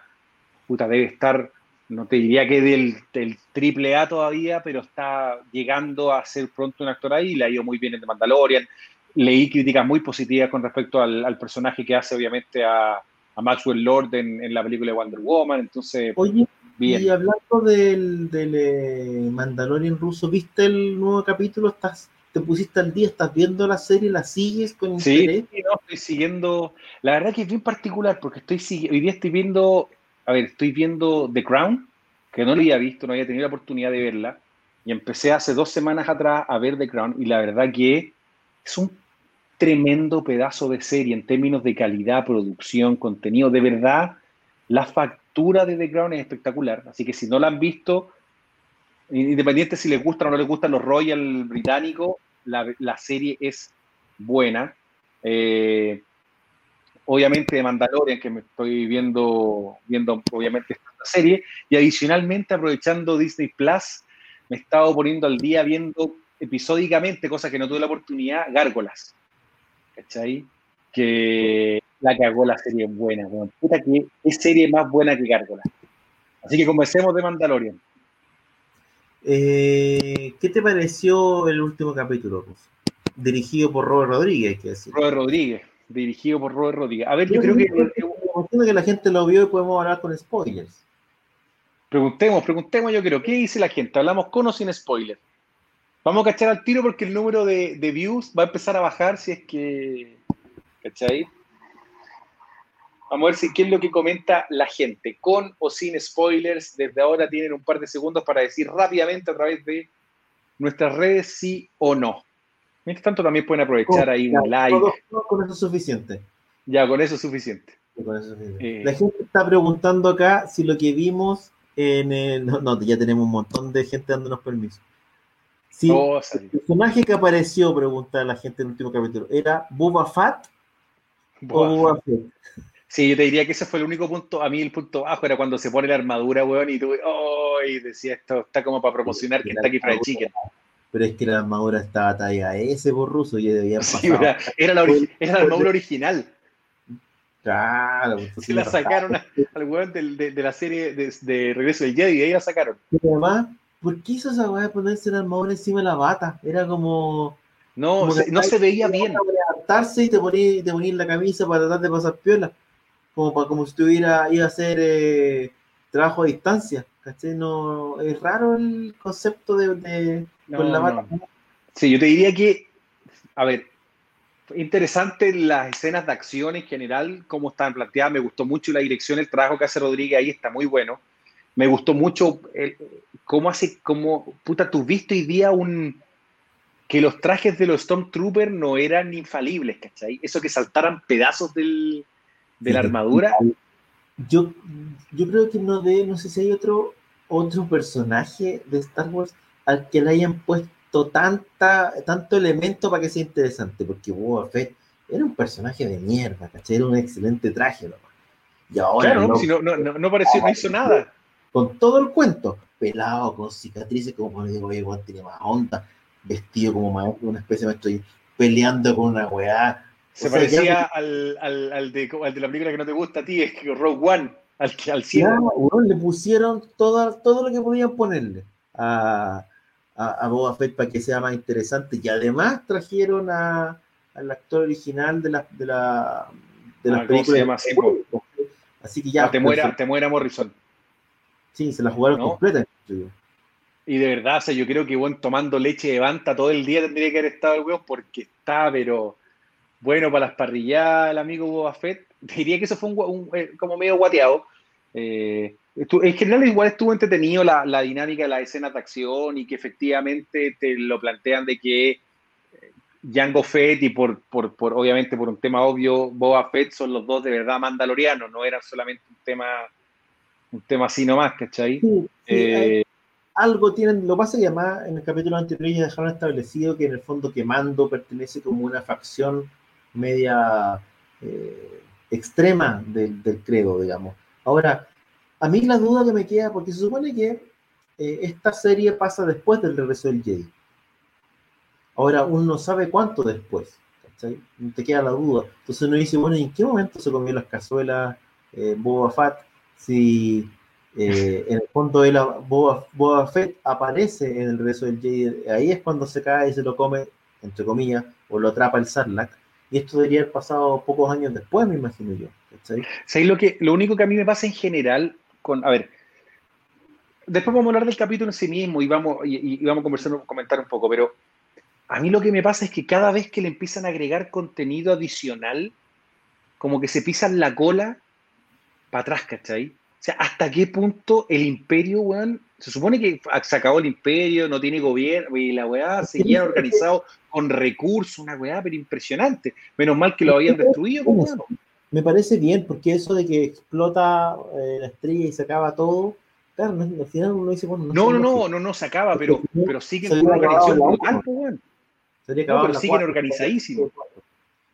puta, debe estar no te diría que del, del, triple A todavía, pero está llegando a ser pronto un actor ahí, le ha ido muy bien en The Mandalorian. Leí críticas muy positivas con respecto al, personaje que hace, obviamente, a, Maxwell Lord en, la película de Wonder Woman. Entonces, Oye, y hablando del, del eh, Mandalorian ruso, ¿viste el nuevo capítulo? ¿Estás, ¿Te pusiste al día? ¿Estás viendo la serie? ¿La sigues con interés? Sí, no, estoy siguiendo. La verdad que es bien particular porque estoy hoy día estoy viendo a ver, estoy viendo The Crown, que no lo había visto, no había tenido la oportunidad de verla, y empecé hace dos semanas atrás a ver The Crown, y la verdad que es un tremendo pedazo de serie en términos de calidad, producción, contenido. De verdad, la factura de The Crown es espectacular. Así que si no la han visto, independiente si les gustan o no les gustan los Royal británicos, la, la serie es buena. Eh, obviamente de Mandalorian, que me estoy viendo, viendo obviamente esta serie, y adicionalmente aprovechando Disney Plus, me he estado poniendo al día viendo episódicamente, cosas que no tuve la oportunidad, Gárgolas. ¿Cachai? Que la cagó la serie buena, puta que es serie más buena que Gárgolas. Así que comencemos de Mandalorian. Eh, ¿Qué te pareció el último capítulo, Dirigido por Robert Rodríguez, que decir. Robert Rodríguez dirigido por Robert Rodríguez. A ver, yo, creo que... que la gente lo vio y podemos hablar con spoilers. Preguntemos, preguntemos yo creo, ¿qué dice la gente? ¿Hablamos con o sin spoilers? Vamos a cachar al tiro porque el número de, views va a empezar a bajar si es que... ¿Cachai? Vamos a ver si qué es lo que comenta la gente, con o sin spoilers. Desde ahora tienen un par de segundos para decir rápidamente a través de nuestras redes sí o no. Mientras tanto, también pueden aprovechar ahí un like. con eso es suficiente. Ya, con eso es suficiente. Eh, La gente está preguntando acá si lo que vimos en el. No, ya tenemos un montón de gente dándonos permiso. Si oh, el personaje que apareció, pregunta la gente en el último capítulo, ¿era Boba Fett o Boba Fett? Sí, yo te diría que ese fue el único punto, a mí el punto bajo era cuando se pone la armadura, weón, y tú, ¡oh! Y decía, esto está como para promocionar que está aquí para el chicken pero es que la armadura estaba talla ese por ruso y debía sí, era, era, la, era la armadura original. Claro, pues, se la sacaron al weón de, de, la serie de, de, Regreso del Jedi, y ahí la sacaron. Y además, ¿por qué hizo esa weá de ponerse la armadura encima de la bata? Era como. No, no se veía bien. adaptarse y te ponías te la camisa para tratar de pasar piola. Como, para, como si estuviera, iba a hacer eh, trabajo a distancia. ¿Cachai? No, es raro el concepto de, Sí, yo te diría que, a ver, interesante las escenas de acción en general, cómo están planteadas. Me gustó mucho la dirección, el trabajo que hace Rodríguez ahí está muy bueno. Me gustó mucho cómo hace, cómo, puta, tú viste hoy día un, que los trajes de los Stormtroopers no eran infalibles, ¿cachai? Eso que saltaran pedazos del, de la armadura. Yo, yo creo que no de, no sé si hay otro, otro personaje de Star Wars al que le hayan puesto tanta, tanto elemento para que sea interesante, porque Boba Fett era un personaje de mierda, ¿cachai? Era un excelente traje, ¿no? Y ahora claro, no, si no, no, no, pareció, no hizo nada. Con todo el cuento, pelado, con cicatrices, como digo, igual tiene más onda, vestido como maestro, una especie de maestro, peleando con una weá. Se parecía al, al, al, de, al de la película que no te gusta a ti, es que Rogue One, al, al cielo. le pusieron todo, todo lo que podían ponerle a, a, Boba Fett para que sea más interesante. Y además trajeron a, al actor original de la, de la, de las ah, películas. Así que ya. Ah, te, muera, te muera Morrison. Sí, se la jugaron completa. Y de verdad, o sea, yo creo que bueno, tomando leche de banta todo el día tendría que haber estado el weón porque está, pero bueno para las parrilladas, el amigo Boba Fett. Diría que eso fue un, eh, como medio guateado. Eh, en general igual estuvo entretenido la, la, dinámica de la escena de acción y que efectivamente te lo plantean de que eh, Jango Fett y por, por, por, obviamente por un tema obvio Boba Fett son los dos de verdad mandalorianos, no era solamente un tema un tema así nomás, ¿cachai? Sí, algo tienen, lo pasa que además en el capítulo anterior ya dejaron establecido que en el fondo que Mando pertenece como una facción media eh, extrema del, del, credo, digamos. Ahora, a mí la duda que me queda, porque se supone que eh, esta serie pasa después del regreso del Jedi. Ahora, uno no sabe cuánto después, ¿cachai? Te queda la duda. Entonces uno dice, bueno, ¿en qué momento se comió las cazuelas eh, Boba Fett? Si eh, en el fondo, él, Boba, Fett aparece en el regreso del Jedi. Ahí es cuando se cae y se lo come, entre comillas, o lo atrapa el Sarlacc. Y esto debería haber pasado pocos años después, me imagino yo. ¿Sabéis lo, que, lo único que a mí me pasa en general con. A ver, después vamos a hablar del capítulo en sí mismo y vamos, y, vamos a conversar, comentar un poco, pero a mí lo que me pasa es que cada vez que le empiezan a agregar contenido adicional, como que se pisan la cola para atrás, ¿cachai? sea, ¿hasta qué punto el imperio, weón? Se supone que se acabó el imperio, no tiene gobierno, y la weá seguía organizado con recursos, una weá, pero impresionante. Menos mal que lo habían destruido, weón. Me parece bien, porque eso de que explota eh, la estrella y se acaba todo, claro, al final uno dice, bueno, no, no, no, no, no, no, se acaba, pero, pero siguen una organización weón. No, pero siguen organizadísimos.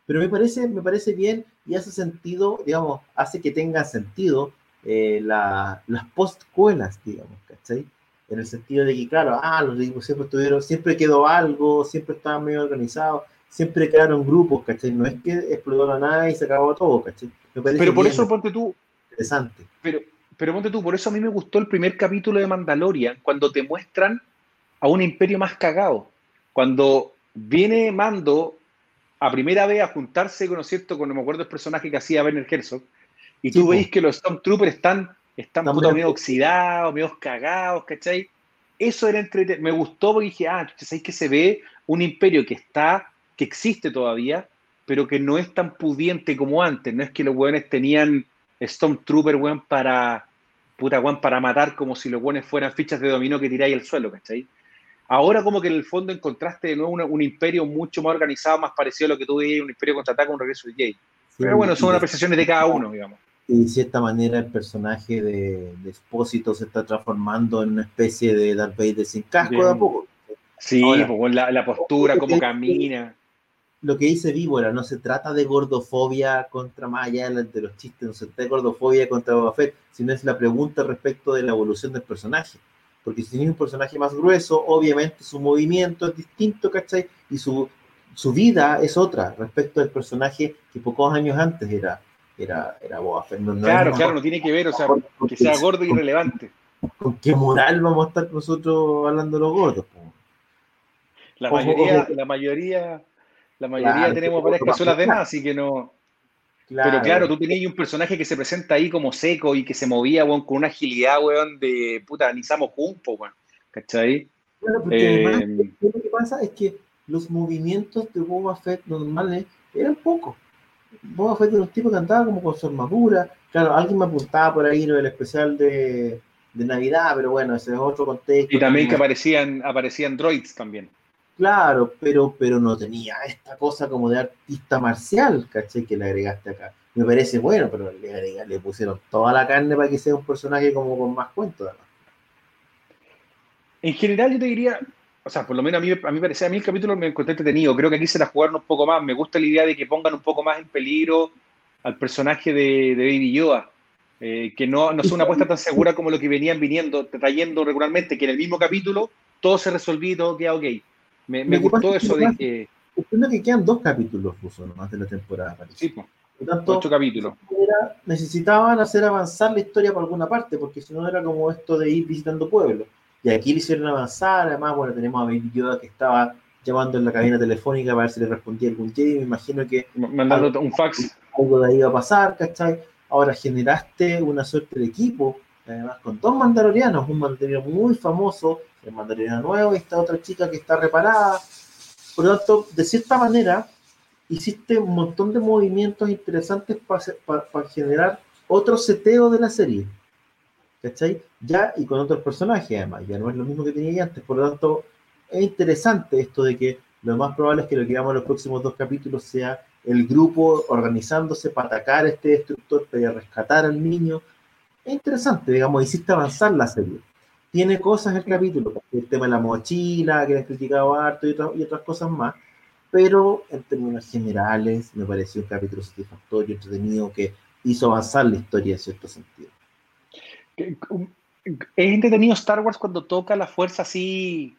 Pero me parece, me parece bien y hace sentido, digamos, hace que tenga sentido eh, las postcuelas, digamos, ¿cachai? En el sentido de que, claro, ah, los ricos siempre tuvieron, siempre quedó algo, siempre estaban medio organizados, siempre quedaron grupos, ¿cachai? No es que explotó la nada y se acabó todo, ¿cachai? pero por eso ponte tú. Interesante. Pero, pero ponte tú, por eso a mí me gustó el primer capítulo de Mandalorian, cuando te muestran a un imperio más cagado. Cuando viene Mando a primera vez a juntarse, con, ¿no cierto? Con, no me acuerdo el personaje que hacía Werner Herzog, y tú veis que los Stormtroopers están, están medio oxidados, medio cagados, ¿cachai? Eso era entre... Me gustó porque dije, ah, ¿sabéis que se ve un imperio que está, que existe todavía, pero que no es tan pudiente como antes? No es que los weones tenían Stormtrooper, weón, para... Puta, weón, para matar como si los weones fueran fichas de dominó que tiráis al suelo, ¿cachai? Ahora como que en el fondo encontraste de nuevo un imperio mucho más organizado, más parecido a lo que tú veías, un imperio contraataca, un regreso de Jay. Pero bueno, son apreciaciones de cada uno, digamos de cierta manera el personaje de, de Espósito se está transformando en una especie de Darth Vader sin casco de a poco. Sí, pues, la, la, postura, cómo camina. Lo que dice Víbora, no se trata de gordofobia contra allá de los chistes, no se trata de gordofobia contra Boba Fett, sino es la pregunta respecto de la evolución del personaje. Porque si tienes un personaje más grueso, obviamente su movimiento es distinto, ¿cachai? Y su, su vida es otra respecto del personaje que pocos años antes era era, era Boba Fett. claro, claro, no tiene que ver, o sea, que sea gordo y irrelevante. ¿Con qué moral vamos a estar nosotros hablando de los gordos? La mayoría, la mayoría, la mayoría tenemos varias cazuelas de más, así que no. Pero claro, tú tenías un personaje que se presenta ahí como seco y que se movía, weón, con una agilidad, weón, de puta, Nisamo Jumpo, weón. ¿Cachai? Bueno, porque además, eh, lo que pasa es que los movimientos de Boba Fett normales eran pocos. Boba Fett de los tipos que andaba como con su armadura. Claro, alguien me apuntaba por ahí lo del especial de, de Navidad, pero bueno, ese es otro contexto. Y también que aparecían, aparecían droids también. Claro, pero, pero no tenía esta cosa como de artista marcial, ¿caché? Que le agregaste acá. Me parece bueno, pero le, le pusieron toda la carne para que sea un personaje como con más cuentos. En general, yo te diría, o sea, por lo menos a mí, a mí parece, a mí el capítulo me encontré entretenido. Creo que aquí se la jugaron un poco más. Me gusta la idea de que pongan un poco más en peligro al personaje de, de Baby Yoda. Eh, que no, no es una apuesta tan segura como lo que venían viniendo, trayendo regularmente, que en el mismo capítulo todo se resolvió y todo queda ok. Me, me gustó eso de que. Entiendo que quedan dos capítulos, Fuso, nomás de la temporada. Sí, pues. ocho capítulos. necesitaban hacer avanzar la historia por alguna parte, porque si no era como esto de ir visitando pueblos. Y aquí le hicieron avanzar, además, bueno, tenemos a Baby Yoda que estaba llamando en la cabina telefónica para ver si le respondía algún Jedi, me imagino que... Mandando un fax. Algo de ahí va a pasar, ¿cachai? Ahora generaste una suerte de equipo, además con dos mandalorianos, un mandaloriano muy famoso, el mandaloriano nuevo y esta otra chica que está reparada. Por lo tanto, de cierta manera, hiciste un montón de movimientos interesantes para generar otro seteo de la serie. ¿Cachai? Ya y con otros personajes, además, ya no es lo mismo que tenía antes. Por lo tanto, es interesante esto de que lo más probable es que lo que veamos en los próximos dos capítulos sea el grupo organizándose para atacar a este destructor, para rescatar al niño. Es interesante, digamos, hiciste avanzar la serie. Tiene cosas el capítulo, el tema de la mochila, que han criticado harto y, y otras cosas más, pero en términos generales me pareció un capítulo satisfactorio, entretenido, que hizo avanzar la historia en cierto sentido. Es entretenido Star Wars cuando toca la fuerza así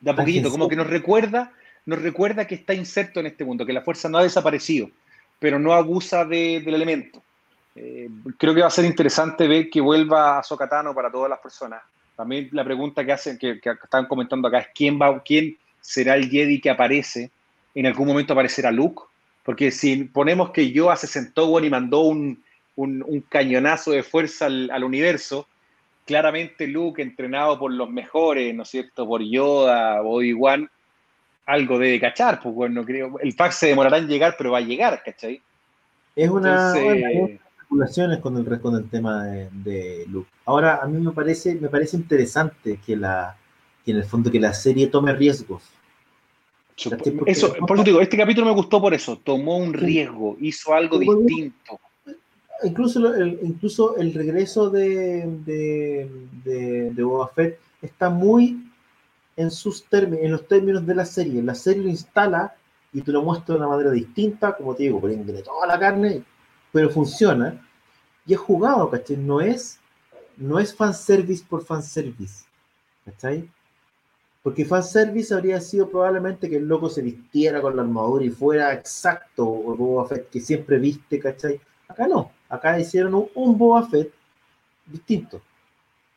de a poquito, como que nos recuerda, nos recuerda que está inserto en este mundo, que la fuerza no ha desaparecido, pero no abusa del elemento. Eh, creo que va a ser interesante ver que vuelva a Sokatano para todas las personas. También la pregunta que hacen, que, están comentando acá, es quién va, quién será el Jedi que aparece. En algún momento aparecerá Luke, porque si ponemos que Yoda se sentó y mandó un, un, cañonazo de fuerza al, universo, claramente Luke, entrenado por los mejores, ¿no es cierto? Por Yoda, Obi-Wan, algo debe cachar, pues bueno, creo. El fax se demorará en llegar, pero va a llegar, ¿cachai? Es una. Especulaciones con el, con el tema de, de, Luke. Ahora, a mí me parece, me parece interesante que la que en el fondo que la serie tome riesgos. Eso, por eso digo, este capítulo me gustó por eso, tomó un riesgo, hizo algo distinto. Incluso el, incluso el regreso de, de, de, Boba Fett está muy en sus términos, en los términos de la serie. La serie lo instala y te lo muestra de una manera distinta, como te digo, poniéndole toda la carne, pero funciona. Y es jugado, ¿cachai? No es, no es fanservice por fanservice. ¿Cachai? Porque fanservice habría sido probablemente que el loco se vistiera con la armadura y fuera exacto o Boba Fett que siempre viste, ¿cachai? Acá no, acá hicieron un, un Boba Fett distinto.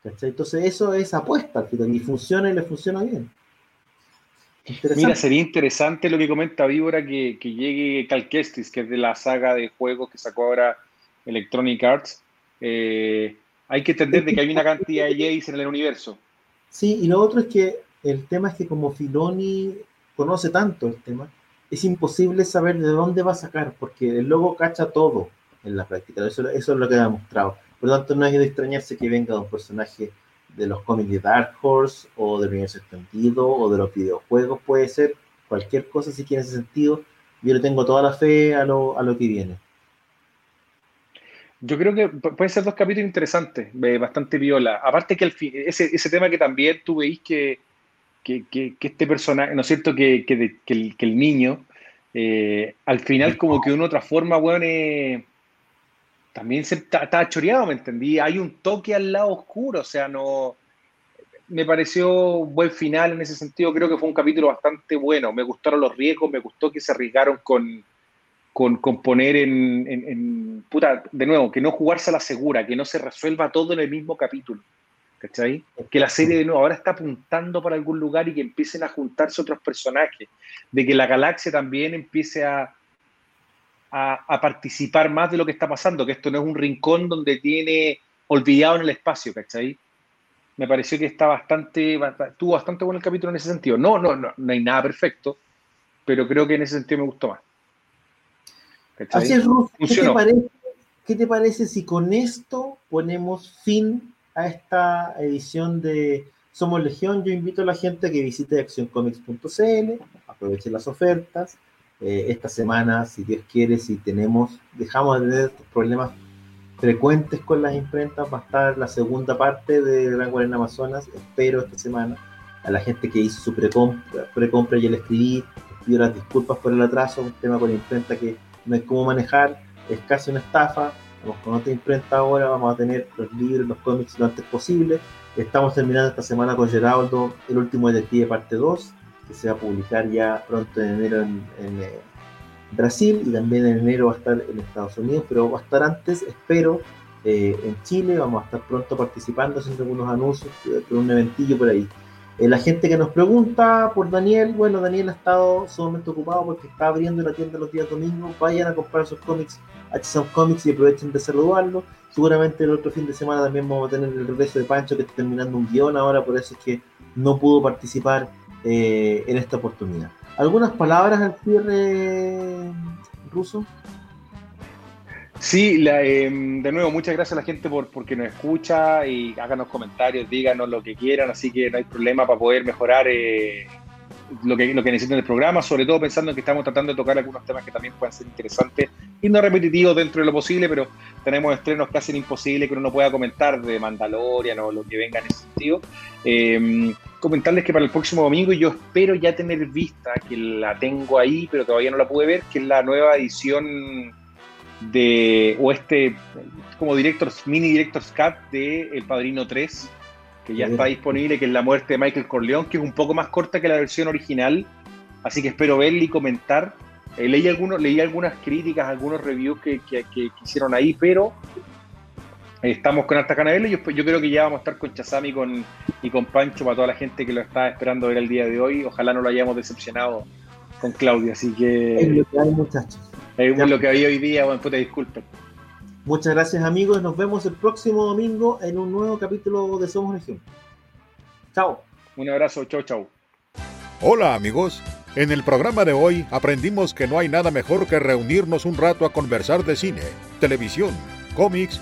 ¿cachai? Entonces eso es apuesta y funciona y le funciona bien. Mira, sería interesante lo que comenta Víbora que, que llegue Cal Kestis, que es de la saga de juegos que sacó ahora Electronic Arts. Eh, hay que entender de que hay una cantidad de Jays en el universo. Sí, y lo otro es que el tema es que como Filoni conoce tanto el tema, es imposible saber de dónde va a sacar, porque el logo cacha todo en la práctica. Eso, es lo que ha demostrado. Por lo tanto, no hay de extrañarse que venga un personaje de los cómics de Dark Horse o del universo extendido o de los videojuegos, puede ser cualquier cosa si quiere ese sentido. Yo le tengo toda la fe a lo, a lo que viene. Yo creo que pueden ser dos capítulos interesantes, bastante viola. Aparte que el, ese, ese tema que también tú veis que que, este personaje, ¿no es cierto? Que, el, niño, eh, al final como que de una otra forma, bueno, también se está choreado, ¿me entendí? Hay un toque al lado oscuro, o sea, no... Me pareció buen final en ese sentido, creo que fue un capítulo bastante bueno, me gustaron los riesgos, me gustó que se arriesgaron con, con, poner en, en, puta, de nuevo, que no jugarse a la segura, que no se resuelva todo en el mismo capítulo. ¿cachai? Que la serie de nuevo ahora está apuntando para algún lugar y que empiecen a juntarse otros personajes, de que la galaxia también empiece a, a, participar más de lo que está pasando, que esto no es un rincón donde tiene olvidado en el espacio, ¿cachai? Me pareció que está bastante, estuvo bastante bueno el capítulo en ese sentido. No, no, no, no hay nada perfecto, pero creo que en ese sentido me gustó más. Así es, Ruth, ¿qué te parece si con esto ponemos fin a esta edición de Somos Legión, yo invito a la gente a que visite accioncomics.cl, aproveche las ofertas. Eh, esta semana, si Dios quiere, si tenemos, dejamos de tener problemas frecuentes con las imprentas, va a estar la segunda parte de Gran Guardia Amazonas, espero esta semana. A la gente que hizo su precompra, precompra ya le escribí, pido las disculpas por el atraso, un tema con la imprenta que no hay cómo manejar, es casi una estafa, con otra imprenta ahora, vamos a tener los libros, los cómics lo antes posible. Estamos terminando esta semana con Geraldo, el último detective parte 2, que se va a publicar ya pronto en enero en, eh, Brasil y también en enero va a estar en Estados Unidos, pero va a estar antes, espero, eh, en Chile. Vamos a estar pronto participando, haciendo algunos anuncios, con un eventillo por ahí. Eh, la gente que nos pregunta por Daniel, bueno, Daniel ha estado sumamente ocupado porque está abriendo la tienda los días domingos. Vayan a comprar sus cómics a Comics y aprovechen de saludarlo. Seguramente el otro fin de semana también vamos a tener el regreso de Pancho que está terminando un guion ahora, por eso es que no pudo participar eh, en esta oportunidad. ¿Algunas palabras al cierre, Ruso? Sí, em, de nuevo, muchas gracias a la gente por porque nos escucha y háganos comentarios, díganos lo que quieran, así que no hay problema para poder mejorar eh, lo, que, lo que necesiten del programa, sobre todo pensando en que estamos tratando de tocar algunos temas que también puedan ser interesantes y no repetitivos dentro de lo posible, pero tenemos estrenos casi imposibles que uno no pueda comentar de Mandalorian o lo que venga en ese sentido. Em, comentarles que para el próximo domingo yo espero ya tener vista, que la tengo ahí, pero todavía no la pude ver, que es la nueva edición de, o este, como directors, mini director's cut de El Padrino 3, que ya está disponible, que es la muerte de Michael Corleone, que es un poco más corta que la versión original, así que espero verla y comentar. Eh, leí, algunos, leí algunas críticas, algunos reviews que, que, hicieron ahí, pero estamos con Alta Canabela y yo, yo, creo que ya vamos a estar con Chazami con, y con Pancho para toda la gente que lo está esperando ver el día de hoy. Ojalá no lo hayamos decepcionado con Claudia, así que... Es lo que hay, muchachos. Es lo que había hoy día, bueno, puta, disculpen. Muchas gracias amigos, nos vemos el próximo domingo en un nuevo capítulo de Somos Legión. Chao. Un abrazo, chao, chao. Hola amigos, en el programa de hoy aprendimos que no hay nada mejor que reunirnos un rato a conversar de cine, televisión, cómics